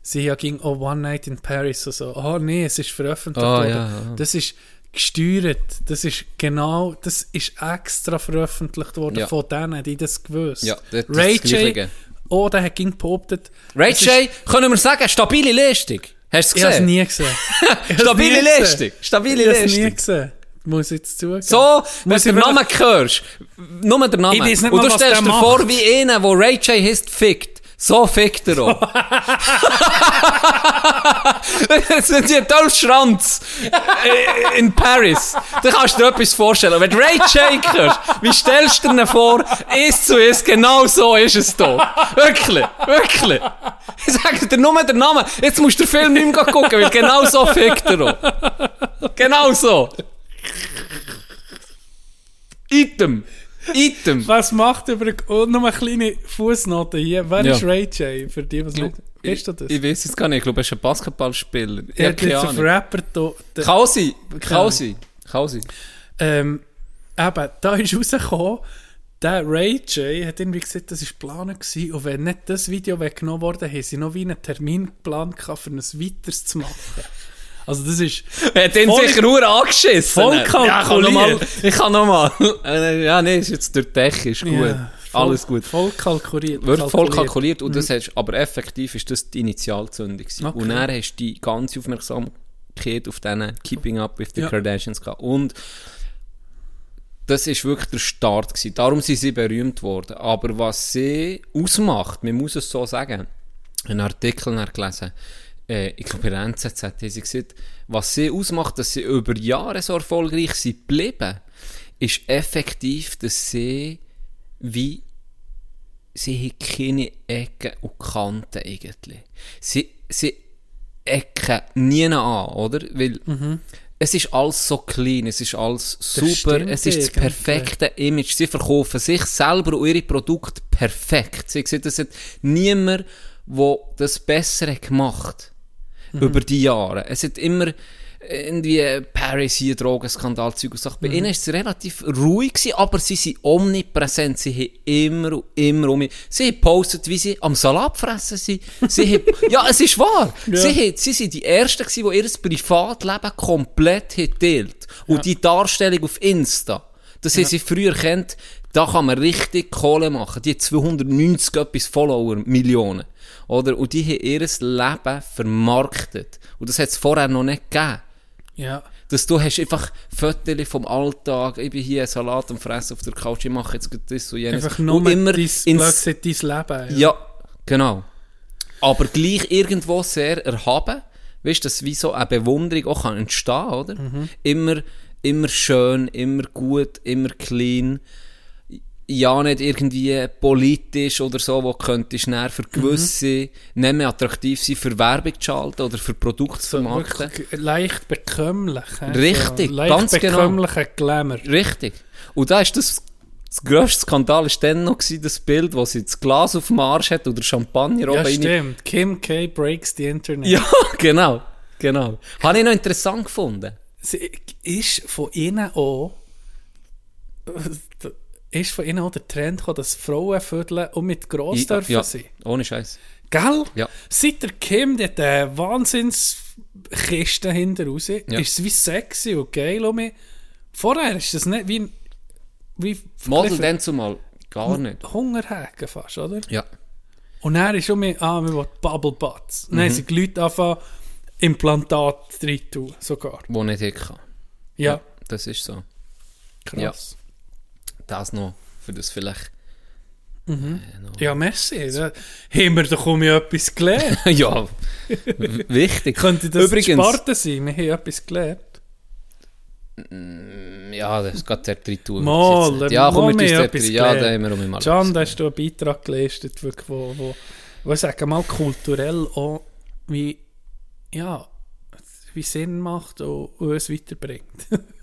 G: sie ja ging oh, One Night in Paris und so, oh nee, es ist veröffentlicht
F: Ah,
G: worden.
F: ja, ja.
G: Das ist gesteuert, das ist genau, das ist extra veröffentlicht worden
F: Ja.
G: von denen, die das gewusst.
F: Ja, das ist
G: Ray
F: das
G: J, oh, der hat ging behauptet,
F: Ray
G: es
F: J, können wir sagen, stabile Leistung. Hast du
G: Ich habe es
F: gesehen?
G: nie gesehen.
F: Stabile
G: gesehen.
F: Leistung. Stabile
G: Ich habe es nie
F: Leistung.
G: gesehen. Muss ich jetzt zugeben.
F: So, wenn
G: Muss
F: du den Namen hörst, nur den Namen.
G: Ich weiss nicht
F: Und du stellst
G: der
F: dir vor, wie einer, der Ray J heißt, fickt. So fickt er auch. das sind die Dolchschranz äh, in Paris. Da kannst du dir etwas vorstellen. Wenn du Ray hörst, wie stellst du dir vor, ist zu ist, genau so ist es da. Wirklich, wirklich. Ich sage dir nur den Namen. Jetzt musst du den Film nicht mehr gucken, weil genau so fickt er auch. Genau so. Item. Item.
G: Was macht übrigens, und noch eine kleine Fußnote hier. Wer
F: Ja.
G: ist Ray J? Für die, was nicht. Weißt du das?
F: Ich weiß es gar nicht. Ich glaube, er ist ein Basketballspieler. Ich
G: er hat jetzt
F: Ahnung.
G: Rapper da, Ahnung.
F: sein. Kann sein.
G: ähm, eben, da ist rausgekommen, der Ray J hat irgendwie gesagt, das war geplant gewesen, und wenn nicht das Video weggenommen wurde, haben sie noch wie einen Termin geplant für ein weiteres zu machen. Also das ist...
F: Er hat ihn sicher nur angeschissen.
G: voll
F: Ja, ich kann
G: kalkuliert.
F: noch mal. Ich kann nochmal. Ja, nee, ist jetzt durch Decke. Ist gut.
G: Ja, voll-
F: Alles gut.
G: Voll kalkuliert.
F: Wird voll
G: kalkuliert.
F: und das hast, aber effektiv ist das die Initialzündung.
G: Okay.
F: Und dann hast du die ganze Aufmerksamkeit auf diesen Keeping Up with the
G: Ja.
F: Kardashians gehabt. Und das ist wirklich der Start gewesen. Darum sind sie berühmt worden. Aber was sie ausmacht, man muss es so sagen, einen Artikel gelesen, äh, ich glaube, in der NZZ haben sie gesagt, was sie ausmacht, dass sie über Jahre so erfolgreich sind geblieben, ist effektiv, dass sie wie sie haben keine Ecken und Kanten irgendwie. Sie, sie ecken nie an, oder? Weil es ist alles so clean, es ist alles super, es ist das
G: irgendwie.
F: perfekte Image. Sie verkaufen sich selber und ihre Produkte perfekt. Sie sehen, es hat niemand, der das besser hat gemacht über die Jahre. Es hat immer irgendwie Paris hier, Drogenskandal, Zeug und Sachen. Bei ihnen war es relativ ruhig, gewesen, aber sie sind omnipräsent. Sie haben immer und immer um mich. Sie haben gepostet, wie sie am Salat fressen sind. Sie haben, ja, es ist wahr. Sie, haben, sie sind die Ersten gewesen, die ihr Privatleben komplett haben geteilt. Und die Darstellung auf Insta, das haben sie früher kennt, da kann man richtig Kohle machen. Die hat 290 etwas Follower, Millionen. Oder? Und die haben ihr Leben vermarktet. Und das hat es vorher noch nicht gegeben.
G: Ja.
F: Dass du hast einfach Fotos vom Alltag, ich bin hier Salat am Fressen auf der Couch, ich mache jetzt das und jenes.
G: Einfach nur
F: und immer
G: dein,
F: ins,
G: dein Leben.
F: ja, genau. Aber gleich irgendwo sehr erhaben, weißt du, dass wie so eine Bewunderung auch kann entstehen, oder? Immer, immer schön, immer gut, immer clean. Ja, nicht irgendwie politisch oder so, wo könntest du für gewisse nicht mehr attraktiv sein, für Werbung zu schalten oder für Produkte zu
G: So
F: vermarkten.
G: wirklich leicht bekömmlich. hä?
F: Richtig,
G: leicht
F: ganz genau.
G: bekömmlicher Glamour.
F: Richtig. Und da ist das, das grösste Skandal ist dann noch gewesen, das Bild, wo sie das Glas auf dem Arsch hat oder Champagner
G: Ja,
F: oben rein-
G: stimmt. Kim K. breaks the Internet.
F: Ja, genau. Genau. Habe ich noch interessant gefunden.
G: Sie ist von ihnen auch ist von ihnen auch der Trend gekommen, dass Frauen vödeln und mit gross dürfen
F: ja,
G: sein.
F: ohne Scheiß.
G: Gell?
F: Ja.
G: Seit der Kim, hat eine Wahnsinnskiste hinter raus, ist es wie sexy und geil um mich. Vorher ist das nicht wie, wie
F: Model dann zumal gar nicht.
G: Hungerhäken fast, oder?
F: Ja.
G: Und dann ist um mich, ah, wir wollen Bubble Butts.
F: Mhm.
G: Dann sind die Leute anfangen, Implantat drin tun, sogar.
F: Wo nicht hin kann.
G: Ja,
F: Das ist so.
G: krass.
F: Das noch. Für das vielleicht.
G: Ja, merci. Da haben wir doch um etwas gelernt.
F: ja. Wichtig.
G: Könnte das
F: Übrigens.
G: Sparta sein? Wir haben etwas gelernt.
F: Ja, das geht dort drin tun.
G: Mal.
F: Ja, komm, wir tun
G: etwas.
F: Ja, da haben wir um mal.
G: Can, da hast du einen Beitrag geleistet, wirklich, wo, wo, wo ich sage mal kulturell auch wie, ja, wie Sinn macht und, und uns weiterbringt.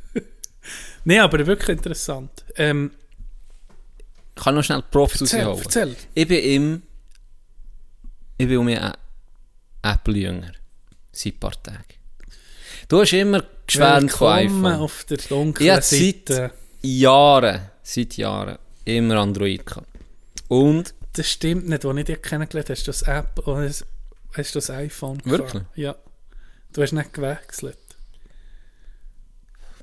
G: Nein, aber wirklich interessant. Ähm,
F: Ich kann noch schnell die Profis
G: erzähl,
F: rausholen.
G: erzähl.
F: Ich bin im. Ich bin um mich ein Apple-Jünger. Seit ein paar Tagen. Du hast immer geschwärmt von iPhone.
G: auf der dunklen
F: Zeit.
G: Seite.
F: Jahren, seit Jahren, immer Android gehabt. Und,
G: Das stimmt nicht, als ich dich kennengelernt habe, hast du das App oder hast du das iPhone
F: Wirklich?
G: Ja. Du hast nicht gewechselt.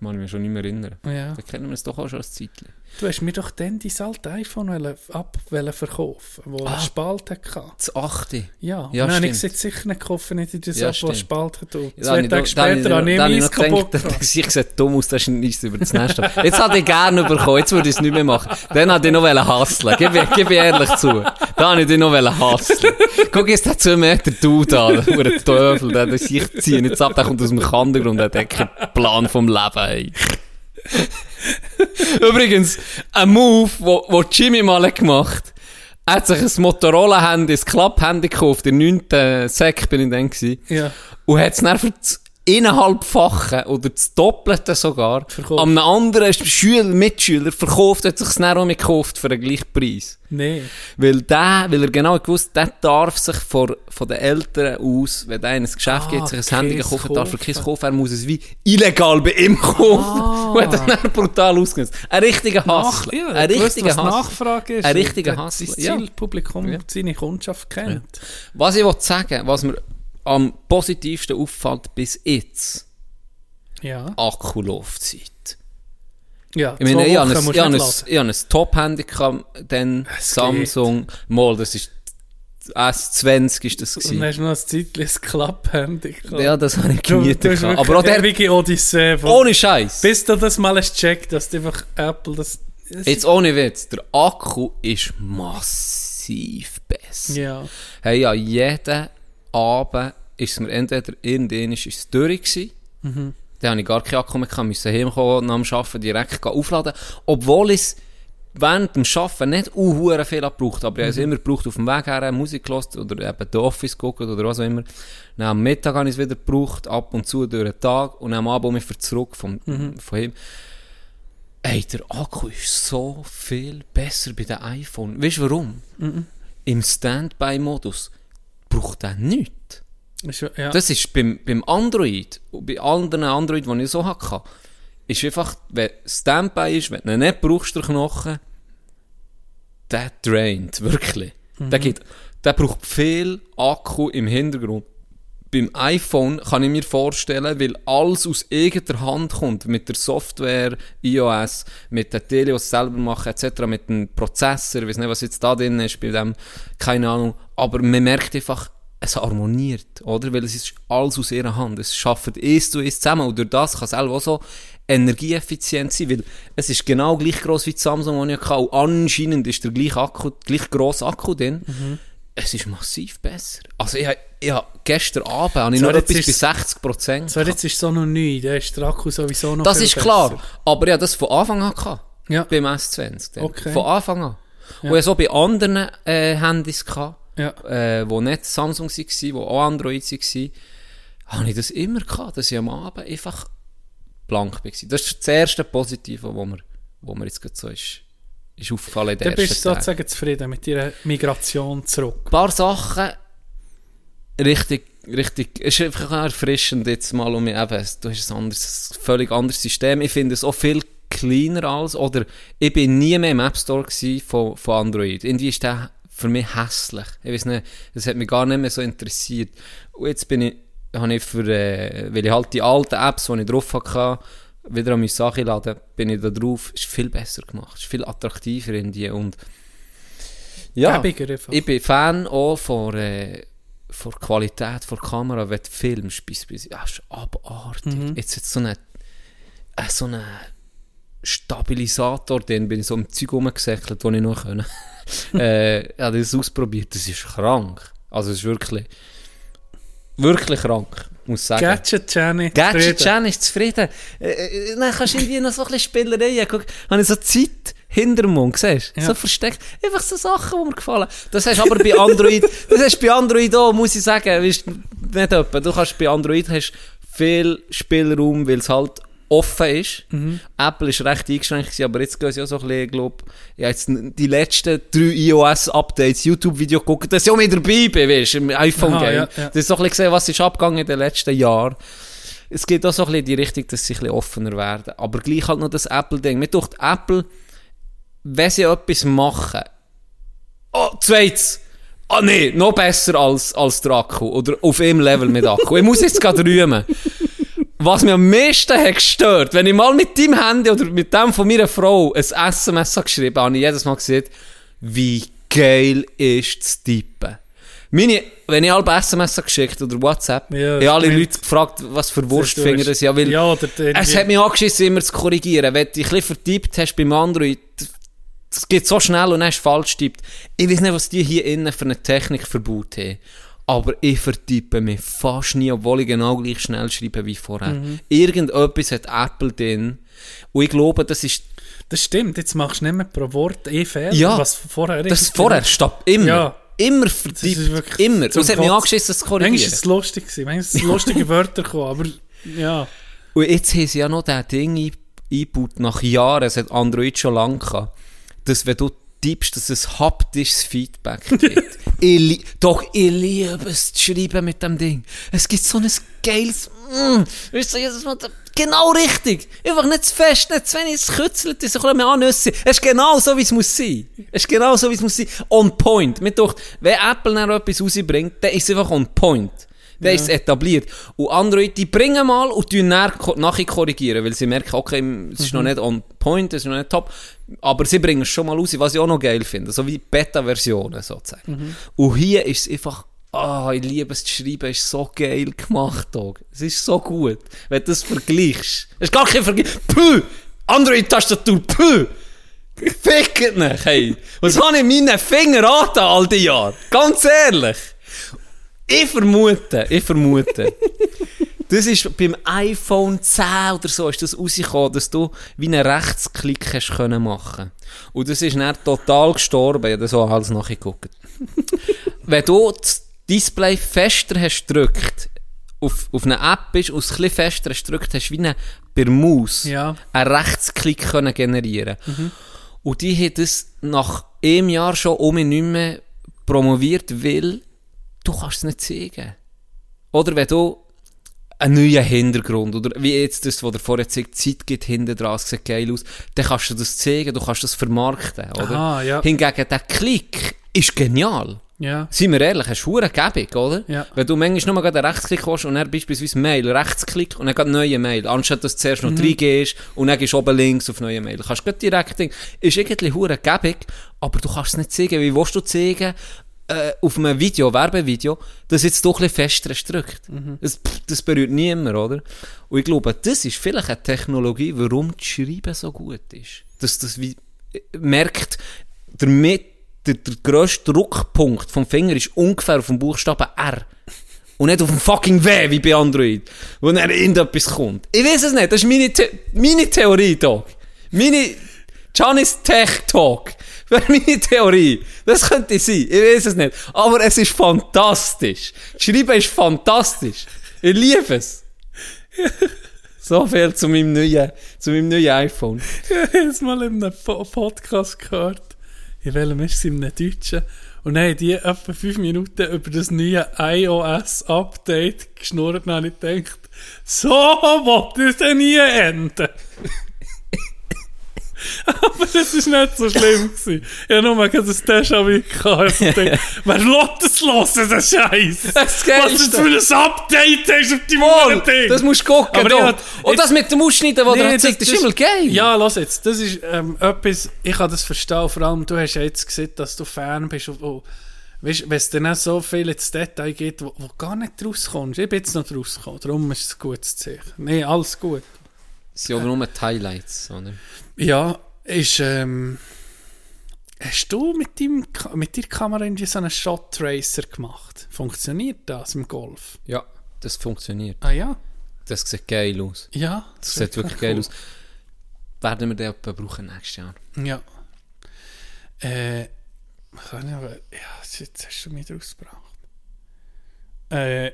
F: Kann ich mich schon nicht mehr erinnern.
G: Ja.
F: Da kennen wir es doch auch schon als Zeitchen.
G: Du hast mir doch dann dein alte iPhone ab verkaufen, wo
F: Ah.
G: Spalt hatte.
F: Das achte.
G: Ja,
F: Ja,
G: ja dann habe ich gesagt, sicher nicht gekauft, nicht in das
F: Ja,
G: ja, wo. Spalt hat. Und
F: Da
G: Zwei
F: ich
G: Tage
F: da ich
G: später habe ich
F: da ich
G: meins
F: noch
G: kaputt gemacht.
F: das Gesicht sieht dumm aus, das ist nichts über das nächste. Jetzt hätte ich gerne bekommen, jetzt würde ich es nicht mehr machen. Dann hätte ich noch hasseln Gib, ich- gib ich ehrlich zu. Da habe ich dich noch hasseln Guck, jetzt der 2 Meter Dude an, der Teufel, der sich zieht jetzt ab, der kommt aus dem Kandergrund, der hat keinen Plan vom Leben, ey. Übrigens, ein Move, wo, wo Jimmy mal hat gemacht er hat sich ein Motorola-Handy, ein Klapp-Handy gekauft, in der 9. Sek bin ich dann gewesen.
G: Ja.
F: Und hat es dann für das eineinhalbfache oder das Doppelte sogar
G: Verkauft.
F: an einem anderen Schüler, Mitschüler verkauft, hat sich es dann auch gekauft für den gleichen Preis.
G: Nein.
F: Weil der, weil er genau gewusst, der darf sich vor, von den Eltern aus, wenn der in ein Geschäft
G: Ah,
F: geht, sich ein Handy
G: keins
F: kaufen, darf er keins
G: kaufen.
F: kaufen, er muss es wie illegal bei ihm kaufen.
G: Ah.
F: Und hat das dann brutal ausgenutzt. Ein richtiger Hassler.
G: ja,
F: ein richtiger Hassler.
G: Nachfrage ist.
F: Ein richtiger Hassler,
G: Sein
F: ja.
G: Zielpublikum,
F: Ja.
G: seine Kundschaft kennt.
F: Was ich wollte sagen, was mir am positivsten auffällt bis jetzt,
G: Ja.
F: Akkulaufzeit.
G: Ja,
F: Ich meine, ich habe ein, ich habe ein,
G: laden.
F: ich habe ein Top-Handy dann
G: Es
F: Samsung, mal, das ist S20 ist das gewesen.
G: hast du noch ein Zeitchen ein Klapp-Handy.
F: Ja, das habe ich gemietet. Aber auch der,
G: ewige Odyssee.
F: ohne Scheiß.
G: Bis du das mal hast gecheckt, dass einfach Apple das... das
F: Jetzt ohne Witz, der Akku ist massiv besser.
G: Ja.
F: Hey, ja, jeden Abend ist mir entweder irgendwann ist es durch gewesen.
G: Mhm.
F: Dann habe ich gar keinen Akku mehr gehabt, musste heimkommen, nach dem Arbeiten direkt aufladen. Obwohl ich es während dem Arbeiten nicht unhuere viel gebraucht aber ich habe es
G: Mhm.
F: immer gebraucht auf dem Weg her, Musik gehört oder eben The Office geguckt oder was auch immer. Dann am Mittag habe ich es wieder gebraucht, ab und zu durch den Tag und am Abend mich zurück vom,
G: Mhm.
F: von ihm. Ey, der Akku ist so viel besser bei dem iPhone. Weißt du warum?
G: Mhm.
F: Im Standby-Modus braucht er nichts.
G: Ja.
F: Das ist beim, beim Android, und bei anderen Android, die ich so hatte, ist einfach, wenn Standby ist, wenn du nicht brauchst, der Knochen, der draint, wirklich. Der, geht, der braucht viel Akku im Hintergrund. Beim iPhone kann ich mir vorstellen, weil alles aus eigener Hand kommt, mit der Software, iOS, mit den Tele, die es selber machen, etc., mit dem Prozessor, ich weiß nicht, was jetzt da drin ist, bei dem, keine Ahnung, aber man merkt einfach, es harmoniert, oder? Weil es ist alles aus ihrer Hand. Es schafft eins zu eins zusammen und durch das kann es auch so energieeffizient sein, weil es ist genau gleich gross wie die Samsung, die ich hatte. Und anscheinend ist der gleiche Akku, gleich grosse Akku drin. Es ist massiv besser. Also ich, ich gestern Abend habe ich
G: So,
F: noch etwas bei
G: ist-
F: 60 Prozent.
G: so, jetzt ist so noch neu, da ist der Akku sowieso noch
F: Das ist
G: besser.
F: klar. Aber ich habe das von Anfang an gehabt.
G: Ja.
F: Beim S20. dann.
G: Okay.
F: Von Anfang an. Und ich so bei anderen äh, Handys gehabt,
G: Ja.
F: äh, wo nicht Samsung waren, wo auch Android waren, habe ich das immer gehabt, dass ich am Abend einfach blank war. Das ist das erste Positive, wo mir, wo mir jetzt gerade so ist, ist aufgefallen
G: bist du
F: Tagen.
G: sozusagen zufrieden mit deiner Migration zurück.
F: Ein paar Sachen richtig, richtig, es ist einfach erfrischend jetzt mal um mich eben, du hast ein anderes, völlig anderes System. Ich finde es auch viel kleiner als, oder ich bin nie mehr im App Store von, von Android. Irgendwie ist der für mich hässlich. Ich weiß nicht, das hat mich gar nicht mehr so interessiert. Und jetzt bin ich, habe ich für, äh, weil ich halt die alten Apps, die ich drauf hatte, wieder an meine Sache laden, bin ich da drauf, ist viel besser gemacht, ist viel attraktiver in die und ja, ich bin Fan auch von, äh, von Qualität der Kamera, wenn du filmst, bis, bis, ja, ist abartig.
G: Mhm.
F: Jetzt hat so einen, äh, so einen Stabilisator, den bin ich so im Zeug rumgesäckelt, den ich noch können. äh, ich habe das ausprobiert, das ist krank. Also es ist wirklich, wirklich krank, muss ich sagen.
G: Gadget Jenny.
F: Gadget Jan ist zufrieden. Äh, äh, dann kannst du irgendwie noch so ein bisschen Spielereien. Guck, habe ich so Zeit hinter dem Mund, siehst du?
G: Ja.
F: So versteckt. Einfach so Sachen, die mir gefallen. Das hast du aber bei Android, das hast du bei Android auch, muss ich sagen. Weißt, nicht etwa. Du kannst bei Android hast viel Spielraum, weil es halt offen ist. Apple ist recht eingeschränkt gewesen, aber jetzt gehen sie auch so ein bisschen, ich glaube, ja, jetzt die letzten drei iOS-Updates, YouTube-Video gucken, dass ich auch mit dabei bin, weißt im iPhone-Game.
G: Ja, ja.
F: Das ist so ein bisschen gesehen, was ist abgegangen in den letzten Jahren. es geht auch so ein bisschen in die Richtung, dass sie ein bisschen offener werden. Aber gleich halt noch das Apple-Ding. Mir denkt, Apple, wenn sie etwas machen, oh, zweites, ah nee, noch besser als, als der Akku. Oder auf einem Level mit Akku. Ich muss jetzt gerade rühmen. Was mir am meisten hat gestört, wenn ich mal mit deinem Handy oder mit dem von meiner Frau ein SMS habe geschrieben habe, habe ich jedes Mal gesehen, wie geil ist das Tippen. Meine, wenn ich alle SMS geschickt oder WhatsApp,
G: Ja,
F: haben alle. Leute gefragt, was für Wurstfinger das ja, weil
G: Ja,
F: es hat mich angeschissen, immer zu korrigieren. Wenn du dich ein bisschen vertippt hast beim Android, das geht so schnell und dann hast du falsch getippt. Ich weiß nicht, was die hier innen für eine Technik verbaut haben. Aber ich vertippe mich fast nie, obwohl ich genau gleich schnell schreibe wie vorher.
G: Mhm.
F: Irgendetwas hat Apple drin. Und ich glaube, das ist,
G: Das stimmt, jetzt machst du nicht mehr pro Wort eh Fehler,
F: Ja,
G: was vorher
F: das vorher
G: war.
F: stopp. Immer.
G: Ja.
F: Immer
G: ist wirklich
F: Immer. Und es hat mich angeschissen, das zu
G: Manchmal
F: korrigieren.
G: war es lustig, gewesen, manchmal sind lustige Wörter gekommen, aber ja.
F: Und jetzt haben sie ja noch das Ding ein- eingebaut, nach Jahren, es hat Android schon lange gehabt, dass wenn du tippst, dass es haptisches Feedback gibt. ich Doch, ich liebe es zu schreiben mit dem Ding. Es gibt so ein geiles, mm, weißt du, jedes Mal, genau richtig. Einfach nicht zu fest, nicht zu wenig, es kützelt, es bisschen mehr Anüsse. Es ist genau so, wie es muss sein. Es ist genau so, wie es muss sein. On point. Mir doch, wenn Apple dann etwas rausbringt, dann ist es einfach on point. Der ist etabliert. Und Android, die bringen mal und tun nachher ko- nachher korrigieren, weil sie merken, okay, es ist noch nicht on point, es ist noch nicht top, aber sie bringen es schon mal raus, was ich auch noch geil finde, so wie Beta-Versionen sozusagen. Und hier ist es einfach, ah, ich liebe es zu schreiben, es ist so geil gemacht, Dog. Es ist so gut, wenn du das vergleichst. Es ist gar kein Vergleich. Puh! Android-Tastatur, puh! Fickt nicht, hey. Was habe ich meinen Finger angetan all die Jahre? Ganz ehrlich. Ich vermute, ich vermute. das ist beim iPhone 10 oder so ist das rausgekommen, dass du wie einen Rechtsklick hast können machen. Und das ist dann total gestorben. Ich habe das auch alles nachgeguckt. Wenn du das Display fester hast gedrückt, auf, auf eine App bist und es ein fester hast gedrückt, hast du wie eine, per Maus
G: Ja.
F: einen Rechtsklick können generieren Und die hat das nach einem Jahr schon um nicht mehr promoviert, weil du kannst es nicht zeigen. Oder wenn du einen neuen Hintergrund, oder wie jetzt das, was der vorher zeigt, Zeit gibt hinten dran, es sieht geil aus, dann kannst du das zeigen, du kannst das vermarkten, oder?
G: Aha, ja.
F: Hingegen der Klick ist genial.
G: Ja.
F: Seien wir ehrlich, hast du hure gebig, oder?
G: Ja.
F: Wenn du manchmal nur einen Rechtsklick hast und dann beispielsweise Mail, Rechtsklick und dann gerade neue Mail, anstatt dass du zuerst noch
G: Mhm.
F: 3 gehst und dann gehst du oben links auf neue Mail. Kannst du gerade direkt ist irgendwie hure aber du kannst es nicht zeigen. Wie willst du zeigen, äh, auf einem Video, Werbevideo, dass jetzt doch ein bisschen fester ist gedrückt?
G: Mhm.
F: Das, pff, das berührt niemand, oder? Und ich glaube, das ist vielleicht eine Technologie, warum das Schreiben so gut ist. Dass das wie äh, merkt, damit der, der grösste Druckpunkt vom Finger ist ungefähr auf dem Buchstaben R. Und nicht auf dem fucking W, wie bei Android. Wo dann irgendetwas kommt. Ich weiß es nicht, das ist meine, The meine Theorie, Dog. Meine Johnny's Tech Talk. Wäre meine Theorie. Das könnte sein. Ich weiß es nicht. Aber es ist fantastisch. Schreiben ist fantastisch. Ich liebe es. So viel zu meinem neuen, zu meinem neuen iPhone.
G: Ich habe jetzt mal in einem Po- Podcast gehört, in welchem ist es, in einem Deutschen, und dann haben die etwa fünf Minuten über das neue iOS-Update geschnurrt und habe ich gedacht, so will das denn nie enden. Aber es war nicht so schlimm. Gewesen. Ich habe nur mal gerade das Déjà-vu gehabt. Ich dachte, wer lässt das hören, das Scheiß?
F: Das
G: Was ist für ein Update hast auf die Ding?
F: das musst du gucken.
G: Aber hab-
F: Und das mit dem Ausschneiden, das
G: Nee,
F: er zeigt, das, ist immer geil.
G: Ja, lass jetzt. Das ist ähm, etwas, ich kann das verstehen. Vor allem, du hast ja jetzt gesehen, dass du Fan bist. Und, und, weißt, wenn es dann auch so viel ins Detail geht, wo, wo gar nicht rauskommst. Ich bin jetzt noch rausgekommen. Darum ist es ein gutes Zeichen. Nee, alles gut.
F: Das sind aber nur die Highlights. Oder?
G: Ja, ist, ähm, hast du mit, deinem, mit deiner Kamera irgendwie so einen Shot Tracer gemacht? Funktioniert das im Golf?
F: Ja, das funktioniert.
G: Ah ja?
F: Das sieht geil aus.
G: Ja.
F: Das sieht wirklich geil aus. Werden wir den brauchen nächstes Jahr?
G: Ja. Äh, was soll ich aber. Ja, jetzt hast du mich rausgebracht. Äh.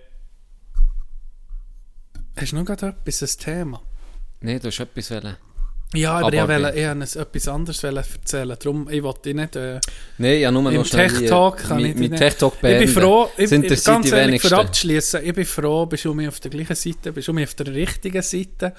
G: Hast du noch gerade etwas, ein Thema?
F: Nein, du hast etwas wollen.
G: Ja, aber ich
F: Aber-
G: wollte eher etwas anderes erzählen. Darum, ich wollte dich nicht... Äh,
F: Nein, ja, nur noch schnell
G: Tech Talk kann ich nicht-
F: Tech Talk
G: ich
F: beenden.
G: bin froh, ich,
F: interessiert
G: ich, ganz ehrlich, für abzuschließen, ich bin froh, bist du mir auf der gleichen Seite, bist du mir auf der richtigen Seite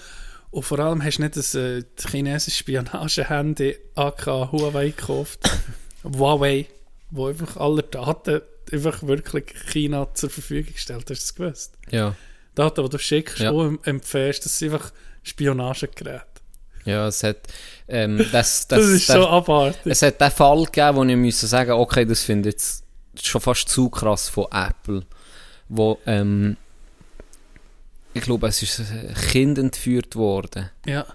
G: und vor allem hast du nicht das, äh, chinesische Spionage-Handy AK Huawei gekauft. Huawei, wo einfach alle Daten einfach wirklich China zur Verfügung stellt. Hast du das gewusst?
F: Ja,
G: Daten, die du schickst
F: Ja.
G: und empfährst, das sind einfach Spionagegeräte.
F: ja, es hat, ähm, das, das,
G: Das, ist
F: der,
G: so abartig.
F: es hat den Fall gegeben, wo ich müssen sagen, okay, das finde ich jetzt schon fast zu krass von Apple, wo, ähm, ich glaube, es ist ein Kind entführt worden
G: Ja.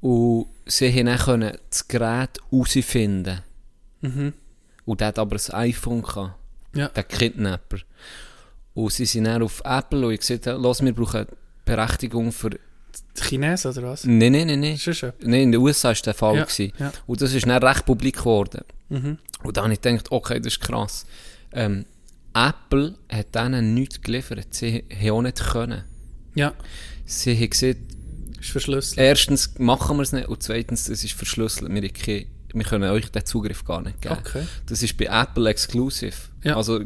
F: und sie haben dann können das Gerät herausfinden.
G: Mhm.
F: Und der hat aber ein iPhone gehabt.
G: Ja.
F: Der Kidnapper. Und sie sind dann auf Apple und ich gesagt, los, wir brauchen Berechtigung für...
G: Chinesen oder was?
F: Nein, nein, nein,
G: schon.
F: Nein, in den USA war der Fall.
G: Ja,
F: gewesen.
G: ja.
F: Und das ist dann recht publik geworden.
G: Mhm.
F: Und dann habe ich gedacht, okay, das ist krass. Ähm, Apple hat denen nichts geliefert. Sie haben auch nicht können.
G: Ja,
F: Sie haben gesagt,
G: ist verschlüsselt.
F: erstens machen wir es nicht und zweitens, das ist verschlüsselt. Wir, keine- wir können euch den Zugriff gar nicht geben.
G: Okay.
F: Das ist bei Apple exclusive.
G: Ja.
F: Also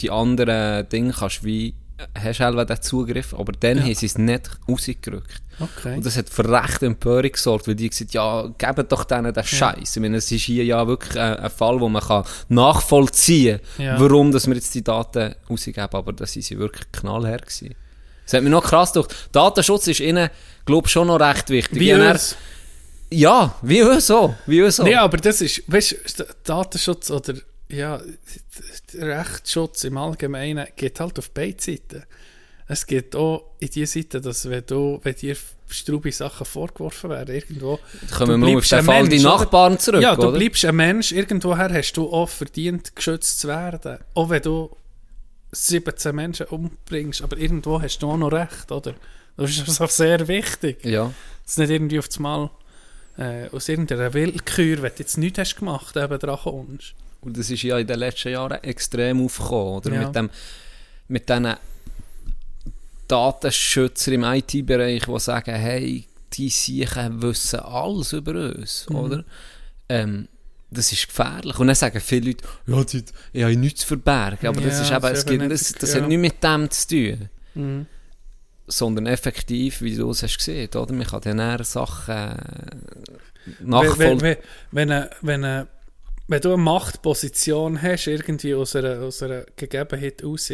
F: die anderen Dinge kannst du wie, hast halt den Zugriff, aber dann
G: Ja.
F: haben sie es nicht rausgerückt.
G: Okay.
F: Und das hat für rechte Empörung gesorgt, weil die gesagt ja, gebt doch denen den Scheiß. Ich meine, es ist hier ja wirklich ein, ein Fall, wo man kann nachvollziehen kann,
G: Ja.
F: warum dass wir jetzt die Daten rausgeben, aber da sind sie wirklich knallhart gewesen. Das hat mich noch krass durch. Datenschutz ist ihnen, glaube ich, schon noch recht wichtig.
G: Wie uns.
F: Ja, wie uns so. Wie uns so.
G: Nee, aber das ist, weißt du, Datenschutz oder ja, Rechtsschutz im Allgemeinen geht halt auf beide Seiten. Es geht auch in die Seite, dass wenn, du, wenn dir strube Sachen vorgeworfen werden, irgendwo.
F: Kommen wir mal auf den Fall die
G: Mensch?
F: Nachbarn zurück,
G: Ja, du
F: oder?
G: bleibst ein Mensch, irgendwoher hast du auch verdient, geschützt zu werden. Auch wenn du 17 Menschen umbringst, aber irgendwo hast du auch noch Recht, oder? Das ist also sehr wichtig.
F: Ja.
G: Dass du nicht irgendwie auf das Mal äh, aus irgendeiner Willkür, wenn du jetzt nichts hast gemacht, eben dran kommst.
F: Und das ist ja in den letzten Jahren extrem aufgekommen, oder?
G: Ja.
F: Mit, dem, mit diesen Datenschützer im IT-Bereich, die sagen, hey, die Siechen wissen alles über uns,
G: Mhm.
F: oder? Ähm, das ist gefährlich. Und dann sagen viele Leute, ja, die, ich habe nichts zu verbergen. Aber das,
G: Ja,
F: ist eben,
G: das
F: es
G: ist eben
F: gibt,
G: nicht-
F: das, das
G: ja.
F: hat nichts mit dem zu tun.
G: Mhm.
F: Sondern effektiv, wie du es hast gesehen, oder? Man kann dann eher Sachen
G: Wenn,
F: nachvollziehen.
G: wenn, wenn, wenn, eine- wenn, eine- wenn du eine Machtposition hast, irgendwie aus einer, aus einer Gegebenheit raus,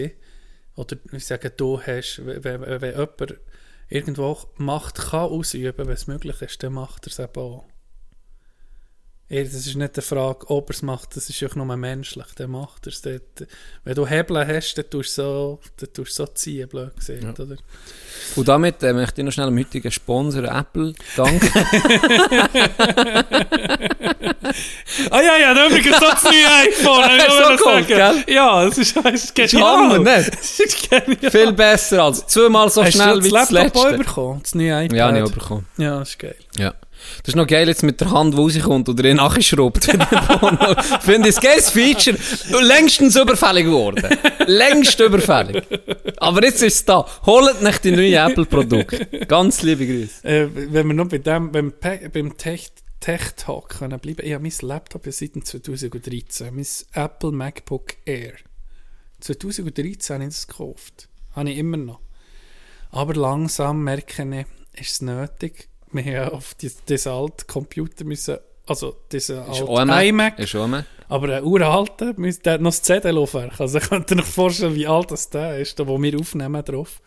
G: oder ich sage, du hast, wenn, wenn, wenn jemand irgendwo Macht kann ausüben, wenn es möglich ist, dann macht er es eben auch. Eh, Das ist nicht die Frage, ob er es macht, das ist auch nur menschlich, dann macht er es. Dort- Wenn du Hebel hast, dann tust du so, dann tust du so ziehen, blöd gesagt, oder?
F: Und damit äh, möchte ich noch schnell dem heutigen Sponsor Apple danken.
G: Ah ja, ja, dann übrigens so das neue iPhone. ich
F: So cool,
G: sagen. Ja, das ist, das ist genial.
F: Hammer, nicht?
G: Das ist genial.
F: Viel besser als zweimal so
G: Hast
F: schnell
G: du
F: wie
G: das
F: das
G: Laptop auch
F: letzte.
G: bekommen? Das neue iPad?
F: Ja, auch bekommen.
G: Ja, das ist geil.
F: Ja. Das ist noch geil jetzt mit der Hand, die rauskommt oder ihn nachschraubt. Finde ich ein geiles Feature. Längstens überfällig geworden. Längst überfällig. Aber jetzt ist es da. Holt nicht die neuen Apple-Produkte. Ganz liebe Grüße.
G: Äh, wenn wir noch bei dem, beim, beim Tech, Tech Talk können bleiben. Ich habe mein Laptop ja seit dem 2013. Mein Apple MacBook Air. 2013 habe ich das gekauft. Habe ich immer noch. Aber langsam merke ich, ist es nötig. Wir haben auf die, diesen alten Computer müssen, also diesen alten iMac,
F: Ist
G: aber ein uralter, müsst- der hat noch das CD-Laufwerk. Also könnt ihr euch vorstellen, wie alt das der ist, da wo wir aufnehmen drauf.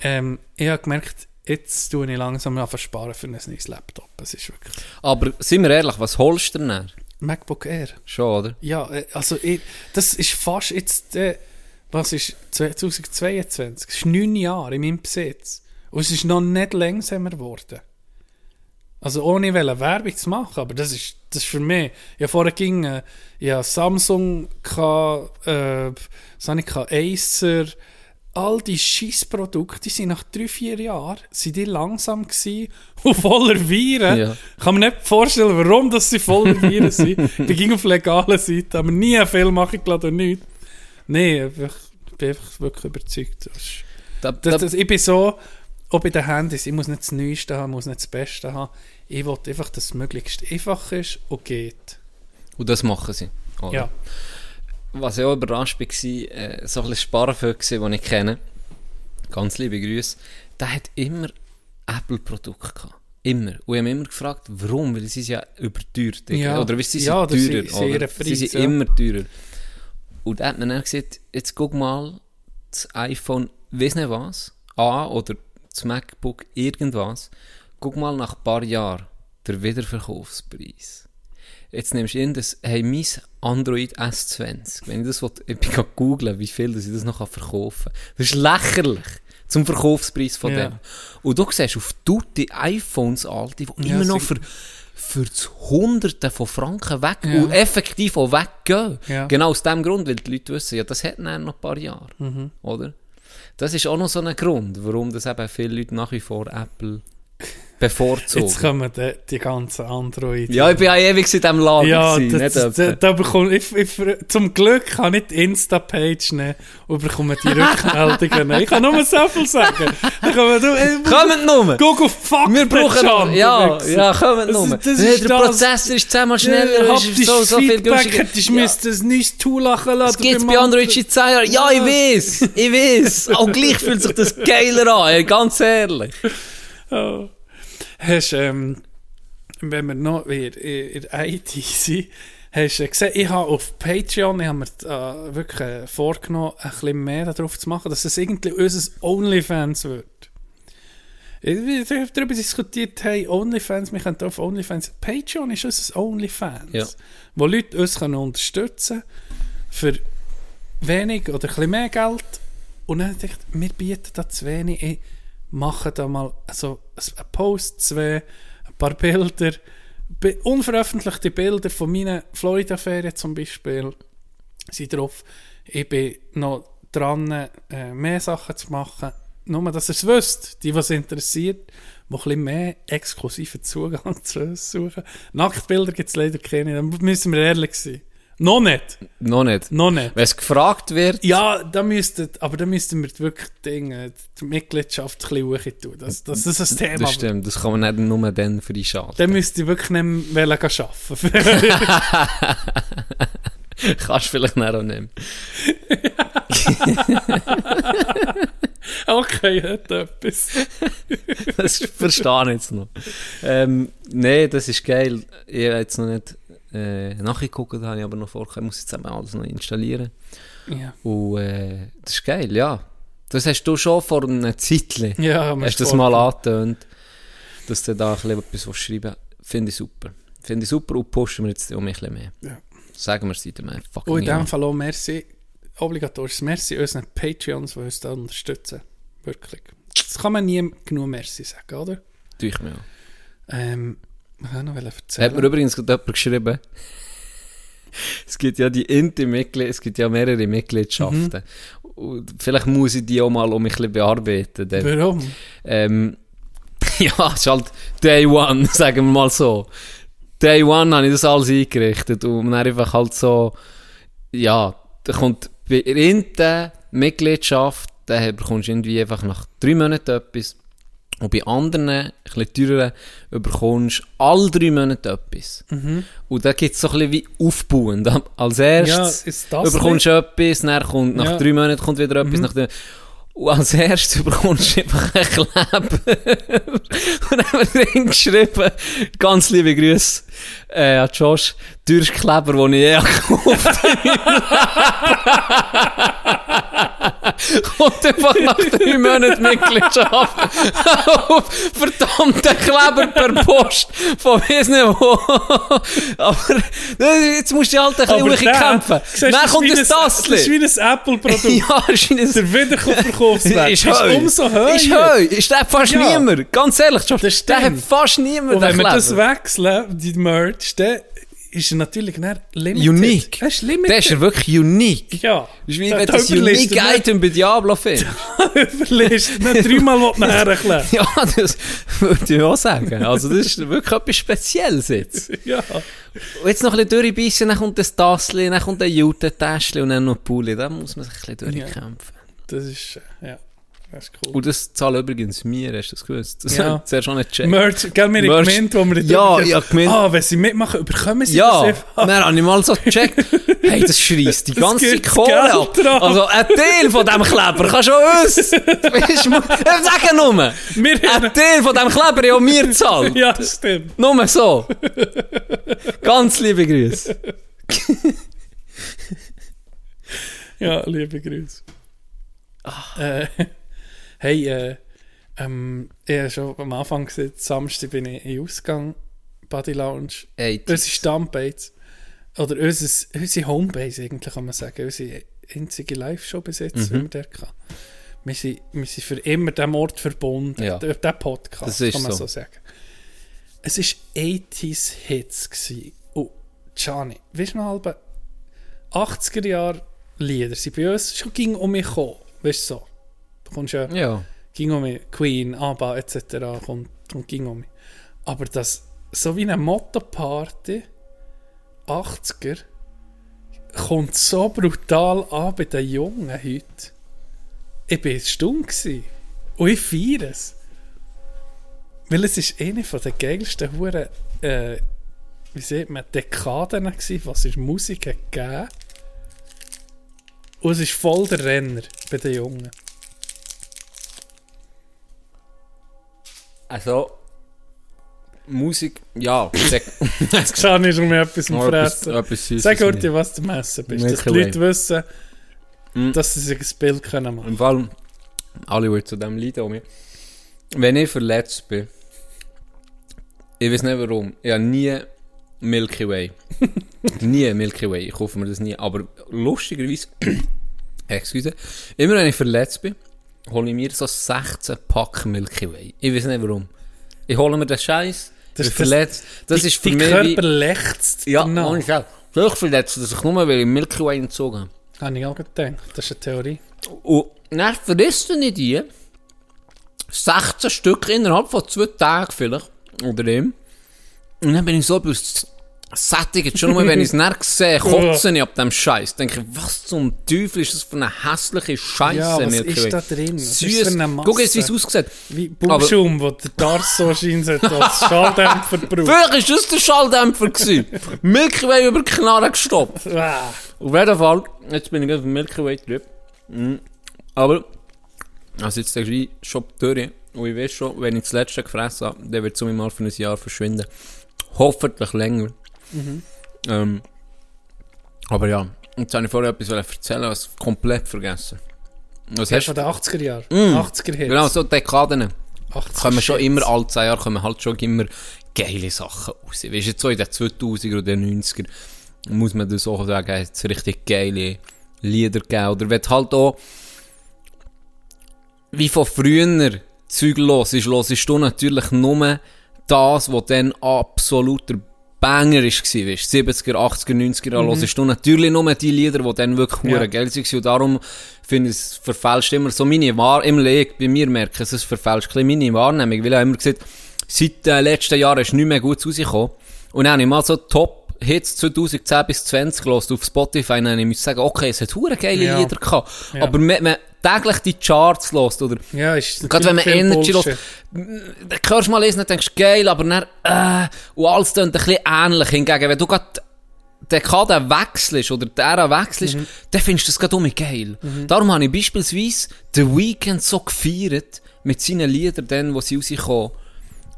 G: Ähm, ich habe gemerkt, jetzt tue ich langsam an sparen für ein neues Laptop. Es ist wirklich...
F: Aber sind wir ehrlich, was holst du denn? dann?
G: MacBook Air.
F: Schon, oder?
G: Ja, äh, also ich, das ist fast jetzt, äh, was ist 2022? Das ist neun Jahre in meinem Besitz. Und es ist noch nicht langsamer geworden. Also ohne welche Werbung zu machen, aber das ist, das ist für mich. Ja, vorher ging äh, ja Samsung, gehabt, äh, was ich gehabt, Acer, all die Scheissprodukte, die sind nach drei, vier Jahren sind die langsam gewesen und voller Viren.
F: Ja.
G: Kann mir nicht vorstellen, warum dass sie voller Viren sind. Ich ging auf legalen Seiten, aber nie einen Film mache ich glaube nicht. Nein, ich bin einfach wirklich überzeugt. Das das,
F: da,
G: das, ich bin so, auch bei den Handys, ich muss nicht das Neueste haben, muss nicht das Beste haben. Ich will einfach, dass es möglichst einfach ist und geht.
F: Und das machen sie. oder?
G: Ja.
F: Was ich auch überrascht war, äh, so ein bisschen Sparfüchse, den ich kenne, ganz liebe Grüße, der hat immer Apple-Produkte gehabt. Immer. Und ich habe immer gefragt, warum? Weil sie sind ja überteuert.
G: Ja.
F: Oder weißt, du, sie
G: Ja,
F: sind
G: das
F: teurer.
G: sind- sind
F: oder? sie sind
G: ja.
F: immer teurer. Und da hat man dann gesagt, jetzt guck mal, das iPhone, weiss nicht was, A oder das MacBook, irgendwas, guck mal nach ein paar Jahren der Wiederverkaufspreis. Jetzt nimmst du in das, hey, mein Android S20, wenn ich das will, ich bin googeln, wie viel dass ich das noch verkaufen kann. Das ist lächerlich zum Verkaufspreis von
G: Ja.
F: dem. Und du siehst auf die iPhones alte, die
G: Ja,
F: immer noch für, für das Hunderte von Franken weg
G: Ja.
F: und effektiv auch weggehen.
G: Ja.
F: Genau aus dem Grund, weil die Leute wissen, ja, das hat dann noch ein paar Jahre.
G: Mhm.
F: Oder? Das ist auch noch so ein Grund, warum das eben viele Leute nach wie vor Apple bevorzugen.
G: Jetzt kommen die, die ganzen Android.
F: ja, ich bin ja ewig in diesem Lager.
G: Ja,
F: gewesen,
G: das,
F: nicht
G: das, da, bekomme ich, ich, zum Glück kann ich die Insta-Page nehmen und bekomme die Rückmeldungen. ich kann nur so viel sagen. Ich kann, du, ey,
F: Kommt nur!
G: Auf Fuck
F: Wir brauchen
G: Chan,
F: ja, ja, kommt
G: Das
F: nur.
G: das
F: Nee,
G: ist
F: der
G: das-
F: Prozessor ist zehnmal schneller,
G: Schneller,
F: ist so, so viel günstiger.
G: du müssten ein neues Tool lachen lassen.
F: Das gibt's bei Android schon 10 Jahren. Ja, ich weiß, ich weiß. Auch gleich fühlt sich das geiler an, ganz ehrlich.
G: Oh. Hast, ähm, wenn wir noch in, in, in IT sind, hast du gesehen, ich habe auf Patreon, ich habe mir äh, wirklich äh, vorgenommen, ein bisschen mehr darauf zu machen, dass es irgendwie unser Onlyfans wird. Ich- Wir haben darüber diskutiert, hey, Onlyfans, wir können auf Onlyfans, Patreon ist unser Onlyfans,
F: Ja.
G: wo Leute uns können unterstützen für wenig oder ein bisschen mehr Geld und dann ich, wir bieten da zu wenig, ich mache da mal also ein Post, zwei, ein paar Bilder, unveröffentlichte Bilder von meinen Florida-Ferien zum Beispiel sind drauf. Ich bin noch dran, äh, mehr Sachen zu machen. Nur, dass ihr es wisst, die, was interessiert, die ein bisschen mehr exklusiven Zugang zu uns suchen. Nacktbilder gibt es leider keine, da müssen wir ehrlich sein. Noch nicht,
F: Noch nicht.
G: noch nicht.
F: Wenn es gefragt wird,
G: Ja, da müssten, aber da müssten wir wirklich Dinge, die Mitgliedschaft ein bisschen tun. Das, das ist ein Thema.
F: das stimmt, das kann man nicht nur dann freischalten.
G: Dann müsste ich wirklich nicht mehr arbeiten.
F: Kannst du vielleicht nicht auch nehmen.
G: okay, hat etwas.
F: Das verstehe ich jetzt noch. Ähm, nee, das ist geil. Ich habe jetzt noch nicht äh, nachgeguckt, habe ich aber noch vor. Ich muss jetzt eben alles noch installieren.
G: Ja,
F: Und äh, das ist geil, ja. Das hast du schon vor einer Zeit
G: ja
F: hast du das mal angetönt, dass du da ein bisschen etwas schreiben Finde ich super. Finde ich super und pushen wir jetzt auch ein bisschen mehr.
G: Ja.
F: Sagen wir es einem fucking
G: Und in dem Fall auch merci, obligatorisches Merci unseren Patreons, die uns da unterstützen. Wirklich. Das kann man nie genug Merci sagen, oder?
F: Tue ich mir auch.
G: Ähm, ich noch erzählen?
F: Hat mir übrigens gerade jemand geschrieben, es gibt ja die Inti-Mitglieder, es gibt ja mehrere Mitgliedschaften.
G: Mhm.
F: Und vielleicht muss ich die auch mal um mich ein bisschen bearbeiten. Dann.
G: Warum?
F: Ähm, ja, es ist halt Day One, sagen wir mal so. Day One habe ich das alles eingerichtet und dann einfach halt so, ja, da kommt bei der Mitgliedschaft, da bekommst du irgendwie einfach nach drei Monaten etwas und bei anderen, bisschen teureren, bekommst du alle drei Monate etwas. Und da gibt es so ein bisschen wie aufbauend. Als erstes
G: Ja,
F: bekommst du etwas, dann kommt, nach
G: Ja.
F: drei Monaten kommt wieder etwas, nach der, und als erstes bekommst du einfach ein Kleber. und dann haben wir drin geschrieben, ganz liebe Grüße äh, an Josh, teuerste Kleber, den ich je gekauft habe. Kommt einfach nach drei Monaten Mitgliedschaft auf verdammten Kleber per Post von weiss nicht wo. Aber jetzt musst du halt ein bisschen kämpfen. Dann
G: das
F: kommt ein
G: ein- Das ist wie ein Apple-Produkt.
F: Ja, ist wie ein
G: Der Wiederverkaufswert
F: ist
G: ist umso höher.
F: Ist heu. Ist der fast
G: Ja.
F: niemand. Ganz ehrlich, Josh,
G: Das
F: der hat
G: stimmt.
F: fast niemand.
G: Und wenn wir das wechseln, die Merch, dann ist er natürlich dann limited.
F: Unique.
G: Er ist limited.
F: Der ist ja wirklich unique.
G: ja.
F: Das ist wie wenn das unique
G: nicht-
F: Item bei Diablo findest.
G: Überliest nicht dreimal was nachher
F: ja, das würde ich auch sagen. Also das ist wirklich etwas Spezielles jetzt.
G: Ja.
F: Und jetzt noch ein bisschen durchbeissen, dann kommt das Tassli, dann kommt ein Jutetäschli und dann noch Pulli. Da muss man sich ein bisschen durchkämpfen.
G: Das ist, äh, ja. Das ist cool.
F: Und das zahlen übrigens mir, hast du das gewusst? Das
G: Ja.
F: hat zuerst schon nicht gecheckt.
G: Merch, gell, wir
F: Merch.
G: gemeint, wo wir
F: Ja, hab gemeint-
G: Ah, wenn sie mitmachen, überkommen sie
F: Ja,
G: das einfach.
F: dann habe ich mal so gecheckt, hey, das schreist die
G: Das
F: ganze Kohle ab.
G: dran.
F: Also ein Teil von diesem Kleber kannst du auch uns. Weisst du, Sag nur,
G: Wir
F: ein Teil von diesem Kleber ja mir gezahlt.
G: Ja, das stimmt.
F: Nur so. Ganz liebe Grüße.
G: Ja, liebe Grüße. Äh, hey, äh, ähm, ich habe schon am Anfang gesagt, Samstag bin ich in Ausgang, Body Lounge. Unsere Stammbase, oder unser, unsere Homebase eigentlich, kann man sagen, unsere einzige Live-Show bis jetzt,
F: Mhm.
G: wie wir dort hatten. Wir sind, wir sind für immer dem Ort verbunden,
F: Ja.
G: durch den Podcast, kann man
F: so.
G: so, sagen. Es war 80s Hits. Gewesen. Und Gianni, weißt du noch, halbe 80er Jahre Lieder sind bei uns schon ging um mich gekommen. Weißt du so? Du kommst ja,
F: Ja.
G: ging um mich, Queen, ABBA etc. kommt und ging um mich. Aber das, so wie eine Motto-Party, 80er, kommt so brutal an bei den Jungen heute. Ich war stumm gewesen. Und ich feiere es. Weil es ist eine von den geilsten Huren, äh, wie sieht man, Dekaden gewesen, was es Musik gegeben. Und es ist voll der Renner bei den Jungen.
F: Also, Musik, ja.
G: Kann ich schon mir etwas im
F: etwas-
G: Fressen.
F: etwas Süßes
G: Sag
F: nicht.
G: heute, was du am Essen bist.
F: Milky
G: dass die Leute
F: Way.
G: wissen,
F: Mm.
G: dass sie sich ein Bild können machen
F: Im Fall, alle, die zu leiden, um mich. Wenn ich verletzt bin, ich weiß nicht warum, ich habe nie Milky Way. nie Milky Way, ich kaufe mir das nie. Aber lustigerweise, excuse, immer wenn ich verletzt bin, hole ich mir so 16 Pack Milky Way. Ich weiß nicht warum. Ich hole mir den Scheiß,
G: Das- das-
F: verletzt. Das
G: die,
F: ist für
G: die
F: mich
G: Körper lächzt
F: Ja,
G: danach.
F: ohne Scheiß. So verletzt, dass ich nur weil ich Milky Way entzogen habe.
G: Habe ich auch gedacht. Das ist eine Theorie.
F: Und dann verrisst du nicht die 16 Stück innerhalb von zwei Tagen vielleicht. Oder dem. Und dann bin ich so sättigt. Schon nur, wenn ich es nicht sehe, kotze ich ab dem Scheiß. Denke ich, was zum Teufel ist das für eine hässliche Scheiße,
G: Ja, was
F: Milky
G: ist
F: Way?
G: da drin? Ist
F: Süß. Guck jetzt, wie es aussieht.
G: Wie Baumschaum, wo der Darso scheint als Schalldämpfer braucht.
F: Vielleicht war das der Schalldämpfer. gewesen. Milky Way über die Knarre gestoppt.
G: Ah,
F: Auf jeden Fall, jetzt bin ich auf dem Milky Way drüber. Mhm. Aber, also jetzt der Ski schon durch. Und ich weiß schon, wenn ich das letzte gefressen habe, dann wird es um mal für ein Jahr verschwinden. Hoffentlich länger. Ähm, aber ja, jetzt habe ich vorher etwas erzählen, was komplett vergessen. Was
G: der
F: hast
G: von
F: du?
G: den 80er Jahren. 80er Hits.
F: Genau, so Dekaden.
G: 80er
F: Kommen schon immer, alle zwei Jahre kommen halt schon immer geile Sachen raus. Weißt du, jetzt so in den 2000er oder den 90er muss man das auch sagen, hat es richtig geile Lieder gegeben. Oder wenn halt auch wie von früher Zeug los ist, hörst du natürlich nur das, was dann absoluter Banger war, weißt, du, 70er, 80er, 90er Jahre, hörst du natürlich nur die Lieder, die dann wirklich
G: Ja.
F: geil waren. Und darum finde ich, es verfälscht immer so meine Wahr im Leben, bei mir merke ich, es verfälscht ein meine Wahrnehmung, weil ich habe immer gesagt, seit den letzten Jahren ist nichts mehr gut rausgekommen. Und dann habe ich mal so Top-Hits 2010 bis 20 gehört auf Spotify, und dann habe ich sagen, okay, es hat hure geile
G: Ja.
F: Lieder gehabt.
G: Ja.
F: Aber wenn man täglich die Charts hört, oder
G: Ja, ist
F: Gerade wenn man Energy hört, dann hörst du mal lesen und denkst, geil, aber dann, äh, und alles klingt ein bisschen ähnlich. Hingegen, wenn du gerade den Kader wechselst oder die Ära wechselst,
G: Mhm.
F: dann findest du das gerade um geil. Darum habe ich beispielsweise The Weeknd so gefeiert mit seinen Liedern, dann, wo sie rauskommen.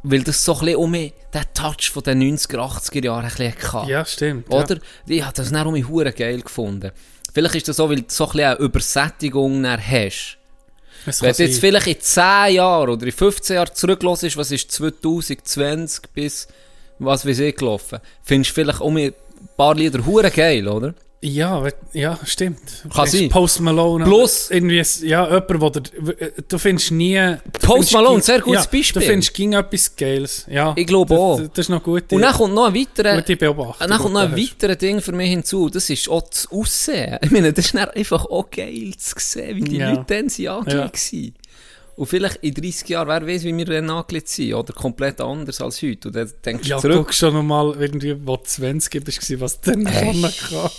F: Weil das so ein bisschen um den Touch von den 90er, 80er Jahren ein bisschen hatte.
G: Ja, stimmt.
F: Oder? Ich habe das dann um mich geil gefunden. Vielleicht ist das so, weil du so ein bisschen eine Übersättigung hast.
G: Es
F: Wenn du jetzt vielleicht in 10 Jahren oder in 15 Jahren zurücklässt, was ist 2020 bis was weiß ich gelaufen, findest du vielleicht um ein paar Lieder hure geil, oder?
G: Ja, ja, stimmt.
F: Kann sein.
G: Post Malone.
F: Plus-
G: Irgendwie, ja, jemand, der, w- du findest nie...
F: Post Malone, sehr gutes
G: ja,
F: Beispiel.
G: Du findest ging etwas Geiles. Ja,
F: Ich glaube
G: das,
F: auch.
G: Das, das ist noch gut.
F: Und dann kommt noch ein weiterer,
G: gute Beobachtung.
F: dann kommt noch ein weiterer Ding für mich hinzu, das ist auch das Aussehen. Ich meine, das ist einfach auch geil zu sehen, wie die
G: Ja.
F: Leute dann sind angelegt
G: Ja.
F: Und vielleicht in 30 Jahren, wer weiß, wie wir dann angelegt sind, oder komplett anders als heute. Und dann denkst du
G: Ja,
F: zurück,
G: guck schon nochmal, irgendwie, wo du 20 bist, was dann vorne kam.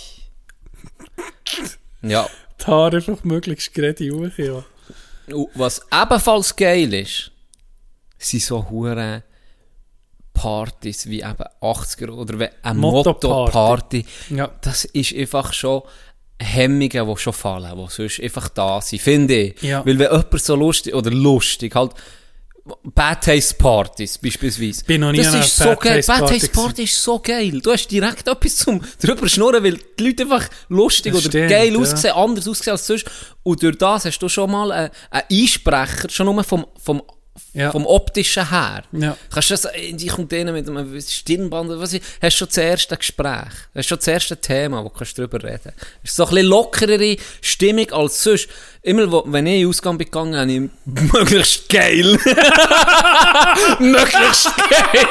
F: Ja,
G: Die Haare einfach möglichst gerade hoch, ja.
F: Und was ebenfalls geil ist, sind so hure Partys wie eben 80er oder wie eine
G: Motto-Party.
F: Motto-Party.
G: Ja.
F: Das ist einfach schon Hemmungen, die schon fallen, die sonst einfach da sind, finde ich.
G: Ja.
F: Weil wenn jemand so lustig, oder lustig, halt, Bad Taste Partys beispielsweise.
G: Bin noch nie
F: das ist so
G: Bad
F: geil.
G: Taste
F: Bad
G: Party
F: Taste Party ist so geil. Du hast direkt etwas zum drüber schnurren, weil die Leute einfach lustig
G: Das
F: oder
G: stimmt,
F: geil
G: ja.
F: aussehen, anders aussehen als sonst. Und durch das hast du schon mal einen, einen Einsprecher, schon nur vom, vom,
G: Ja.
F: vom optischen her.
G: Ja.
F: Kannst du das, ich komme denen mit einem Stirnband, oder was ich, hast schon das erste Gespräch. Hast schon das erste Thema, wo du kannst drüber reden. Es ist so ein bisschen lockerere Stimmung als sonst. Immer, wo, wenn ich in den Ausgang bin gegangen, habe ich möglichst geil. möglichst geil.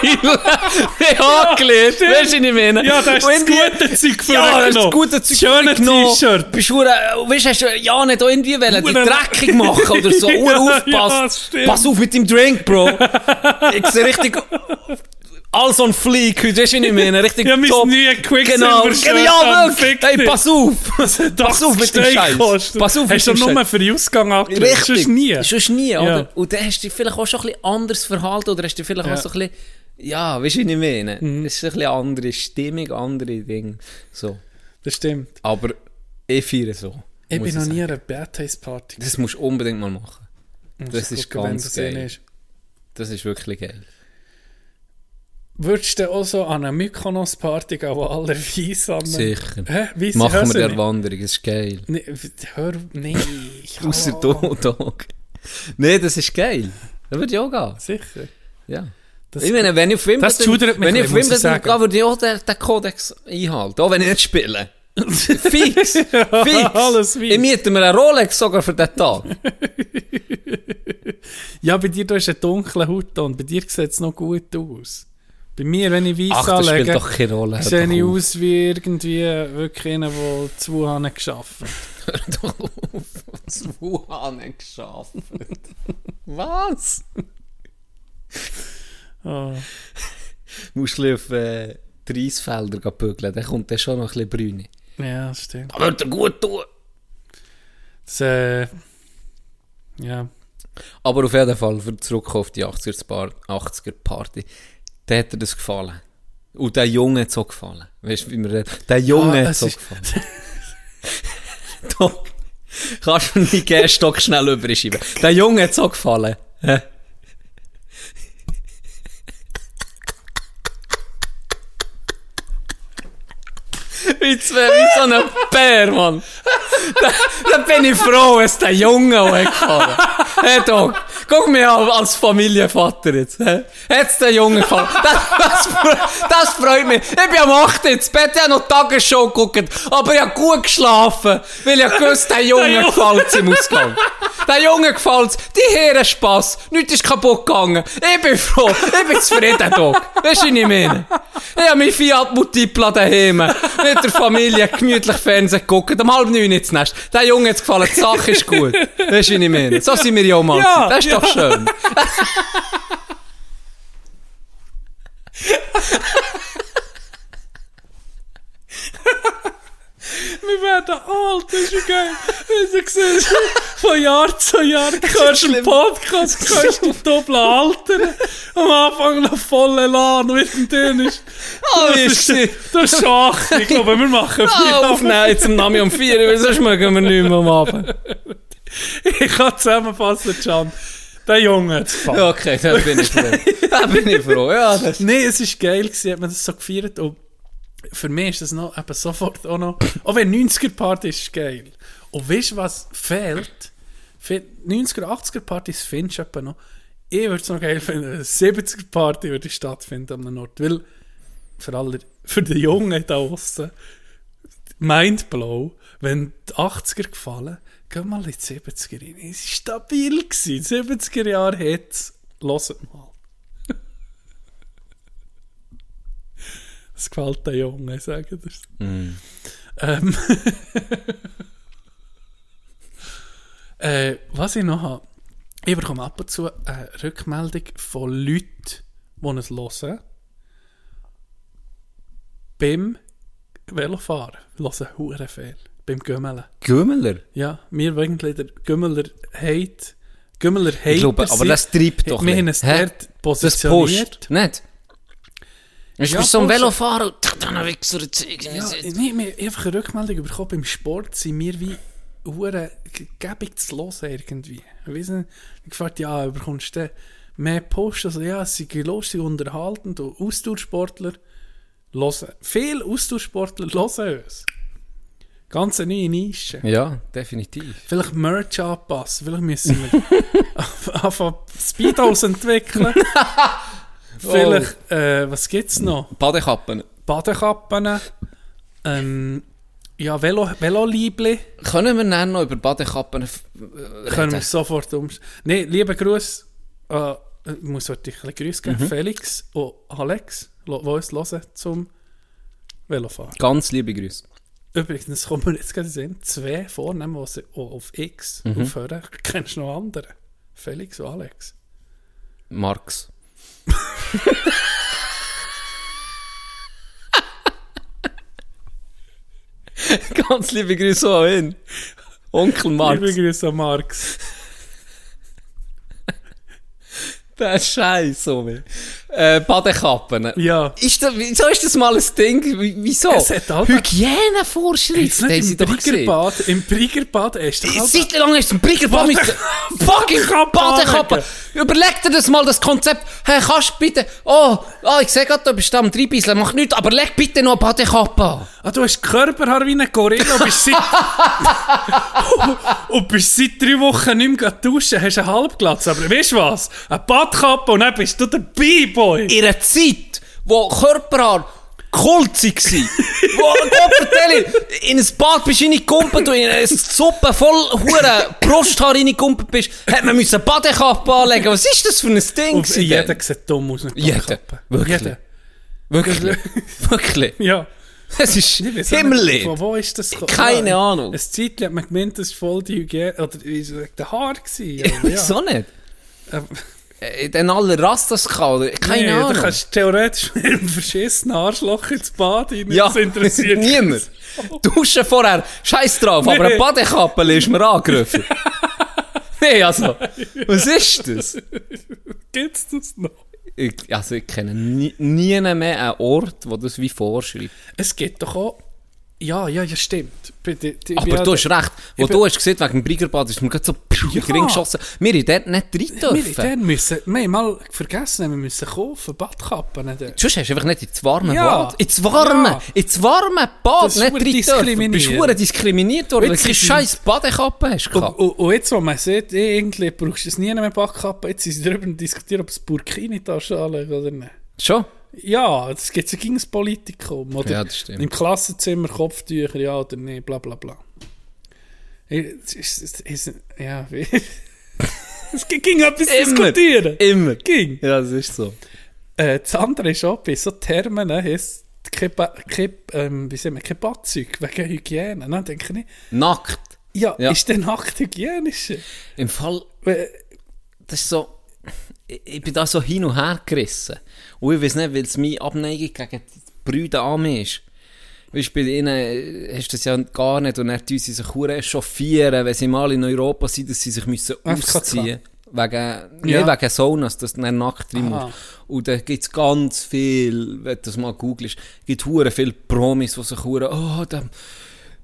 F: ich habe angelegt. Weißt du, was ich meine?
G: Ja, da hast du
F: Und
G: das gute Zeug für
F: Ja, das ist das gute Zeug
G: Schöne. T-Shirt.
F: Bist du, äh, weißt, hast du ja nicht irgendwie wollen, die dreckig machen oder so.
G: Ja, ja,
F: aufpassen.
G: das stimmt.
F: Pass auf mit dem Drink, Bro. ich sehe richtig alles on fleek heute, weißt du, was ich meine? Richtig
G: Ja,
F: top.
G: neues Quicksilver
F: Genau, ja,
G: an,
F: wirklich. Hey, pass auf.
G: Das
F: Pass auf mit dem Scheiß. Pass auf
G: Hast du nur für den Ausgang angelegt?
F: Richtig.
G: Sonst nie.
F: Sonst nie,
G: Ja.
F: oder? Und dann hast du dich vielleicht auch schon ein bisschen anders verhalten oder hast du vielleicht
G: Ja.
F: auch so ein bisschen, ja, weißt du, was ich meine?
G: Mhm.
F: Es ist ein bisschen andere Stimmung, andere Dinge. So.
G: Das stimmt.
F: Aber ich feiere so.
G: Ich bin noch nie an einer Bad Taste Party.
F: Das musst du unbedingt mal machen. Das ist
G: gucken,
F: ganz geil.
G: ist.
F: Das ist wirklich geil.
G: Würdest du auch so an eine Mykonos-Party gehen, wo alle weiss haben?
F: Sicher.
G: Hä? Weisse
F: Machen wir die
G: nicht?
F: Erwanderung, das ist geil.
G: Nee, hör, nee.
F: Außer du, Dog. Nee, das ist geil. Da würde ich auch gehen.
G: Sicher.
F: Ja.
G: Das,
F: ich meine, wenn ich auf Wimbledon, wenn ich auf Wimbledon gehe, würde ich auch den, den Kodex einhalten. Auch wenn ich nicht spiele. Fix. Fix.
G: Alles wie.
F: Ich miete mir einen Rolex sogar für den Tag.
G: ja, bei dir da ist ein dunkler Hautton. Bei dir sieht es noch gut aus. Bei mir, wenn ich
F: spielt
G: anlege,
F: doch keine Rolle.
G: Sehe ich aus wie irgendwie wirklich einer, der zu Wuhan geschafft
F: Hör doch auf. Was Wuhan geschafft. Was?
G: oh.
F: Musst du auf äh, die Reisfelder bügeln, dann kommt dann schon noch ein bisschen Brüne.
G: Ja, das stimmt.
F: Würde dir gut tun.
G: Das, äh, ja.
F: Aber auf jeden Fall, für zurück auf die 80er, Par- 80er Party, da hat dir das gefallen. Und der Junge hat so gefallen. Weißt du, wie reden? Der Junge
G: Ah,
F: hat
G: es ist-
F: gefallen. Doc, kannst du mir meinen Gehstock schnell überschieben? Der Junge hat so gefallen. Wie, zwei, wie so ein Bär, Mann. Da, da bin ich froh, es der Junge gefallen. Hey, Doc, guck mir an als Familienvater jetzt. Hat's der Junge gefallen? Das, das, das freut mich. Ich bin am 8. ins Bett, ich habe noch Tagesshow geguckt, aber ich habe gut geschlafen, weil ich gewusst, der Junge gefällt im Ausgang. Der Junge gefällt's, die Herren Spass, nichts ist kaputt gegangen. Ich bin froh, ich bin zufrieden, Doc. Weißt du, was ich meine? Ich habe mein Fiat Multipla daheim, mit der Familie gemütlich Fernsehen geguckt, um halb neun ins Nest. Der Junge hat's gefallen, die Sache ist gut. Weißt du, was ich meine? So sind wir ja auch mal.
G: Ja,
F: das ist doch schön.
G: Wir werden alt, das ist ja geil. Wenn du siehst, von Jahr zu Jahr hörst du einen Podcast, kannst du doppelt altern. Am Anfang noch voll Elan, mittendrin ist...
F: Ah,
G: das
F: ist
G: ist, das ist ich glaube, wir machen
F: Ah,
G: viel.
F: aufnehmen, jetzt am Nami um vier, weil sonst mögen wir nicht mehr am Abend.
G: Ich kann zusammenfassen, Can. Der Junge.
F: Ja, okay, da bin ich froh. Da bin ich froh, ja.
G: Nein, es war geil, gewesen, hat man das so gefeiert. Und für mich ist das noch eben sofort auch noch. Auch wenn 90er-Party ist geil. Und weißt du, was fehlt? Fe- 90er, 80er-Partys findest du noch. Ich würde es noch geil finden, eine 70er-Party würde stattfinden an einem Ort. Weil für alle, für die Jungen da draußen, Mindblow, wenn die 80er gefallen, geh mal in die 70er rein. Es war stabil. Gewesen. 70er Jahre hat es. Hört mal. Das gefällt den Jungen, ich sage das. Ähm, äh, was ich noch habe, ich bekomme ab und zu eine Rückmeldung von Leuten, die es hören. Beim Velofahren. Hören hure viel. Beim Gümmeln.
F: Gümmeler.
G: Ja, mir eigentlich der Gümmeler hat Gümmeler
F: Ich glaube, aber das treibt doch
G: Wir haben es dort positioniert.
F: pusht, nicht? Du
G: Ja,
F: bist so ein. Velofahrer dann Wichser.
G: Ja, nee, wir haben einfach eine Rückmeldung bekommen, beim Sport sind wir wie hure gebig zu hören irgendwie. Ich weiss nicht, ich gefragt, ja, bekommst du mehr Post? Also ja, es sind lustig, unterhaltend und Ausdauersportler hören. Viele Ausdauersportler hören uns. Ganz eine neue Nische.
F: Ja, definitiv.
G: Vielleicht Merch anpassen, vielleicht müssen wir anfangen Speedos entwickeln. vielleicht, äh, was gibt's noch?
F: Badekappen.
G: Badekappen, ähm, ja, Velo, Veloliebli,
F: Können wir dann noch über Badekappen äh,
G: können wir
F: reden?
G: sofort um. Nein, lieber Gruß, äh, ich muss heute ein bisschen Grüß geben, Felix und Alex, die uns hören zum Velofahren.
F: Ganz liebe Grüße.
G: Übrigens, kommt mir jetzt gerade Sinn, zwei Vornamen, die sie auf X aufhören. Kennst du noch andere? Felix und Alex.
F: Marx. Ganz liebe Grüße auch hin. Onkel Marx.
G: Liebe Grüße an Marx.
F: Der Scheiß, wie. Äh, Badekappen.
G: Ja.
F: Ist das, wieso ist das mal ein Ding? Wie- Wieso?
G: Es hat halt-
F: Hygienevorschriften, haben sie
G: im
F: doch gesehen.
G: Im Briggerbad ist halt-
F: Seit lang ist es ein Briggerbad mit fucking Badekappen. Überleg dir das mal, das Konzept. Hey, kannst bitte, oh, oh ich sehe gerade, du bist da am Dreibisseln, mach nichts, aber leg bitte noch eine Badekappe an.
G: Ah, du hast Körperhaar wie ein Gorilla und bist seit, und bist seit drei Wochen nicht mehr duschen, hast einen Halbglatz. Aber weißt du was? Eine Badkappe und dann bist du dabei, Boy.
F: In einer Zeit, wo Körperhaar kulzig war, wo, Gott vertelle, in ein Bad bist du reingekumpelt und in eine Suppe voll hure Brusthaar reingekumpelt bist, hat man müssen Badekappe anlegen. Was ist das für ein Ding?
G: Und
F: gewesen
G: jeder sieht dumm aus mit
F: Jeder.
G: Badkappe.
F: Wirklich.
G: Jeder.
F: Wirklich. Wirklich.
G: Ja.
F: Es ist
G: Ich
F: himmelig.
G: Von wo ist das?
F: Keine
G: Ja,
F: Ahnung.
G: Ein Zeitchen hat man gemeint, das war voll die Hygiene, oder es der Haar gewesen.
F: Ja,
G: Ja.
F: wieso nicht?
G: Ähm,
F: Äh, Dann alle Rastas kann, keine
G: nee,
F: Ahnung.
G: Du kannst theoretisch mit einem verschissenen Arschloch ins Bad rein.
F: ja,
G: Das interessiert
F: niemand. Duschen vorher, scheiß drauf, aber
G: Nee.
F: eine Badekappe ist mir angegriffen. nee, also, was ist das?
G: Gibt's das noch?
F: Ich, also, ich kenne nie, nie mehr einen Ort, wo das wie vorschreibt.
G: Es gibt doch auch. Ja, ja, ja, stimmt. Bei die-
F: Aber du hast recht. Wo du hast gesehen, wegen dem Briggerbad ist mir gerade so in den Ring geschossen. Wir haben dort nicht rein
G: Wir,
F: dürfen.
G: dann müssen, wir haben mal vergessen, wir müssen kaufen, Badkappen. Nicht?
F: Sonst hast du einfach nicht ins warme
G: Ja.
F: Bad. Ins warme,
G: Ja.
F: ins warme Bad
G: Das
F: nicht rein dürfen. Du bist verdammt diskriminiert worden, weil du eine
G: ist-
F: scheiß Badekappe hast.
G: Und, und, und jetzt, wo man sieht, eh, irgendwie brauchst du es nie mehr Badkappen, jetzt sind sie darüber am diskutieren, ob es Burkini-Tasche anlegen oder nicht.
F: Schon?
G: Ja, es ja gegen das Politikum. Oder
F: Ja, das stimmt.
G: Im Klassenzimmer Kopftücher, ja oder nicht, bla bla bla. Es ist, es ist, ja, es ging etwas
F: Immer.
G: diskutieren.
F: Immer.
G: Ging.
F: Ja, das ist so.
G: Äh, das andere ist auch bei so Termen, heisst kein, kein, ähm, wie sagen wir, kein Badzeug wegen Hygiene. Dann denke ich,
F: Nackt.
G: ja,
F: Ja.
G: ist der nackt hygienisch?
F: Im Fall,
G: Weil-
F: das ist so, ich, ich bin da so hin und her gerissen. Und ich weiß nicht, weil es meine Abneigung gegen die Brüder an mir ist. Weißt bei ihnen äh, hast du das ja gar nicht und dann tun sie sich hure chauffieren, wenn sie mal in Europa sind, dass sie sich müssen ausziehen Wegen,
G: Ja.
F: nicht wegen Saunas, dass du dann nackt drin musst. Und da gibt es ganz viel, wenn du das mal googelst, gibt hure viele Promis, die sich hure, oh, da,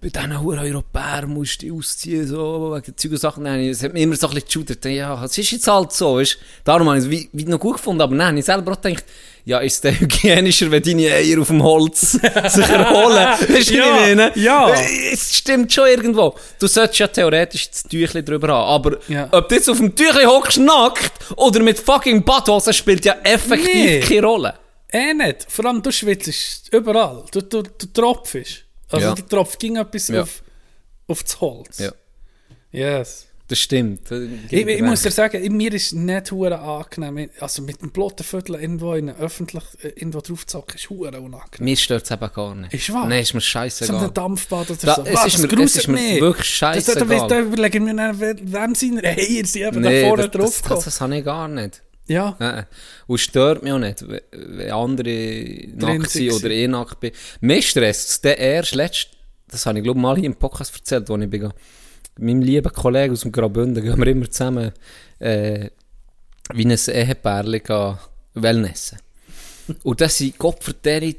F: bei diesen hure Europäern musst du ausziehen, so, wegen Zeug und Sachen. Nein, es hat mir immer so ein bisschen geschudert, ja, es ist jetzt halt so, weißt? Darum habe ich es wie, wie noch gut gefunden, aber nein, ich selber auch gedacht, ja, ist es hygienischer, wenn deine Eier auf dem Holz sich erholen? Weißt du, wie ich
G: Ja,
F: meine?
G: ja.
F: Es stimmt schon irgendwo. Du solltest ja theoretisch das Tüchlein drüber haben, aber
G: Ja.
F: ob du jetzt auf dem Tüchlein hockst nackt oder mit fucking Badhose spielt ja effektiv
G: Nee.
F: keine Rolle.
G: Eh nicht. Vor allem, du schwitzt überall. Du, du, du tropfst. Also
F: Ja.
G: du tropft ging etwas
F: Ja.
G: auf, auf das Holz.
F: Ja.
G: Yes.
F: Das stimmt.
G: Ich, ich muss dir sagen, ich- mir ist nicht hure angenehm. Also mit dem blotten Viertel irgendwo in öffentlich äh, irgendwo drauf zu hocken, ist hure unangenehm.
F: Mir stört es eben gar nicht.
G: Ist wahr?
F: Nein, ist mir
G: So
F: scheißegal.
G: ein Dampfbad oder
F: Da-
G: so.
F: es
G: Was,
F: ist
G: das
F: mir- es
G: gruselt
F: ist mir
G: mich.
F: wirklich
G: Da, da, da,
F: scheissegal.
G: da überlegen wir dann, wer- wem seine Eier sind eben
F: nee,
G: da vorne
F: das,
G: drauf
F: das, das, das habe ich gar nicht.
G: Ja.
F: Nein. Und es stört mich auch nicht, wenn- andere nackt sind oder ich nackt bin. Mir stresst es dann erst letzt, das habe ich glaube mal hier im Podcast erzählt, wo ich bin, meinem lieben Kollegen aus dem Graubünden, gehen wir immer zusammen äh, wie ein Ehepärchen Wellnessen. Und da sind Gottverdere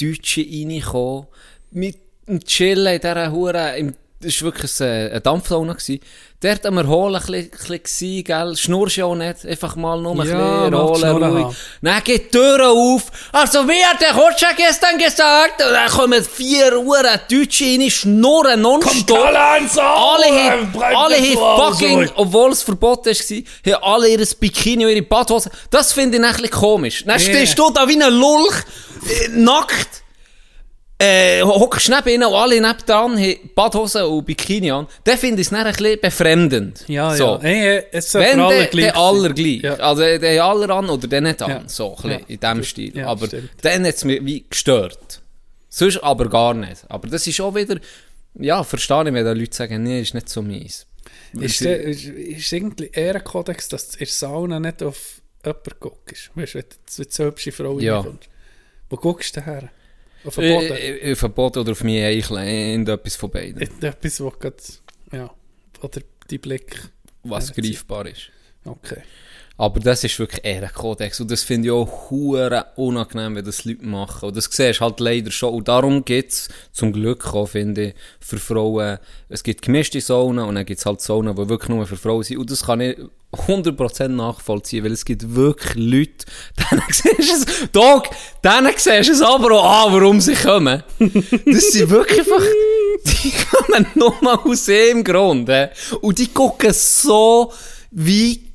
F: Deutsche reingekommen, mit dem Chillen in dieser Hure, im, das war wirklich ein, ein Dampfsauna. gewesen. Dort am Erholen ein bisschen, gell, schnurst ja auch nicht, einfach mal nur ein
G: Ja,
F: bisschen erholen,
G: Schnurren
F: ruhig. Dann geht die Tür auf. Also, wie hat der Kotschek gestern gesagt? Und dann kommen vier Uhr Deutsche rein, schnurren nonstop.
G: alle ans
F: Alle haben, alle haben fucking, obwohl es verboten war, haben alle ihr Bikini und ihre Badhose. Das finde ich ein bisschen komisch. Dann
G: Yeah.
F: stehst du da wie ein Lulch, äh, nackt, äh, hockst neben ihnen und alle nebendran haben Badhose und Bikini an. Dann finde ich es dann ein bisschen befremdend.
G: Ja,
F: so.
G: ja. Hey, es
F: Wenn
G: alle gleich
F: aller gleich.
G: Ja.
F: Also der haben alle an oder der nicht an.
G: Ja.
F: So, ein
G: Ja.
F: in diesem Stil.
G: Ja,
F: aber
G: stimmt.
F: dann hat es mich wie gestört. Sonst aber gar nicht. Aber das ist auch wieder, ja, verstehe ich, wenn da Leute sagen, nee, ist nicht so meins.
G: Ist, der, ist, ist irgendwie Ehrenkodex, dass du in Sauna nicht auf jemanden guckst? Weißt du, wenn du so hübsche Frau
F: Ja.
G: reinkommst. Wo guckst du her? Den Boden?
F: Äh, äh, den Boden oder auf meine Eichel, irgendetwas von beiden.
G: Etwas, wo gerade, ja, oder die Blick,
F: Was greifbar ist.
G: okay.
F: Aber das ist wirklich Ehrenkodex. Und das finde ich auch hure unangenehm, wenn das Leute machen. Und das siehst halt leider schon. Und darum gibt es zum Glück auch, finde ich, für Frauen, es gibt gemischte Saunen und dann gibt es halt Saunen, die wirklich nur für Frauen sind. Und das kann ich 100% nachvollziehen, weil es gibt wirklich Leute, denen siehst du es, Dog, denen siehst du es aber auch an, warum sie kommen. Das sind wirklich einfach, die kommen nur mal aus dem Grund. Und die gucken so wie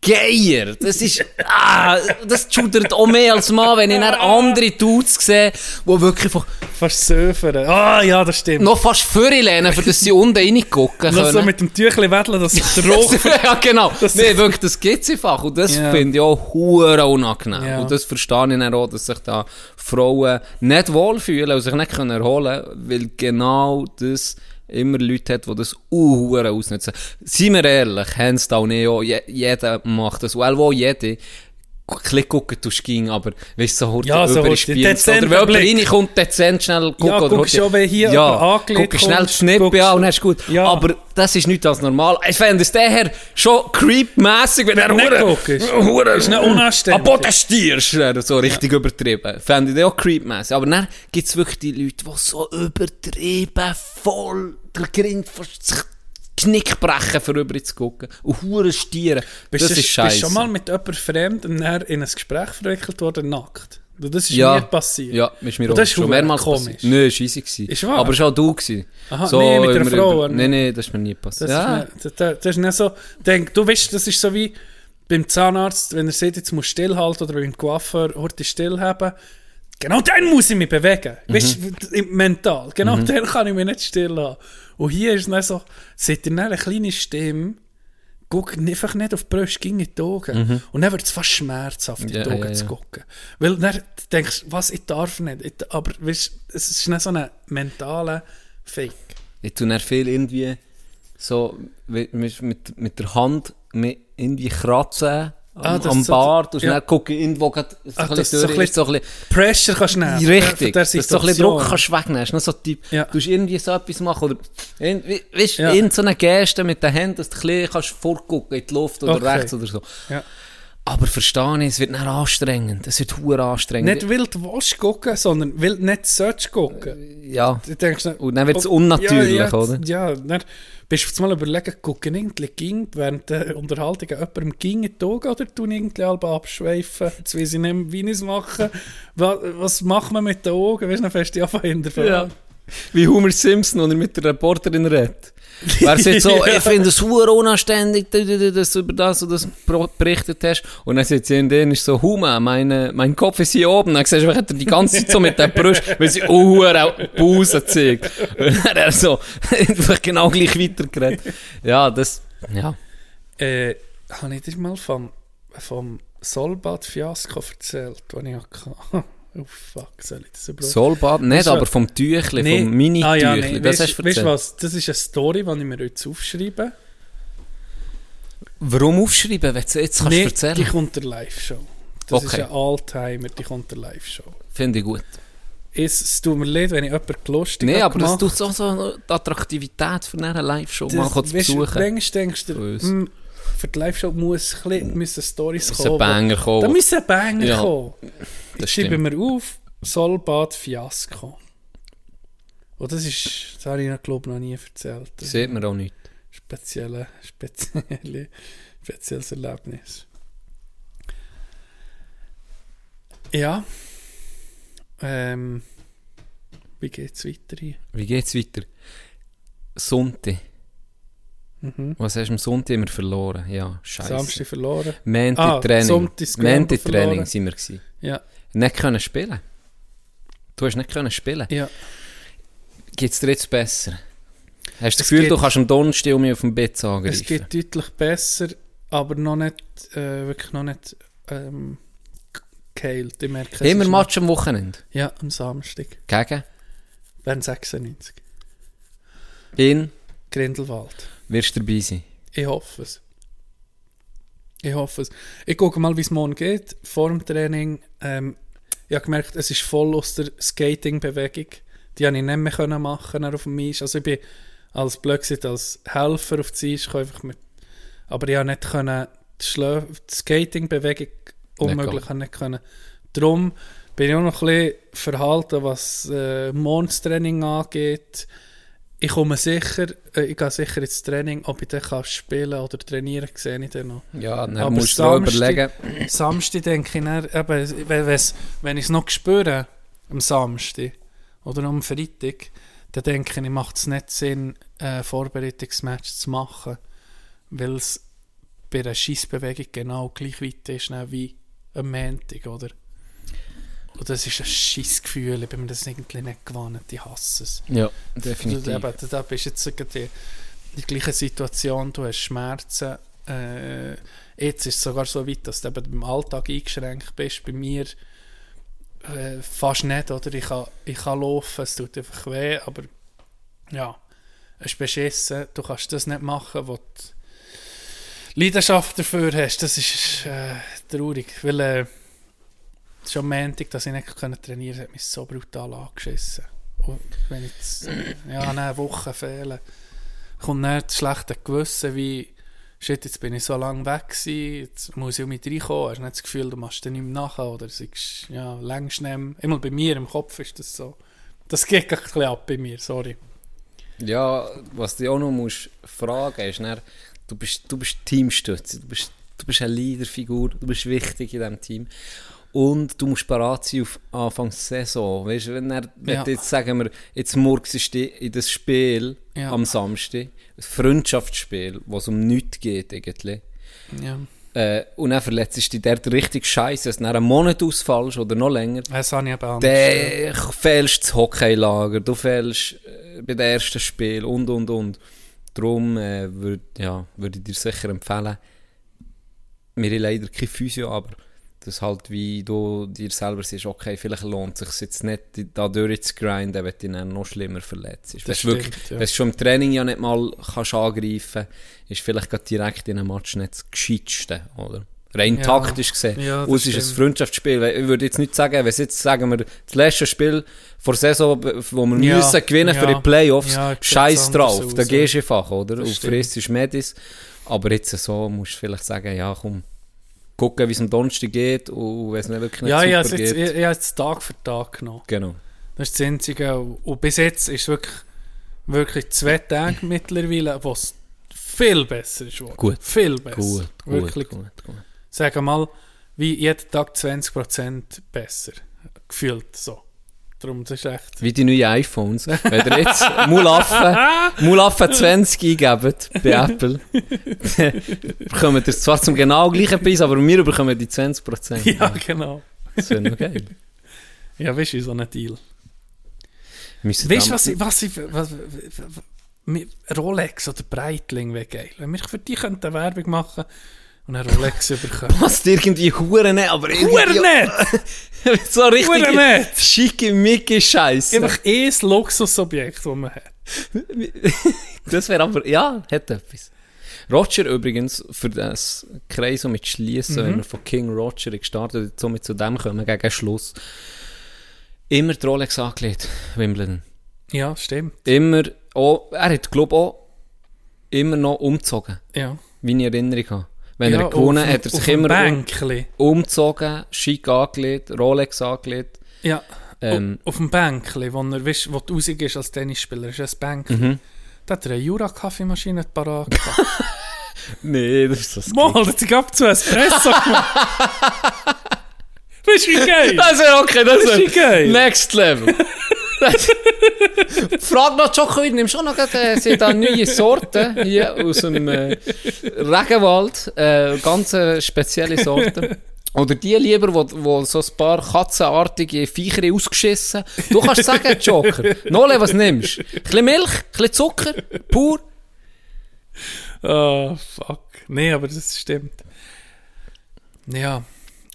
F: Geier. Das ist, ah, das schudert auch mehr als Mann, wenn ich dann andere Dudes sehe, die wirklich einfach
G: Fast surfen. Ah, ja, das stimmt.
F: noch fast vorlehnen, für dass sie unten reingucken
G: Noch so
F: können.
G: mit dem Tüchli wedeln, dass der Druck...
F: ja, genau.
G: Das-
F: nee, wirklich, das gibt's einfach. Und das
G: Ja.
F: finde ich auch hure unangenehm.
G: Ja.
F: Und das verstehe ich dann auch, dass sich da Frauen nicht wohlfühlen und sich nicht können erholen können, weil genau das immer Leute hat, die das uhuere ausnutzen. Seien wir ehrlich, Hands down eh jeder macht das, well, wo jede, bisschen gucken tust ging, aber weißt du, so
G: Ja,
F: ja,
G: so
F: über die
G: hurti,
F: Spiele.
G: dezenter
F: Oder wenn jemand reinkommt, dezent schnell gucken.
G: Ja,
F: hurti-
G: schon, wenn hier
F: ja,
G: angelegt
F: guck schnell
G: kommt,
F: die Schnippe
G: guckst-
F: an und ist gut.
G: Ja.
F: Aber das ist nicht als normal. Ich fände es daher schon creepmässig, wenn er hure- hure-
G: Ist nicht unanständig.
F: protestierst, wäre so richtig übertrieben. Fände ich auch creepmäßig. Aber dann gibt es wirklich die Leute, die so übertrieben voll der Grind sich Knick brechen, für rüber zu gucken. Und hure stieren.
G: Bist
F: das
G: du
F: ist
G: bist
F: scheiße.
G: schon mal mit jemandem fremd und dann in ein Gespräch verwickelt worden, nackt? Du, Das ist
F: ja,
G: nie passiert.
F: Ja, ist mir
G: Und
F: auch
G: das ist
F: schon mehrmals
G: komisch.
F: passiert. Nein, ist easy gewesen.
G: Ist wahr?
F: Aber schon du gewesen.
G: Aha, nee, mit
F: immer
G: Frau?
F: Nein, nein, das ist mir nie passiert.
G: Das,
F: ja.
G: ist, nicht, das, das ist nicht so. Denk, du weißt, das ist so wie beim Zahnarzt, wenn er sieht, jetzt muss stillhalten oder beim Coiffeur heute stillhaben. Genau dann muss ich mich bewegen.
F: Mhm.
G: Weißt du, mental. Genau dann kann ich mich nicht still haben. Und hier ist es dann so, seht ihr dann eine kleine Stimme, guckt einfach nicht auf die Brust, ging in die Augen. Und dann wird es fast schmerzhaft, in die
F: Mhm. Ja,
G: Augen
F: ja,
G: zu
F: ja.
G: gucken. Weil dann denkst du, was, ich darf nicht. Ich, aber weißt, es ist nicht so ein mentaler Fake.
F: Ich tue dann viel irgendwie so mit, mit, mit, der Hand irgendwie kratzen am,
G: Ah,
F: am Bart und
G: ja.
F: dann gucke ich irgendwo grad so
G: Ah, das
F: bisschen
G: so ein
F: ist so ein bisschen
G: Pressure kannst du nehmen.
F: Richtig, dass du so ein bisschen Druck kannst wegnehmen. Noch so Typ,
G: Ja.
F: du irgendwie so etwas machen oder irgendwie, weißt,
G: Ja.
F: irgend so eine Geste mit den Händen, dass du ein bisschen kannst vorgucken in die Luft oder
G: Okay.
F: rechts oder so.
G: Ja.
F: Aber verstehe ich, es wird dann anstrengend. Es wird hure anstrengend.
G: Nicht weil du willst gucken, sondern weil du nicht sollst gucken.
F: ja.
G: Du denkst, dann-
F: Und dann wird's
G: oh,
F: unnatürlich,
G: ja, ja,
F: oder?
G: Ja, dann bist du jetzt mal überlegen, gucken irgendwie ging während der Unterhaltung jemandem ging in die Augen oder tun irgendwie halb abschweifen. Jetzt weiß ich nicht mehr, wie ich es mache. Was, was macht man mit den Augen? Weißt du, dann fährst du dich einfach in der
F: Ja. Wie Homer Simpson, oder mit der Reporterin redet. Wer sagt so, ich finde es hure unanständig, dass du über das und das berichtet hast. Und dann in denen ist so, Huma, meine, mein Kopf ist hier oben. Dann siehst du, hat die ganze Zeit so mit der Brust, weil sie hure Busen zeigt. Und dann er so, einfach genau gleich weitergeredet. Ja, das, ja.
G: Äh, habe ich dir mal vom, vom Solbad-Fiasko erzählt, das ich hatte? Oh fuck, soll ich das überhaupt?
F: Solbad, nicht,
G: Weißt
F: aber vom Tüchli,
G: Nee.
F: vom Mini-Tüchli.
G: Ah, ja, nee.
F: Das
G: weißt, was? Das ist eine Story, die ich mir jetzt aufschreibe.
F: Warum aufschreiben, wenn du jetzt kannst
G: Nee,
F: erzählen?
G: die kommt der Live-Show. Das
F: Okay.
G: ist ein Alltimer, die kommt der Live-Show.
F: Finde ich gut.
G: es, es tut mir leid, wenn ich jemanden lustig
F: Nein,
G: habe
F: aber das
G: gemacht.
F: tut so, so die Attraktivität für eine Live-Show mal zu
G: du,
F: besuchen.
G: Manchmal denkst du,
F: Uns.
G: Für die Live-Show muss ein müssen Stories
F: Muss ein
G: kommen.
F: Banger kommen.
G: Da müssen Banger
F: Ja,
G: kommen.
F: Das
G: Schreiben wir auf, Solbad Fiasko. Und das ist, das habe ich noch, glaube noch nie erzählt.
F: Das sieht man auch nicht.
G: spezielle, spezielle, spezielles Erlebnis. Ja. Ähm, wie geht's weiter hier?
F: Wie geht's weiter? Sonntag.
G: Mhm.
F: Was hast du am Sonntag immer verloren? Ja, scheiße.
G: Samstag verloren.
F: Montag
G: Ah,
F: Training. Montag Training sind wir gewesen.
G: Ja,
F: Nicht können spielen. Du hast nicht können spielen.
G: ja.
F: Geht's dir jetzt besser? Hast du das
G: Es
F: Gefühl,
G: geht-
F: du kannst am Donnerstag um mich auf dem Bett angreifen?
G: Es geht deutlich besser, aber noch nicht, äh, wirklich noch nicht ähm, geheilt. Ich merke, es
F: Immer Match am Wochenende.
G: Ja, am Samstag.
F: Gegen?
G: Wären 96.
F: In?
G: Grindelwald.
F: Wirst du dabei sein?
G: Ich hoffe es. Ich hoffe es. Ich gucke mal, wie es morgen geht. Vor dem Training. Ähm, ich habe gemerkt, es ist voll aus der Skating-Bewegung. Die konnte ich nicht mehr können machen auf dem Eis. Also ich bin als blöd gesagt, als Helfer auf das Eis einfach mit, aber ich konnte nicht können, die, Schlö- die Skating-Bewegung unmöglich nicht können. Darum bin ich auch noch ein bisschen verhalten, was äh, Mondstraining angeht. Ich komme sicher, äh, ich gehe sicher ins Training, ob ich dann kann spielen oder trainieren, sehe ich dann noch.
F: Ja, dann
G: Aber
F: musst du
G: Samstag-
F: überlegen.
G: Samstag denke ich dann, eben, wenn, wenn ich es noch spüre, am Samstag oder am Freitag, dann denke ich, macht es nicht Sinn, ein Vorbereitungsmatch zu machen, weil es bei einer Scheissbewegung genau gleich weit ist ne, wie am Montag, oder? Und das ist ein Scheissgefühl, ich bin mir das irgendwie nicht gewohnt, ich hasse es.
F: Ja,
G: Du,
F: definitiv.
G: eben, da- bist du jetzt in die, die gleiche Situation, du hast Schmerzen. Äh, jetzt ist es sogar so weit, dass du eben beim Alltag eingeschränkt bist. Bei mir äh, fast nicht, oder? Ich kann, ich kann laufen, es tut einfach weh, aber ja, es ist beschissen. Du kannst das nicht machen, wo du Leidenschaft dafür hast. Das ist äh, traurig, weil äh, schon am Montag, dass ich nicht trainieren konnte, hat mich so brutal angeschissen. Und wenn ich jetzt, äh, ja, eine Woche fehle, kommt dann das schlechte Gewissen, wie shit, jetzt bin ich so lange weg gewesen, jetzt muss ich mich reinkommen, hast nicht das Gefühl, du machst dann nicht nachher, oder sagst, ja, längst nicht mehr. Immer bei mir im Kopf ist das so. Das geht ein bisschen ab bei mir, sorry.
F: Ja, was du auch noch musst fragen ist, dann, du bist, du bist Teamstütze, du bist, du bist eine Leaderfigur, du bist wichtig in diesem Team. Und du musst bereit sein auf Anfang Saison. Weißt du, wenn, er,
G: Ja.
F: jetzt sagen wir, jetzt morgens du in das Spiel
G: Ja.
F: am Samstag, ein Freundschaftsspiel, wo es um nichts geht eigentlich,
G: Ja.
F: äh, und dann verletzt du dich dort richtig scheiße, dass du dann einen Monat ausfallst oder noch länger,
G: Das habe ich eben ja.
F: dann fehlst das Hockeylager, du fehlst äh, bei dem ersten Spiel und und und. Darum äh, würde ja, würd ich dir sicher empfehlen, wir haben leider kein Physio, aber das halt wie du dir selber siehst, okay, vielleicht lohnt es sich jetzt nicht, da durchzugrinden, wenn du dich dann noch schlimmer verletzt. Wenn
G: Das
F: wirklich,
G: ja.
F: wenn du schon im Training ja nicht mal kannst angreifen ist vielleicht gerade direkt in einem Match nicht das Gescheitste, oder? Rein
G: Ja.
F: taktisch gesehen.
G: Ja,
F: es ist ein. Freundschaftsspiel. Ich würde jetzt nicht sagen, wenn jetzt sagen wir, das letzte Spiel vor Saison, wo wir
G: Ja,
F: müssen gewinnen für
G: ja.
F: die Playoffs,
G: Ja,
F: scheiß drauf,
G: aus,
F: da gehst du einfach, oder?
G: Das
F: Und frisst ist Medis. Aber jetzt so musst du vielleicht sagen, ja komm, gucken, wie es am Donnerstag geht und wenn es mir wirklich nicht
G: Ja, ja,
F: super
G: es jetzt,
F: geht.
G: ich, ich habe es Tag für Tag genommen.
F: Genau.
G: Das ist das Einzige. Und bis jetzt ist es wirklich, wirklich zwei Tage mittlerweile, wo es viel besser ist. geworden.
F: Gut.
G: Viel besser.
F: Gut, gut,
G: Wirklich,
F: gut, gut.
G: sagen wir mal, wie jeden Tag 20% besser. Gefühlt so. Darum, das ist echt...
F: Wie die neuen iPhones. Wenn ihr jetzt Mulaffen, Mulaffen 20 eingebt bei Apple, bekommt ihr zwar zum genau gleichen Preis, aber wir bekommen die 20%.
G: Ja, genau.
F: Das wäre noch geil.
G: Ja, weißt du, so ein Deal.
F: Müssen
G: Weißt du, was ich... Was ich was, was, Rolex oder Breitling wäre geil. Wenn wir für die könnten Werbung machen und eine Rolex bekommen.
F: Passt irgendwie Huren nicht, aber irgendwie...
G: Huren nicht!
F: so richtig schicke Mickey Scheiße.
G: Einfach ein Luxusobjekt, das man hat.
F: Das wäre aber, ja, hat etwas. Roger übrigens, für das Kreis mit schließen,
G: Mhm.
F: wenn wir von King Roger gestartet sind, somit zu dem kommen, gegen Schluss. immer die Rolex angelegt, Wimbledon.
G: Ja, stimmt.
F: Immer, auch, er hat, glaube ich, auch immer noch umgezogen,
G: Ja.
F: wie ich Erinnerung habe. Wenn
G: ja,
F: er gewonnen
G: auf-
F: hat, er
G: auf
F: sich immer um, umgezogen, schick angelegt, Rolex angelegt.
G: Ja.
F: Ähm,
G: auf dem Bänkli, wo er weißt, wo du rausgehst als Tennisspieler, ist ein Bänkli.
F: Mhm.
G: Da hat er eine Jura-Kaffeemaschine parat gehabt.
F: Nee, das ist das.
G: Mal, das hat ab zu Espresso gemacht. Du, geil?
F: Das ist okay, das,
G: Das ist geil.
F: Next Level. Frag noch Djokovic, nimmst du auch noch gerade, äh, sind da neue Sorten hier aus dem äh, Regenwald, äh, ganz äh, spezielle Sorten. Oder die lieber, wo, wo so ein paar katzenartige Viecher ausgeschissen. Du kannst sagen, Joker, Nole, was nimmst du? Ein bisschen Milch, ein bisschen Zucker, pur.
G: Oh, fuck. Nee, aber das stimmt. Ja.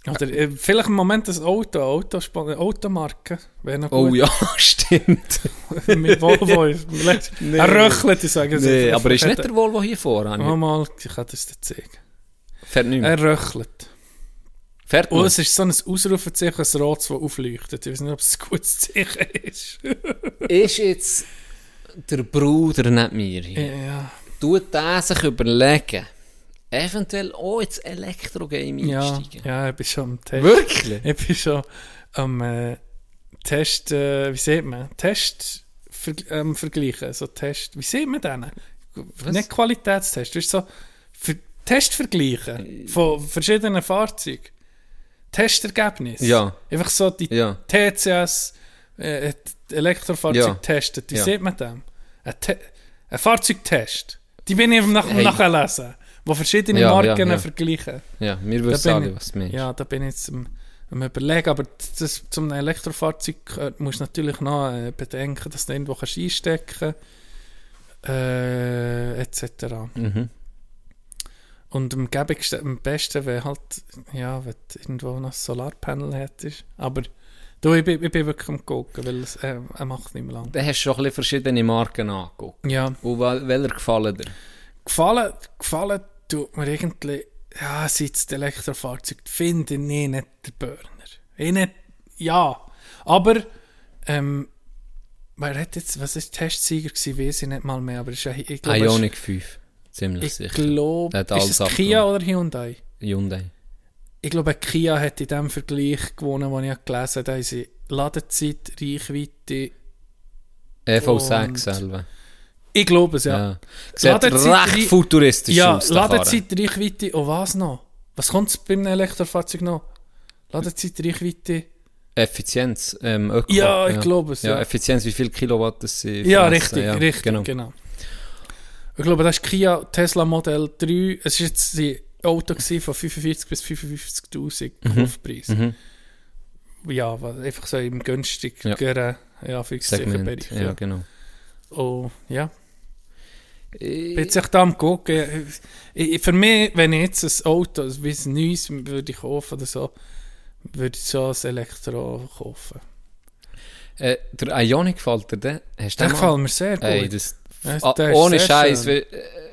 G: Oder äh, vielleicht im Moment das Auto, Autosp- Automarke. Noch gut.
F: Oh ja, stimmt.
G: Mit Volvo. ist- Er röchelt, ich sage es.
F: Nee, aber ist nicht der Volvo hier
G: er- Oh, mal, ich kann das dir zeigen.
F: Fährt nicht mehr.
G: Er röchelt.
F: Fährt noch.
G: es ist so ein Ausrufezeichen, ein Rotes, das aufleuchtet. Ich weiß nicht, ob es ein gutes Zeichen ist.
F: Ist jetzt der Bruder nicht mir hier?
G: ja.
F: tut der sich überlegen, eventuell auch ins Elektro-Game
G: Ja,
F: einsteigen?
G: ja, ich bin schon am Test.
F: Wirklich?
G: Ich bin schon am äh, Test, äh, wie sieht man? Test ver ähm, vergleichen. So Test, wie sieht man den? Nicht Qualitätstest, du bist so für Test vergleichen von verschiedenen Fahrzeugen. Testergebnis.
F: Ja.
G: Einfach so die
F: Ja.
G: TCS äh, die Elektrofahrzeug
F: Ja.
G: testet. Wie
F: Ja.
G: sieht man dem? Ein, Te ein Fahrzeugtest. Die bin ich nach,
F: Hey.
G: nachlesen, wo verschiedene
F: Ja, ja,
G: Marken
F: ja.
G: vergleichen.
F: Ja, wir wissen alle,
G: ich-
F: was du meinst.
G: Ja, da bin ich jetzt am, am überlegen, aber das, zum Elektrofahrzeug gehört, musst du natürlich noch äh, bedenken, dass du irgendwo kannst einstecken äh, etc.
F: Mhm.
G: Und am, gäbigsten, am besten wäre halt, ja, wenn du irgendwo noch ein Solarpanel hättest. Aber du, ich, bin- ich bin wirklich am gucken, weil es, äh, er macht nicht mehr lang.
F: Dann hast du schon ein bisschen verschiedene Marken angeguckt.
G: Ja,
F: Und wel welcher gefallen dir?
G: gefallen, gefallen tut mir irgendwie, ja, das Elektrofahrzeug finde ich nicht der Burner. Ich nicht, ja, aber, ähm, wer hat jetzt, was ist Testsieger gewesen, weiß ich nicht mal mehr, aber ist ja, ich glaube,
F: Ioniq 5, ziemlich
G: ich
F: sicher.
G: glaube,
F: Der hat
G: ist es
F: abgenommen.
G: Kia oder Hyundai?
F: Hyundai.
G: Ich glaube, Kia hat in dem Vergleich gewonnen, den ich gelesen habe, da sie Ladezeit, Reichweite,
F: EV6
G: Und-
F: selber.
G: Ich glaube es, ja.
F: Ja.
G: Ladezeit-
F: recht futuristisch
G: Ja,
F: aus.
G: Ladezeit, Reichweite und was noch? Was kommt bei einem Elektrofahrzeug noch? Ladezeit, Reichweite?
F: Effizienz, ähm, Öko.
G: Ja, ich glaube es,
F: Ja,
G: ja.
F: Effizienz, wie viel Kilowatt das sie
G: Ja, richtig,
F: ja,
G: richtig,
F: Genau.
G: genau. Ich glaube, das ist Kia Tesla Model 3. Es war jetzt ein Auto von 45 bis 55'000 Kaufpreis.
F: Mhm.
G: Ja, einfach so im günstigeren ja.
F: Segment,
G: Bereich.
F: ja,
G: Ja.
F: genau.
G: Oh, ja. Bin jetzt echt da am gucken. Ich, ich, für mich, wenn ich jetzt ein Auto, wie ein neues würde ich kaufen oder so, würde ich so ein Elektro kaufen.
F: Äh, der Ionic gefällt dir der? Hast den
G: gefällt mir sehr gut.
F: Ey, das,
G: Ja,
F: ah, ohne Scheiß,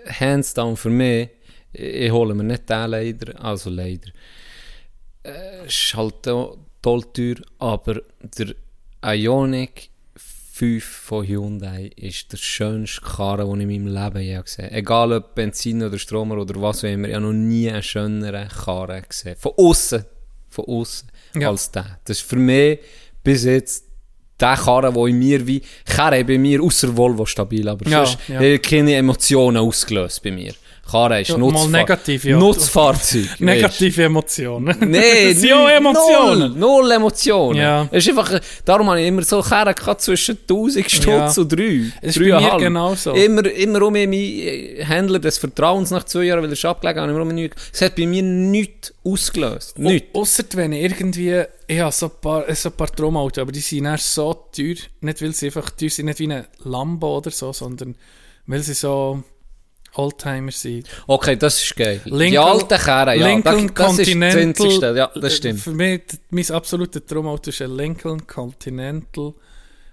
F: hands down für mich, ich, ich hole mir nicht den leider, also leider. Äh, ist halt toll teuer, aber der Ionic 5 von Hyundai ist der schönste Karre, den ich in meinem Leben je gesehen habe. Egal ob Benzin oder Stromer oder was auch immer, ich habe noch nie einen schöneren Karre gesehen. Von außen, von außen
G: Ja.
F: als der. Das ist für mich bis jetzt der Karre, der in mir wie, Karre bei mir, außer Volvo stabil, aber
G: Ja,
F: sonst
G: ja.
F: keine Emotionen ausgelöst bei mir. Karre ist
G: Ja,
F: Nutzfahr
G: negativ, ja.
F: Nutzfahrzeug.
G: Negative Emotionen. Das sind
F: null,
G: Emotionen.
F: Null, null Emotionen.
G: Ja.
F: Es ist einfach, darum habe ich immer so Karren zwischen 1000 Stutz
G: Ja.
F: und 3.
G: Es ist bei mir genauso.
F: Immer, immer um meinen äh, Händler des Vertrauens nach zwei Jahren, weil er ist abgelegen habe, immer Es hat bei mir nichts ausgelöst. Nichts.
G: Ausser wenn ich irgendwie, ich habe so ein paar, so ein paar Traumautos, aber die sind erst so teuer, nicht weil sie einfach teuer sind, nicht wie ein Lambo oder so, sondern weil sie so Oldtimer sind.
F: Okay, das ist geil. die
G: Lincoln-
F: alten Karren, ja.
G: Lincoln
F: das, das ist
G: Continental.
F: Einzigste. Ja, das stimmt.
G: Für mich, mein absoluter Traumauto ist ein Lincoln Continental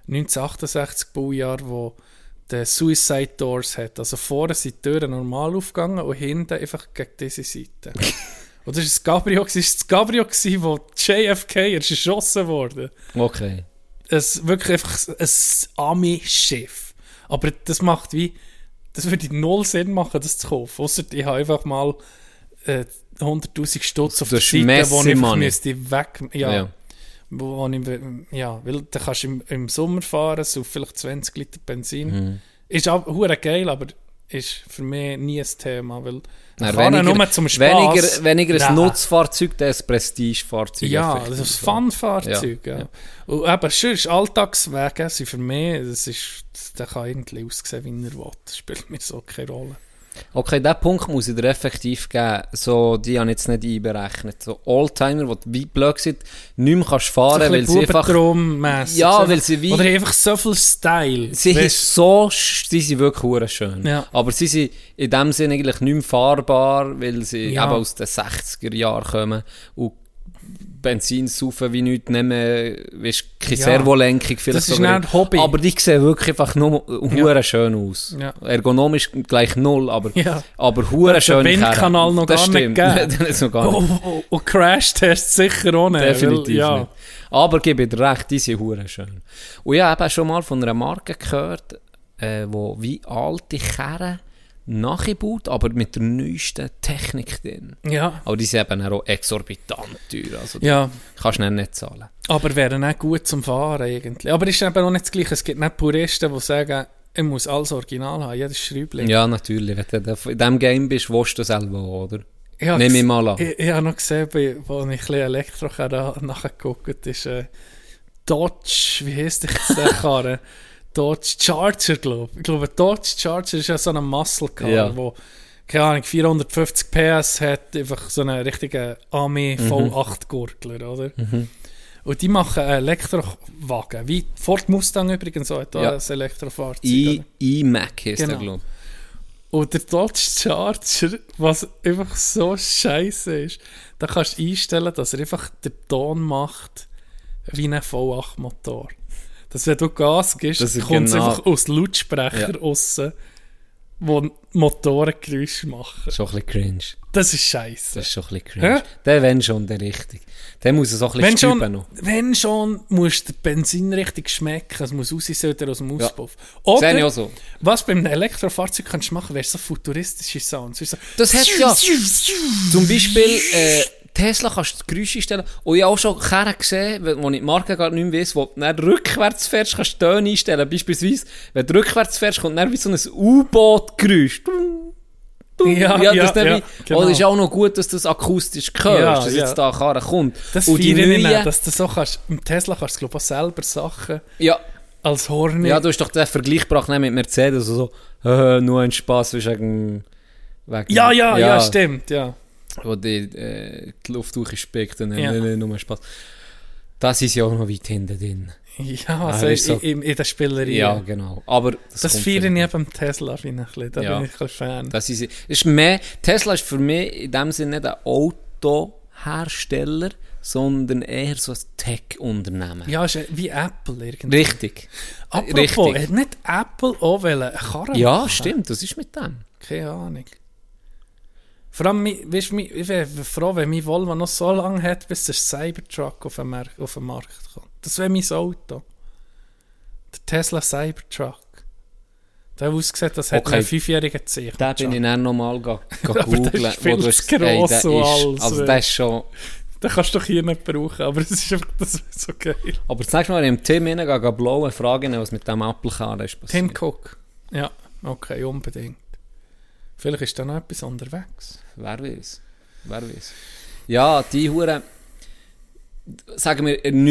G: 1968 Baujahr, wo der Suicide Doors hat. Also vorne sind die Türen normal aufgegangen und hinten einfach gegen diese Seite. das ist das Cabrio, das ist das Cabrio gewesen, wo JFK er ist erschossen wurde.
F: Okay.
G: ein, wirklich einfach ein Ami-Schiff. Aber das macht wie, das würde null Sinn machen, das zu kaufen. Ausser ich habe einfach mal äh, 100'000 Stutz auf der Seite, wo ich
F: Messi-Money.
G: müsste weg... Ja.
F: Ja.
G: Wo, wo ich, ja, weil dann kannst du im, im Sommer fahren, so vielleicht 20 Liter Benzin.
F: Mhm.
G: Ist auch geil, aber ist für mich nie ein Thema, weil
F: Na,
G: Karren nur zum Spaß.
F: weniger, weniger ein
G: Nein.
F: Nutzfahrzeug, das ein Prestigefahrzeug.
G: Ja, das ist ein Fun-Fahrzeug. Ja,
F: Ja,
G: Und eben, sonst Alltagswege sind für mich, das ist, der kann irgendwie aussehen, wie er will. Das spielt mir so keine Rolle.
F: Okay, diesen Punkt muss ich dir effektiv geben. So, die habe ich jetzt nicht einberechnet. So Oldtimer, die wie blöd sind, nicht mehr kannst fahren,
G: so
F: weil sie einfach... Ja,
G: So
F: weil sie wie-
G: Oder einfach so viel Style.
F: Sie
G: Weißt-
F: ist so, sie sind wirklich schön.
G: Ja.
F: Aber sie sind in dem Sinne eigentlich nicht mehr fahrbar, weil sie
G: Ja.
F: eben aus den 60er Jahren kommen und Benzin saufen wie nichts, nicht mehr, weißt, keine
G: Ja.
F: Servolenkung vielleicht
G: Das ist
F: sogar.
G: nicht Hobby.
F: Aber die sehen wirklich einfach nur hure schön aus.
G: Ja.
F: Ergonomisch gleich null, aber,
G: Ja.
F: aber hure schön.
G: den Windkanal noch
F: das
G: gar nicht
F: stimmt.
G: gegeben.
F: Den hat's noch gar
G: Oh,
F: nicht.
G: oh, und Crash-Test sicher auch nicht.
F: Definitiv
G: weil, ja.
F: nicht. Aber gebe dir recht, die sind hure schön. Und ich habe schon mal von einer Marke gehört, äh, wo wie alte Kerren nachgebaut, aber mit der neuesten Technik drin.
G: Ja.
F: Aber die sind eben auch exorbitant teuer. Also
G: ja,
F: kannst du nicht, zahlen.
G: aber wären auch gut zum Fahren eigentlich. Aber ist eben auch nicht das Gleiche. Es gibt nicht Puristen, die sagen, ich muss alles original haben, jedes Schräubchen.
F: Ja, natürlich. Wenn du in diesem Game bist, willst du das selber oder?
G: Habe
F: Nehme ich mal an.
G: Ich, ich habe noch gesehen, wo ich ein Elektro nachgeguckt ist äh, Dodge, wie heisst der Karre? Dodge Charger, glaube ich. Ich glaube, Dodge Charger ist ja so eine Muscle Car,
F: Ja.
G: wo keine Ahnung, 450 PS hat, einfach so einen richtigen
F: Mhm.
G: V8-Gurgler, oder? Und die machen einen Elektrowagen, wie Ford Mustang übrigens auch, auch
F: Ja.
G: ein Elektrofahrzeug.
F: I-
G: oder?
F: iMac heisst der,
G: Genau.
F: glaube
G: Und der Dodge Charger, was einfach so scheiße ist, da kannst du einstellen, dass er einfach den Ton macht wie ein V8-Motor. Dass wenn du Gas gibst, kommt es
F: genau-
G: einfach aus Lautsprecher
F: Ja.
G: raus, wo Motorengeräusche machen.
F: Schon ein bisschen cringe.
G: Das ist scheiße.
F: Das ist schon ein bisschen cringe. Der wenn schon, der richtig. Der muss es auch ein
G: Wenn
F: bisschen
G: schon,
F: stüben noch.
G: wenn schon, muss der Benzin richtig schmecken. Es muss aussehen aus dem
F: Ja.
G: Auspuff.
F: Ich
G: Oder,
F: auch so.
G: was beim Elektrofahrzeug kannst du machen, wäre so futuristische Sounds. So-
F: Das hat ja zum Beispiel äh, Tesla kannst du Geräusche stellen. Und ich habe auch schon Kerren gesehen, wo ich die Marke gar nicht mehr weiss, wo du dann rückwärts fährst, kannst du Töne einstellen. Beispielsweise, wenn du rückwärts fährst, kommt dann wie so ein U-Boot-Geräusch.
G: Ja,
F: das
G: ja,
F: ist dann
G: ja,
F: wie,
G: genau.
F: Oh, das ist auch noch gut, dass du das akustisch hörst,
G: Ja,
F: dass
G: ja.
F: jetzt da eine Karre kommt.
G: Das
F: Und die neuen-
G: nicht, dass du so kannst. Im Tesla kannst du, glaube ich, auch selber Sachen
F: Ja,
G: als Horn.
F: ja, du hast doch den Vergleich gebracht ne, mit Mercedes, also so, äh, nur ein Spaß wegen... wegen
G: ja, ja, ja, stimmt, ja.
F: Wo die, äh, die Luft durchspickt und dann
G: Ja.
F: ja. nur Spaß. Das ist ja auch noch weit hinten drin.
G: Ja, also
F: ist so-
G: in, in der Spielerei.
F: Ja, genau. Aber das,
G: Das feiere ich beim Tesla, finde ich. ein bisschen. Da
F: Ja.
G: bin ich ein Fan.
F: Das ist, ist mehr, Tesla ist für mich in dem Sinne nicht ein Autohersteller, sondern eher so ein Tech-Unternehmen.
G: ja, ist wie Apple irgendwie.
F: Richtig.
G: Apropos,
F: richtig.
G: hat nicht Apple auch wollen eine Karre
F: Ja,
G: machen?
F: stimmt, das ist mit dem.
G: Keine Ahnung. Vor allem, weißt, ich wäre froh, wenn mein Volvo noch so lange hat, bis der Cybertruck auf den, Mar auf den Markt kommt. Das wäre mein Auto. Der Tesla Cybertruck. Der ausgesehen, das hat
F: Okay.
G: einen fünfjährigen Zeichen.
F: Da bin ich dann nochmal go, go
G: Aber der ist
F: googlen.
G: viel
F: wo du hast- ey, der ist- Also das ist schon...
G: Den kannst du doch hier nicht brauchen, aber es ist einfach, das wäre so geil.
F: Aber das nächste Mal, wenn ich im Tim hineingehe, blaue Fragen, was mit dem Apple-Karren ist passiert.
G: Tim Cook. Ja, okay, unbedingt. Vielleicht ist da noch etwas unterwegs.
F: Wer weiß. Wer weiß. Ja, die Hure, sagen wir, in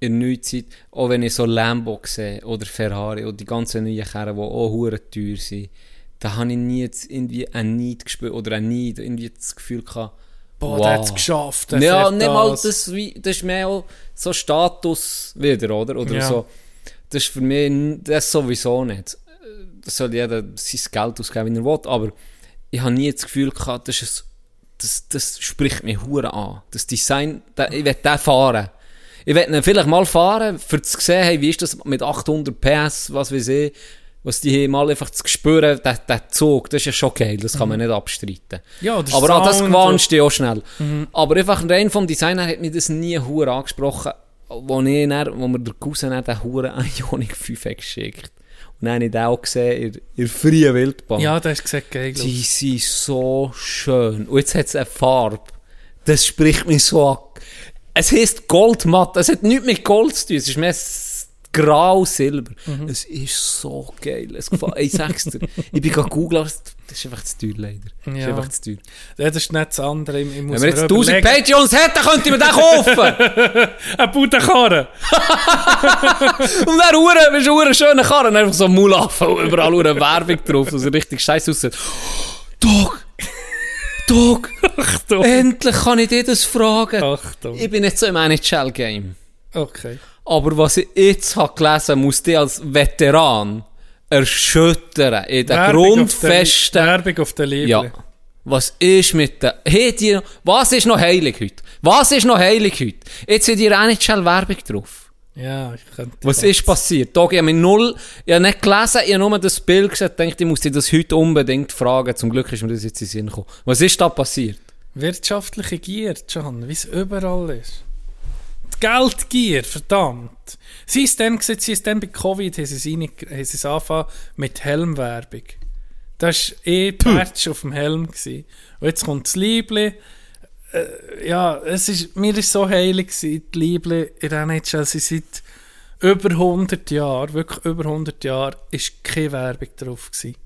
F: in der Neuzeit, auch wenn ich so Lambo sehe oder Ferrari oder die ganzen neuen Karren, die auch hure teuer sind, da habe ich nie jetzt irgendwie einen Neid gespürt oder einen Neid, irgendwie das Gefühl gehabt,
G: Boah,
F: wow.
G: der hat es geschafft.
F: Ja, nicht mal das, wie, das ist mehr auch so Status wieder, oder? Oder
G: Ja.
F: so. Das ist für mich, das sowieso nicht. Das soll jeder sein Geld ausgeben, wie er will, aber ich habe nie das Gefühl gehabt, das, ist ein, das, das spricht mich hure an. Das Design, da, ich will den fahren. Ich will ihn vielleicht mal fahren, für zu sehen, hey, wie ist das mit 800 PS, was weiß ich, was die haben, mal einfach zu spüren, der, der Zug, das ist ja schon geil, das kann man nicht abstreiten.
G: Ja, der
F: Aber an das gewöhnst du dich auch schnell. Aber einfach rein vom Design her hat mich das nie hure angesprochen. wo, ich dann, wo mir der Cousin dann den Huren Ionic 5 hat geschickt Und dann habe ich den auch gesehen in, in der freien Wildbahn.
G: Ja, da hast du gesagt, geil.
F: Die sind so schön. Und jetzt hat es eine Farbe. Das spricht mich so an. Es heisst Goldmatt. Es hat nichts mit Gold zu tun. Es ist mehr s- grau, silber.
G: Mhm.
F: Es ist so geil. Es gefällt, ich sag's dir. Ich bin gerade googeln, das ist einfach zu teuer, leider. Das ist
G: Ja.
F: einfach zu teuer.
G: Ja, das ist nicht das andere. Ich, ich muss
F: Wenn wir jetzt
G: mir
F: 1000
G: überlegen-
F: Patreons hätten, könnte ich mir den kaufen.
G: Eine Budenkarre!
F: Und dann Uhren, eine schöne Karre. Einfach so Mulaffen und überall eine Werbung drauf, er richtig scheiße aussieht. Dog! Dog!
G: Achtung!
F: Endlich kann ich dir das fragen.
G: Achtung.
F: Ich bin nicht so im NHL-Game.
G: Okay.
F: Aber was ich jetzt habe gelesen, muss dich als Veteran erschüttern in den
G: Werbung auf
F: Grundfesten.
G: der- Werbung auf der Liebe.
F: Ja. Was ist mit der... Hey, die, was ist noch heilig heute? Was ist noch heilig heute? Jetzt sind die NHL-Werbung drauf.
G: Ja, ich könnte.
F: Was ist passiert? Da, ich habe null... Ich habe nicht gelesen, ich habe nur das Bild gesehen, dachte, ich muss dir das heute unbedingt fragen. Zum Glück ist mir das jetzt in den Sinn gekommen. Was ist da passiert?
G: Wirtschaftliche Gier, John, wie es überall ist. Die Geldgier, verdammt. Sie ist dann, sie ist dann bei Covid, haben sie es, angefangen mit Helmwerbung. Das war eh Patch auf dem Helm. Gewesen. Und jetzt kommt das Liebli. Äh, ja, es ist, mir ist so heilig gewesen, die Liebli in der NHL, sie seit über 100 Jahren, wirklich über 100 Jahren, ist keine Werbung drauf gewesen.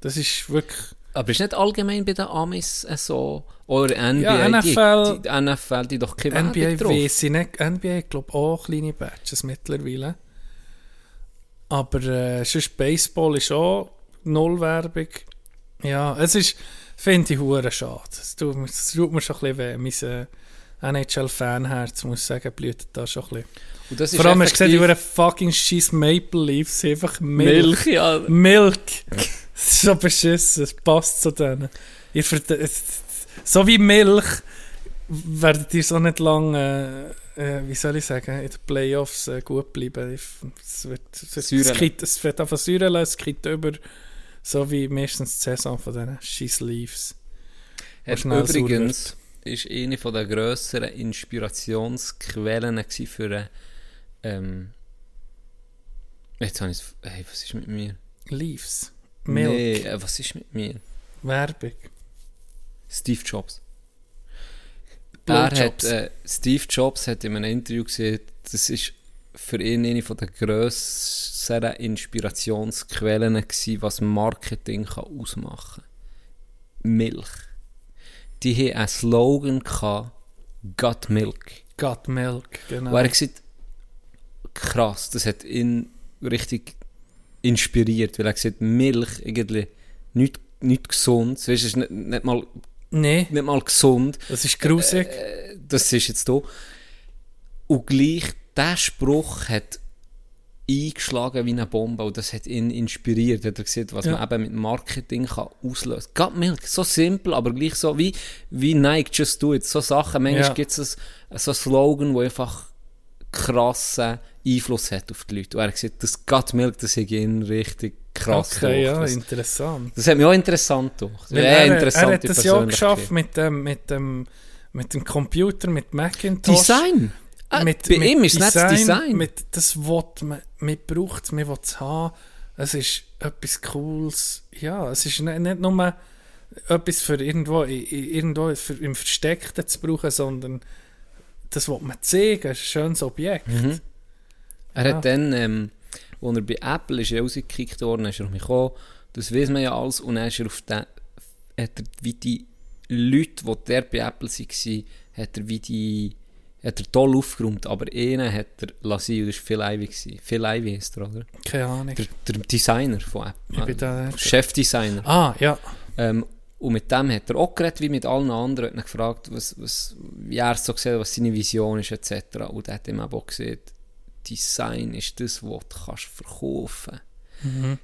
G: Das ist wirklich...
F: Aber ist nicht allgemein bei den Amis äh, so... Oder NBA,
G: Ja, NFL
F: die, die NFL, die doch keine
G: NBA
F: Werbung drauf.
G: weiss ich nicht. NBA, glaube auch kleine Badges mittlerweile. Aber äh, sonst Baseball ist auch null Werbung. Ja, es ist, finde ich, hure schade. Es tut, mir- es tut mir schon ein bisschen weh. Mein äh, NHL-Fanherz, muss ich sagen, blüht da schon ein bisschen.
F: Und das ist
G: Vor allem hast du gesehen, hure fucking scheiß Maple Leafs, einfach Milch.
F: Milch, ja.
G: Ist so beschissen, es passt zu denen. Ihr so wie Milch werdet ihr so nicht lange, äh, äh, wie soll ich sagen, in den Playoffs äh, gut bleiben. Es wird, es, es,
F: Säuren.
G: es, kriegt- es wird einfach Säure lassen, es kriegt über, so wie meistens die Saison von diesen scheiß Leaves.
F: Hat
G: schnell sauer
F: übrigens ist eine von der grösseren Inspirationsquellen für eine, ähm, jetzt habe ich hey, was ist mit mir?
G: Leaves. Milk.
F: Nee, äh, was ist mit mir?
G: Werbung.
F: Steve Jobs. Er hat,
G: Blowjobs.
F: äh, Steve Jobs hat in einem Interview gesehen, das ist für ihn eine von der grösseren Inspirationsquellen gewesen, was Marketing kann ausmachen kann. Milch. Die haben einen Slogan gehabt, Got Milk.
G: Got Milk, genau.
F: Wo er gesagt krass, das hat ihn richtig inspiriert, weil er gesagt Milch irgendwie nicht, nicht gesund, weißt, es ist nicht, nicht, mal,
G: nee,
F: nicht mal gesund,
G: das ist grusig.
F: Äh, das ist jetzt da. Und gleich, der Spruch hat eingeschlagen wie eine Bombe und das hat ihn inspiriert. Hat er gesehen, was
G: Ja.
F: man eben mit Marketing kann auslösen kann. Got Milk, so simpel, aber gleich so wie, wie Nike, just do it. So Sachen, manchmal
G: Ja.
F: gibt es so einen Slogan, der einfach krassen Einfluss hat auf die Leute. Und er hat gesagt, das Got Milk, das hat ihn richtig krass
G: okay, ja,
F: das,
G: interessant.
F: das hat mich auch interessant gemacht. Ja,
G: er, er hat das ja auch geschafft mit dem, mit dem, mit dem Computer, mit Macintosh.
F: Design!
G: Mit,
F: bei
G: mit
F: ihm ist es nicht das Design.
G: Mit, das will man, man braucht man will es haben. Es ist etwas Cooles. Ja, es ist nicht, nicht nur etwas für irgendwo, irgendwo für, im Versteckten zu brauchen, sondern das will man zeigen, es ist ein schönes Objekt.
F: Mhm. Er
G: Ja.
F: hat dann, ähm, als er bei Apple ist, er rausgekickt worden, ist er gekommen, das weiß man ja alles, und dann ist er auf den, hat er wie die Leute, die der bei Apple waren, hat er wie die, hat er toll aufgeräumt, aber einen hat er lassen, das war Phil Ivey. gewesen. Phil Ivey ist er, oder?
G: Keine Ahnung.
F: Der, der Designer von
G: Ich bin
F: Apple. Äh, Chefdesigner.
G: Ah, ja.
F: Ähm, und mit dem hat er auch geredet, wie mit allen anderen, hat gefragt, was, was, wie er es so sieht, was seine Vision ist, etc. Und er hat ihm auch gesagt, Design ist das, was du kannst verkaufen
G: Mhm.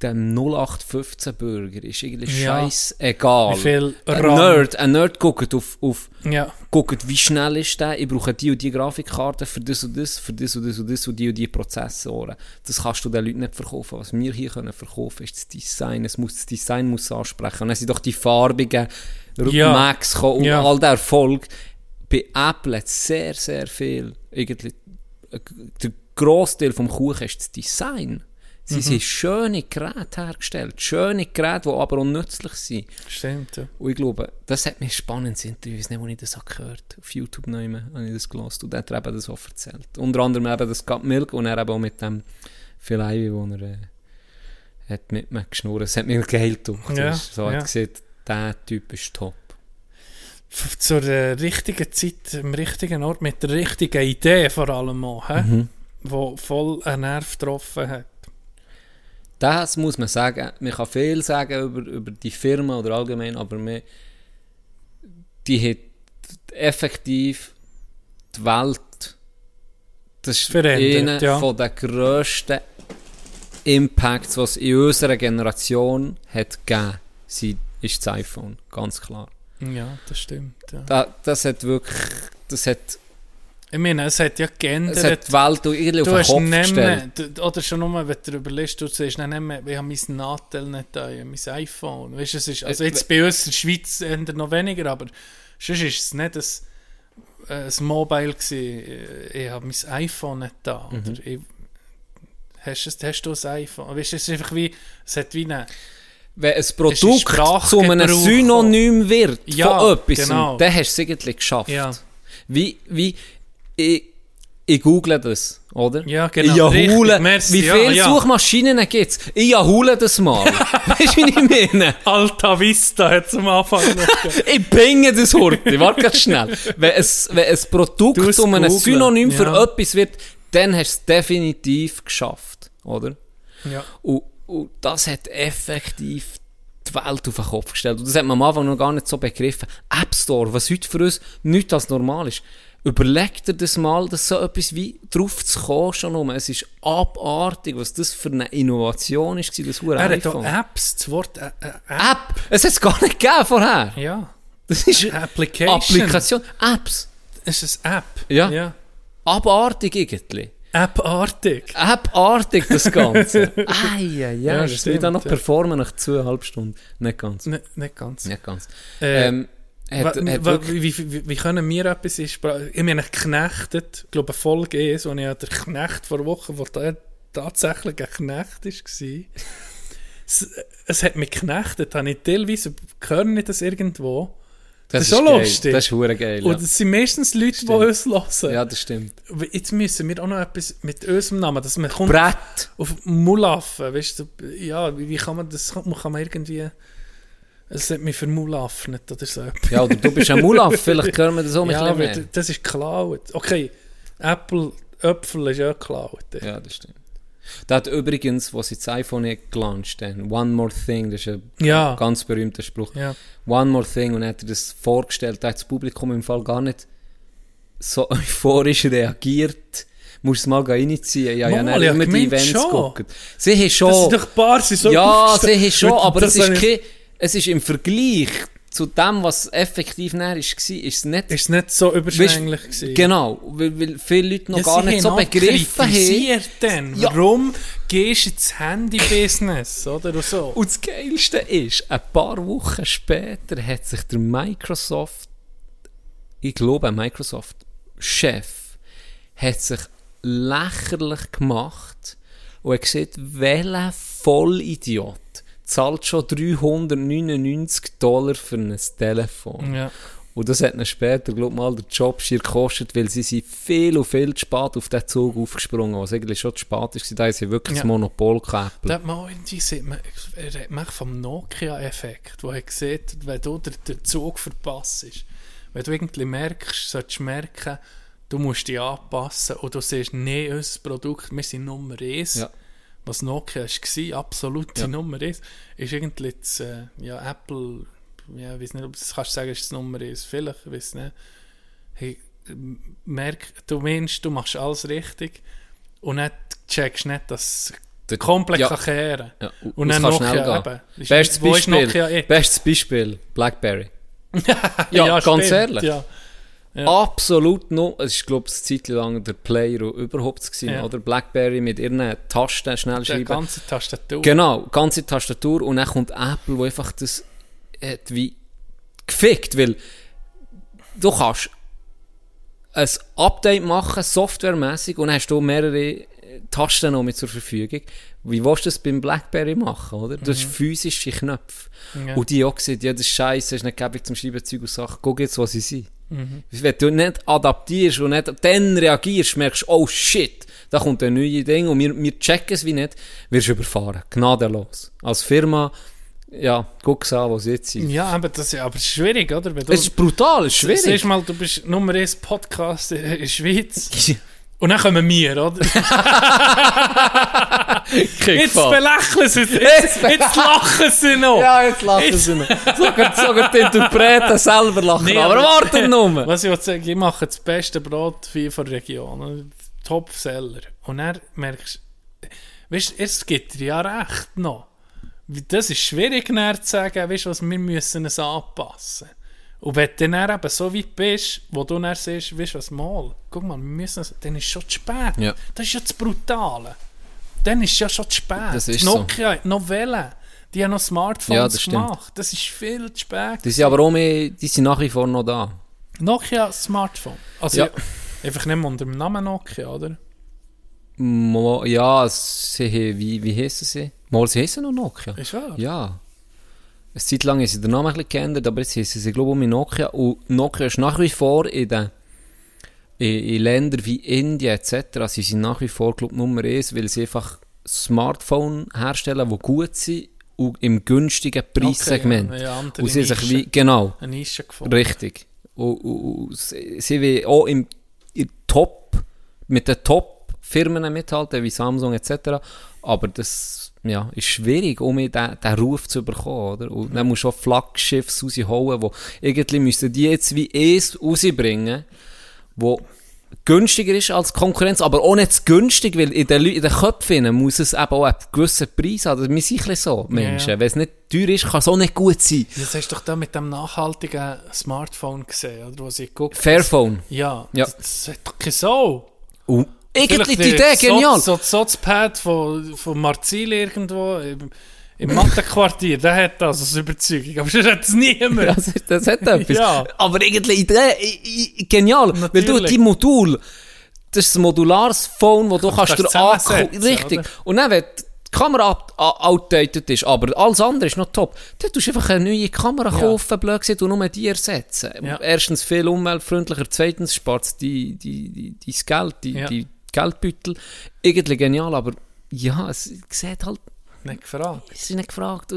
F: Der, der 0815-Bürger ist irgendwie
G: Ja.
F: scheißegal.
G: Wie viel
F: Ein. Nerd, ein Nerd guckt auf, auf
G: Ja,
F: guckt, wie schnell ist der, ich brauche die und die Grafikkarte für das und das, für das und das und das und die und die Prozessoren. Das kannst du den Leuten nicht verkaufen. Was wir hier können verkaufen, ist das Design. Es muss, das Design muss ansprechen. Und dann sind doch die farbigen
G: Ja.
F: Macs und
G: Ja.
F: all der Erfolg. Bei Apple hat sehr, sehr viel irgendwie der Großteil vom Kuchen ist das Design. Sie sind schöne Geräte hergestellt, schöne Geräte, die aber auch nützlich sind.
G: Stimmt, ja.
F: Und ich glaube, das hat mich spannend Interview, ich weiß nicht, wo ich das habe gehört Auf YouTube neu habe ich das gelesen und der hat er eben das auch erzählt. Unter anderem eben das Gut Milk und er eben auch mit dem Phil Ivey, wo er äh, hat mit mir geschnurrt. Es hat mir geil gedacht.
G: Ja,
F: so
G: ja.
F: hat gesagt, der Typ ist top.
G: Zur äh, richtigen Zeit, am richtigen Ort, mit der richtigen Idee vor allem auch?
F: Mhm.
G: wo voll einen Nerv getroffen hat.
F: Das muss man sagen. Man kann viel sagen über, über die Firma oder allgemein, aber man, die hat effektiv die Welt. Das ist einer
G: ja.
F: von der grössten Impacts, was es in unserer Generation hat gegeben, sie- ist das iPhone, ganz klar.
G: Ja, das stimmt. Ja.
F: Da, das hat wirklich, das hat,
G: Ich meine, es hat ja
F: es
G: geändert.
F: hat die Welt irgendwie auf
G: du
F: den
G: hast
F: Kopf
G: mehr,
F: gestellt.
G: oder schon nur, wenn du überlegst, du siehst nicht mehr, ich habe mein Nadel nicht da, mein iPhone. Weißt, du, es ist, also
F: Äh,
G: jetzt bei uns in der Schweiz eher noch weniger, aber sonst ist es nicht ein, äh, ein Mobile gewesen. Ich habe mein iPhone nicht da.
F: Mhm.
G: Oder ich, hast, es- hast du ein iPhone? Weißt, du, es ist einfach wie, es hat wie eine,
F: Wenn ein Produkt zu einem Synonym wird
G: Ja,
F: von etwas,
G: genau.
F: dann hast du es eigentlich geschafft.
G: Ja.
F: Wie, wie, ich, ich google das, oder?
G: Ja, genau,
F: Ich jahule,
G: merci,
F: wie viele
G: ja.
F: Suchmaschinen gibt es? Ich jahule das mal. weißt du, wie ich meine?
G: Alta Vista hat zum Anfang noch
F: Ich pinge das Horti, warte ganz schnell. Wenn ein, wenn ein Produkt
G: Du es
F: um ein Synonym für etwas wird, dann hast du es definitiv geschafft, oder?
G: ja.
F: Und, und das hat effektiv die Welt auf den Kopf gestellt. Und das hat man am Anfang noch gar nicht so begriffen. App Store, was heute für uns nichts als normal ist. Überleg dir das mal, dass so etwas wie drauf zu kommen schon um. Es ist abartig, was das für eine Innovation ist, das hure
G: Er hat
F: iPhone.
G: Apps, das Wort äh, äh, App.
F: App! Es hat es gar nicht gegeben vorher.
G: Ja.
F: Das ist
G: Application.
F: Applikation. Apps.
G: Es ist eine App.
F: Ja.
G: ja.
F: Abartig irgendwie.
G: Appartig.
F: Abartig, das Ganze. ah, ja, ja. Das
G: stimmt,
F: wird dann noch
G: ja.
F: performen nach zweieinhalb Stunden. Nicht ganz.
G: Ne, nicht ganz.
F: Nicht ganz.
G: Äh,
F: ähm, hat, hat wirklich,
G: wie, wie, wie können wir etwas in Sprache... Ich meine, geknechtet, ich glaube, eine Folge ist, wo ich der Knecht vor Wochen, wo der tatsächlich ein Knecht war, es, es hat mich geknechtet, habe ich teilweise, höre ich das irgendwo, das ist schon lustig.
F: Das ist hure geil.
G: und es sind meistens Leute, die
F: Stimmt.
G: uns hören.
F: ja, das stimmt.
G: Jetzt müssen wir auch noch etwas mit unserem Namen, dass man kommt
F: Brett.
G: auf Mulaffen, weißt du, ja, wie, kann man das, kann man irgendwie, es hat mich vermulaffnet oder so.
F: Ja, oder du bist ein Mulaf, vielleicht hören wir das auch mit
G: ja, aber das ist geklaut. Okay, Apple, Äpfel ist ja geklaut.
F: Ja, das stimmt. Da hat übrigens, was sie das iPhone gelauncht haben, One More Thing, das ist ein
G: Ja.
F: ganz berühmter Spruch.
G: Ja.
F: One More Thing, und hat er das vorgestellt, da hat das Publikum im Fall gar nicht so euphorisch reagiert. Musst es mal reinziehen. Ja, ja,
G: Mal, hab
F: immer die Events gucken. Sie haben schon...
G: Das sind doch ein paar, sie so
F: ja, sie haben schon, aber es ist, kein, es ist im Vergleich zu dem, was effektiv näher war, ist es nicht...
G: Ist nicht so überschwänglich gewesen.
F: Genau, weil, weil viele Leute noch
G: Ja,
F: gar nicht so begriffen haben.
G: Dann.
F: Ja.
G: Warum gehst du ins Handy-Business, oder? Und so.
F: Und das Geilste ist, ein paar Wochen später hat sich der Microsoft, ich glaube, ein Microsoft-Chef, hat sich lächerlich gemacht und hat gesagt, welcher Vollidiot zahlt schon 399 Dollar für ein Telefon.
G: Ja.
F: Und das hat ihn später, glaube ich, mal der Job schier gekostet, weil sie sind viel und viel zu spät auf diesen Zug aufgesprungen, was eigentlich schon zu spät war. Da haben sie wirklich
G: Ja.
F: das Monopol gehabt.
G: Da hat auch man vom Nokia-Effekt, wo er sieht, wenn du den, den Zug verpasst. Wenn du irgendwie merkst, solltest du merken, du musst dich anpassen und du siehst, nee, unser Produkt, wir sind Nummer 1.
F: Ja.
G: Was Nokia war, absolute
F: Ja.
G: Nummer 1, ist irgendwie das, äh, ja, Apple, ja, ich weiß nicht, ob du das kannst sagen, ist das Nummer 1, vielleicht, ich weiß nicht. Hey, merk, du meinst, du machst alles richtig und dann checkst nicht, dass
F: Der-
G: komplett
F: ja.
G: kann kehren
F: Ja, und,
G: Und
F: es
G: dann Nokia eben. Ist-
F: Bestes
G: ist
F: Beispiel, bestes Beispiel, Blackberry. Ja, ganz
G: stimmt,
F: ehrlich.
G: Ja. Ja.
F: Absolut noch, es ist glaube ich eine Zeit lang der Player überhaupt gewesen,
G: Ja.
F: oder? Blackberry mit ihren Tasten schnell
G: Die
F: schreiben.
G: ganze Tastatur.
F: Genau, ganze Tastatur und dann kommt Apple, wo einfach das hat wie gefickt, weil du kannst ein Update machen, softwaremäßig, und hast du mehrere äh, Tasten noch mit zur Verfügung. Wie willst du das beim Blackberry machen, oder? Du hast physische Knöpfe.
G: Mhm. Ja.
F: Und die auch gesagt, ja, das ist scheiße, ist nicht gäbig zum Schreiben Zeug und Sachen. Guck jetzt, was sie sind.
G: Mhm.
F: Wenn du nicht adaptierst und nicht dann reagierst, merkst du, oh shit, da kommt ein neues Ding und wir, wir checken es wie nicht, wirst du überfahren. Gnadenlos. Als Firma, ja, guck an, wo sie jetzt sind.
G: Ja, aber das, ist- aber ist schwierig, oder? Wenn du,
F: Es ist brutal, es ist
G: Siehst
F: schwierig.
G: mal, du bist Nummer 1 Podcast in der Schweiz. Und dann kommen wir, oder? Jetzt belächeln sie, jetzt, jetzt lachen sie noch.
F: Ja, jetzt lachen sie noch. Sogar, sogar die Interpreten selber lachen.
G: Nee,
F: aber
G: aber-
F: warte nur.
G: Was ich sagen, ich mache das beste Brot von der Region. Top-Seller. Und dann merkst du, weißt es gibt dir ja recht noch. Das ist schwierig zu sagen, weißt was wir müssen es anpassen. Und wenn du dann eben so weit bist, wo du dann siehst, weißt du was, mal, guck mal, wir müssen dann ist es schon zu spät.
F: Ja.
G: Das ist ja das Brutale. Dann ist es ja schon zu spät.
F: Das ist so.
G: Nokia hat noch Welle. Die haben noch Smartphones
F: Ja, das stimmt.
G: gemacht. Das ist viel zu spät.
F: Die sind aber auch mehr, die sind nach wie vor noch da.
G: Nokia Smartphone. Also
F: Ja.
G: einfach nicht mehr unter dem Namen Nokia, oder?
F: Mo, ja, sie, wie, wie heissen sie? Mal, sie heissen noch Nokia.
G: Ist wahr?
F: Ja. Eine Zeit lang sie den Namen ein bisschen geändert, aber jetzt heissen sie, glaube ich, um Nokia. Und Nokia ist nach wie vor in den in, in Ländern wie Indien etc. Sie sind nach wie vor, glaube ich, Nummer 1, weil sie einfach Smartphone herstellen, die gut sind und im günstigen Preissegment.
G: Okay, ja,
F: und sie sich
G: Nische.
F: wie, genau,
G: Eine Nische gefunden.
F: Richtig. Und, und, und sie, sie will auch im, im Top, mit den Top-Firmen mithalten, wie Samsung etc. Aber das ja, ist schwierig, um diesen den Ruf zu bekommen. Oder? Und dann musst du auch Flaggschiffs rausholen, wo irgendwie müssten die jetzt wie es rausbringen, wo günstiger ist als Konkurrenz, aber auch nicht zu günstig, weil in den, in den Köpfen muss es eben auch einen gewissen Preis haben. Wir sind ein so, Menschen.
G: ja.
F: Wenn es nicht teuer ist, kann es auch nicht gut sein.
G: Jetzt hast du doch da mit dem nachhaltigen Smartphone gesehen, oder? Wo sie guckt.
F: Fairphone.
G: Ja,
F: Ja.
G: Das, das hat doch keine Sau.
F: Und irgendwie die Idee,
G: so-
F: genial.
G: So das Sozpad von, von Marzil irgendwo im, im Mattenquartier, der hat das als Überzeugung. Aber sonst hat es niemand.
F: Das, das hat etwas.
G: Ja.
F: Aber irgendwie Idee, genial. Weil du,
G: Natürlich.
F: die Modul, das ist ein modulares Phone, wo du kannst
G: kannst
F: dir angucken. Richtig.
G: oder?
F: Und dann, wenn die Kamera outdated ist, aber alles andere ist noch top, dann tust du einfach eine neue Kamera
G: Ja.
F: kaufen, blöd gesagt, und nur die ersetzen.
G: Ja.
F: Erstens viel umweltfreundlicher, zweitens spart es die, die, die, Geld, die,
G: Ja.
F: die Geldbeutel. Irgendwie genial, aber ja, es sieht halt
G: Nicht gefragt.
F: sie sind nicht gefragt.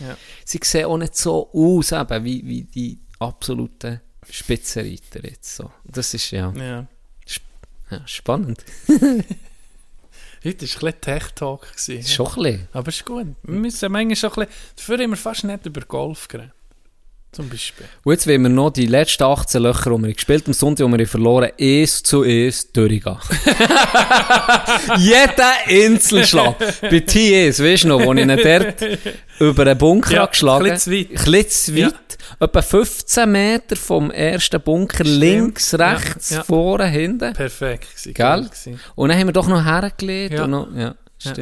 G: Ja.
F: Sie sehen auch nicht so aus, eben, wie, wie die absoluten Spitzenreiter jetzt. So. Das ist ja,
G: Ja.
F: ja spannend.
G: Heute war ein bisschen Tech-Talk.
F: schon ein bisschen.
G: Aber ist gut. Wir müssen manchmal schon ein bisschen... Dafür haben wir fast nicht über Golf geredet. Zum Beispiel.
F: Und jetzt wollen wir noch die letzten 18 Löcher, die wir gespielt haben, am Sonntag, die wir verloren, eins zu eins durchgehen. Jeder Inselschlag. Bei TS, weißt du noch, wo ich ihn dort über einen Bunker
G: Ja,
F: habe geschlagen
G: ein bisschen zu weit.
F: Ein bisschen zu weit. Etwa 15 Meter vom ersten Bunker, links,
G: Ja,
F: rechts,
G: ja.
F: vorne, hinten.
G: Perfekt.
F: Gell? Und dann haben wir doch noch hergelegt.
G: Ja.
F: Und noch, ja,
G: Ja.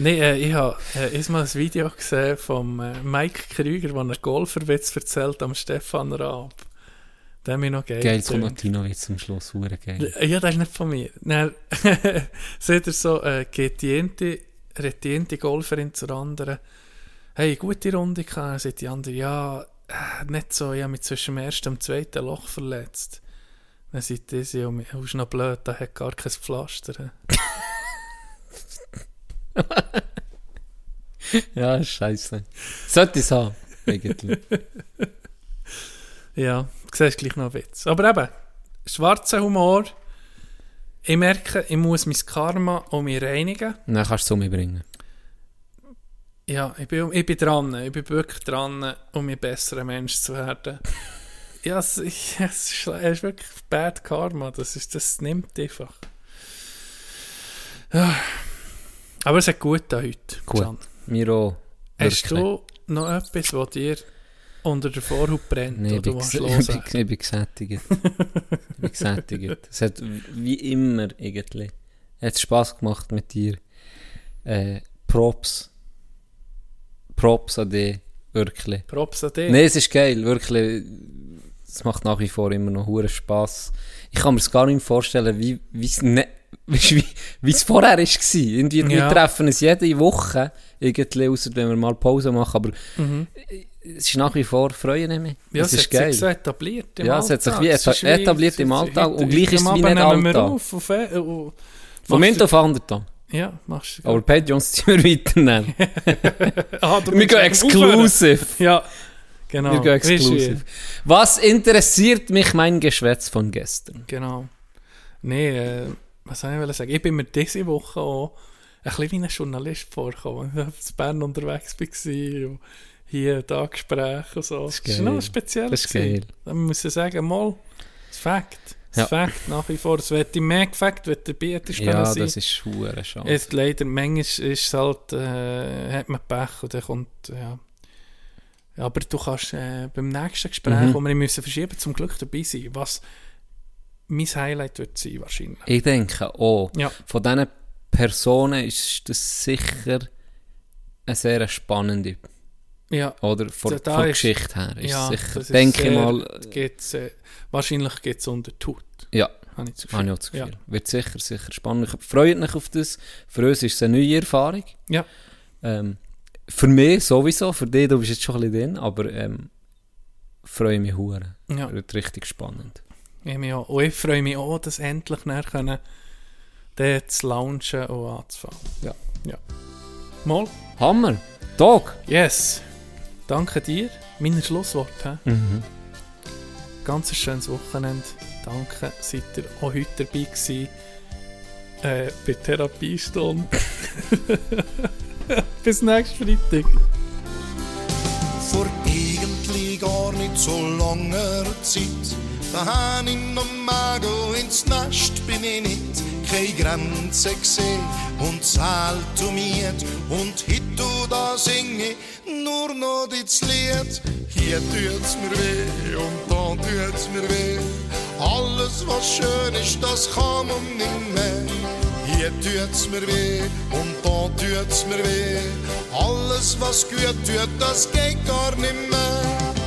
G: Nein, äh, ich habe äh, erstmal ein Video gesehen von äh, Mike Krüger, wo er Golferwitz erzählt am Stefan Raab. Der hat mich noch geil
F: Geil, kommt noch
G: gedacht.
F: Tino jetzt zum Schluss. Hure geil.
G: Ja, das ist nicht von mir. Dann seht ihr so, äh, geht die eine, eine Golferin zur anderen. Hey, gute Runde gehabt. Sagt die andere, ja, äh, nicht so, ich habe mich zwischen dem ersten und dem zweiten Loch verletzt. Dann sagt die, sie, oh, du bist noch blöd, da hat gar kein Pflaster.
F: Ja, scheiße. Sollte es haben, eigentlich.
G: Ja, du siehst gleich noch Witz. Aber eben, schwarzer Humor. Ich merke, ich muss mein Karma um mich reinigen.
F: Dann kannst du es um mich bringen.
G: Ja, ich bin, ich bin dran. Ich bin wirklich dran, um ein besserer Mensch zu werden. ja, es, ich, es, ist, es ist wirklich Bad Karma. Das, ist, das nimmt einfach. Ja. Aber es hat gut da heute.
F: Gut.
G: Can.
F: Mir auch.
G: Hast du noch etwas, was dir unter der Vorhaut brennt?
F: Nee, ich
G: oder
F: bin, ges-
G: los
F: ich bin, ich bin gesättigt. ich bin gesättigt. Es hat wie immer irgendwie. Hat Spass gemacht mit dir. Äh, Props. Props an dich. Wirklich.
G: Props an dich.
F: Nein, es ist geil, wirklich. es macht nach wie vor immer noch hure Spass. Ich kann mir es gar nicht vorstellen, wie es ne, wie, wie es vorher war. Irgendwie, wir
G: Ja.
F: treffen uns jede Woche, irgendwie, außer wenn wir mal Pause machen, aber es ist nach wie vor Freuen nicht mehr.
G: Ja,
F: es
G: es
F: ist
G: hat sich
F: geil.
G: so etabliert im
F: Ja,
G: Alltag.
F: es hat sich wie etabliert im Alltag und gleich ist es wie
G: wir
F: Alltag.
G: auf fe- und
F: Vom
G: machst
F: Moment auf anderen
G: Ja, machst du.
F: Aber Patreons ziehen wir weiternehmen.
G: Ah,
F: wir gehen exclusive.
G: Ja, genau.
F: Wir gehen exclusive. Was interessiert mich mein Geschwätz von gestern?
G: Genau. Nee, äh, was soll ich sagen? Ich bin mir diese Woche auch ein bisschen wie ein Journalist vorgekommen. Ich war in Bern unterwegs war und hier da Gespräche und so. Das
F: ist
G: ist noch speziell.
F: Das ist geil.
G: Da muss ich sagen, mal, das Fakt. Das
F: Ja.
G: Fakt nach wie vor. Es wird mehr gefakt, wenn der Bier hättest
F: Ja,
G: sein.
F: das ist hure schade.
G: Jetzt leider, manchmal ist es halt, äh, hat man Pech und dann kommt, ja. Aber du kannst äh, beim nächsten Gespräch,
F: Mhm.
G: wo wir müssen verschieben, zum Glück dabei sein, was mein Highlight wird sein wahrscheinlich.
F: Ich denke auch,
G: Ja.
F: von diesen Personen ist das sicher eine sehr spannende,
G: Ja,
F: oder? Von,
G: da
F: von
G: ist-
F: Geschichte her. Ist
G: ja
F: sicher,
G: das ist
F: denke
G: sehr-
F: mal,
G: Geht's, äh, wahrscheinlich geht es unter Tut.
F: ja,
G: Habe ich das
F: habe ich
G: Gefühl.
F: auch das Gefühl. Wird sicher, sicher spannend. Ich freue mich auf das. Für uns ist es eine neue Erfahrung.
G: Ja.
F: Ähm, für mich sowieso, für dich, du bist jetzt schon ein bisschen drin, aber ähm, freue mich hure.
G: Ja.
F: Wird richtig spannend.
G: Ich, mich auch. Und ich freue mich auch, dass endlich näher können, dort zu launchen und anzufangen.
F: Ja.
G: ja. Mal,
F: Hammer! Tag!
G: yes. Danke dir. Meine Schlussworte.
F: Mhm.
G: Ganz ein schönes Wochenende. Danke, seid ihr auch heute dabei gewesen. Äh, bei Therapiestunde. Bis nächsten Freitag.
H: Vor eigentlich gar nicht so langer Zeit. Daheim in einem Mago ins Nest bin ich nicht, keine Grenze gesehen und zahlt um miet. Und hit und da sing ich nur noch das Lied. Hier tut's mir weh und da tut's mir weh. Alles was schön ist, das kann man nicht mehr. Hier tut's mir weh und da tut's mir weh. Alles was gut tut, das geht gar nicht mehr.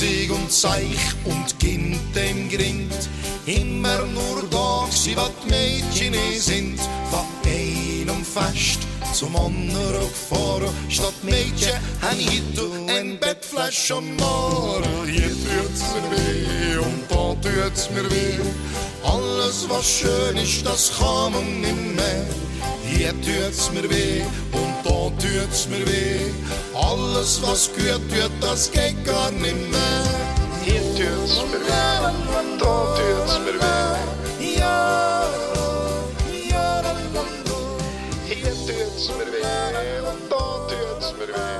H: Musik und Zeich und Kind im Grind. Immer nur da gsi, wat Mädchen sind. Von einem Fest zum anderen gefahren. Statt Mädchen han ich heute ein Bettflasch am Morgen. Hier tut's mir weh und da tut's mir weh. Alles was schön ist, das kann man nicht mehr. Hier tut's mir weh und da tut's mir weh. Alles was gut tut, das geht gar nicht iTunes bredvid. Datens bredvid. Hetens bredvid och datens bredvid.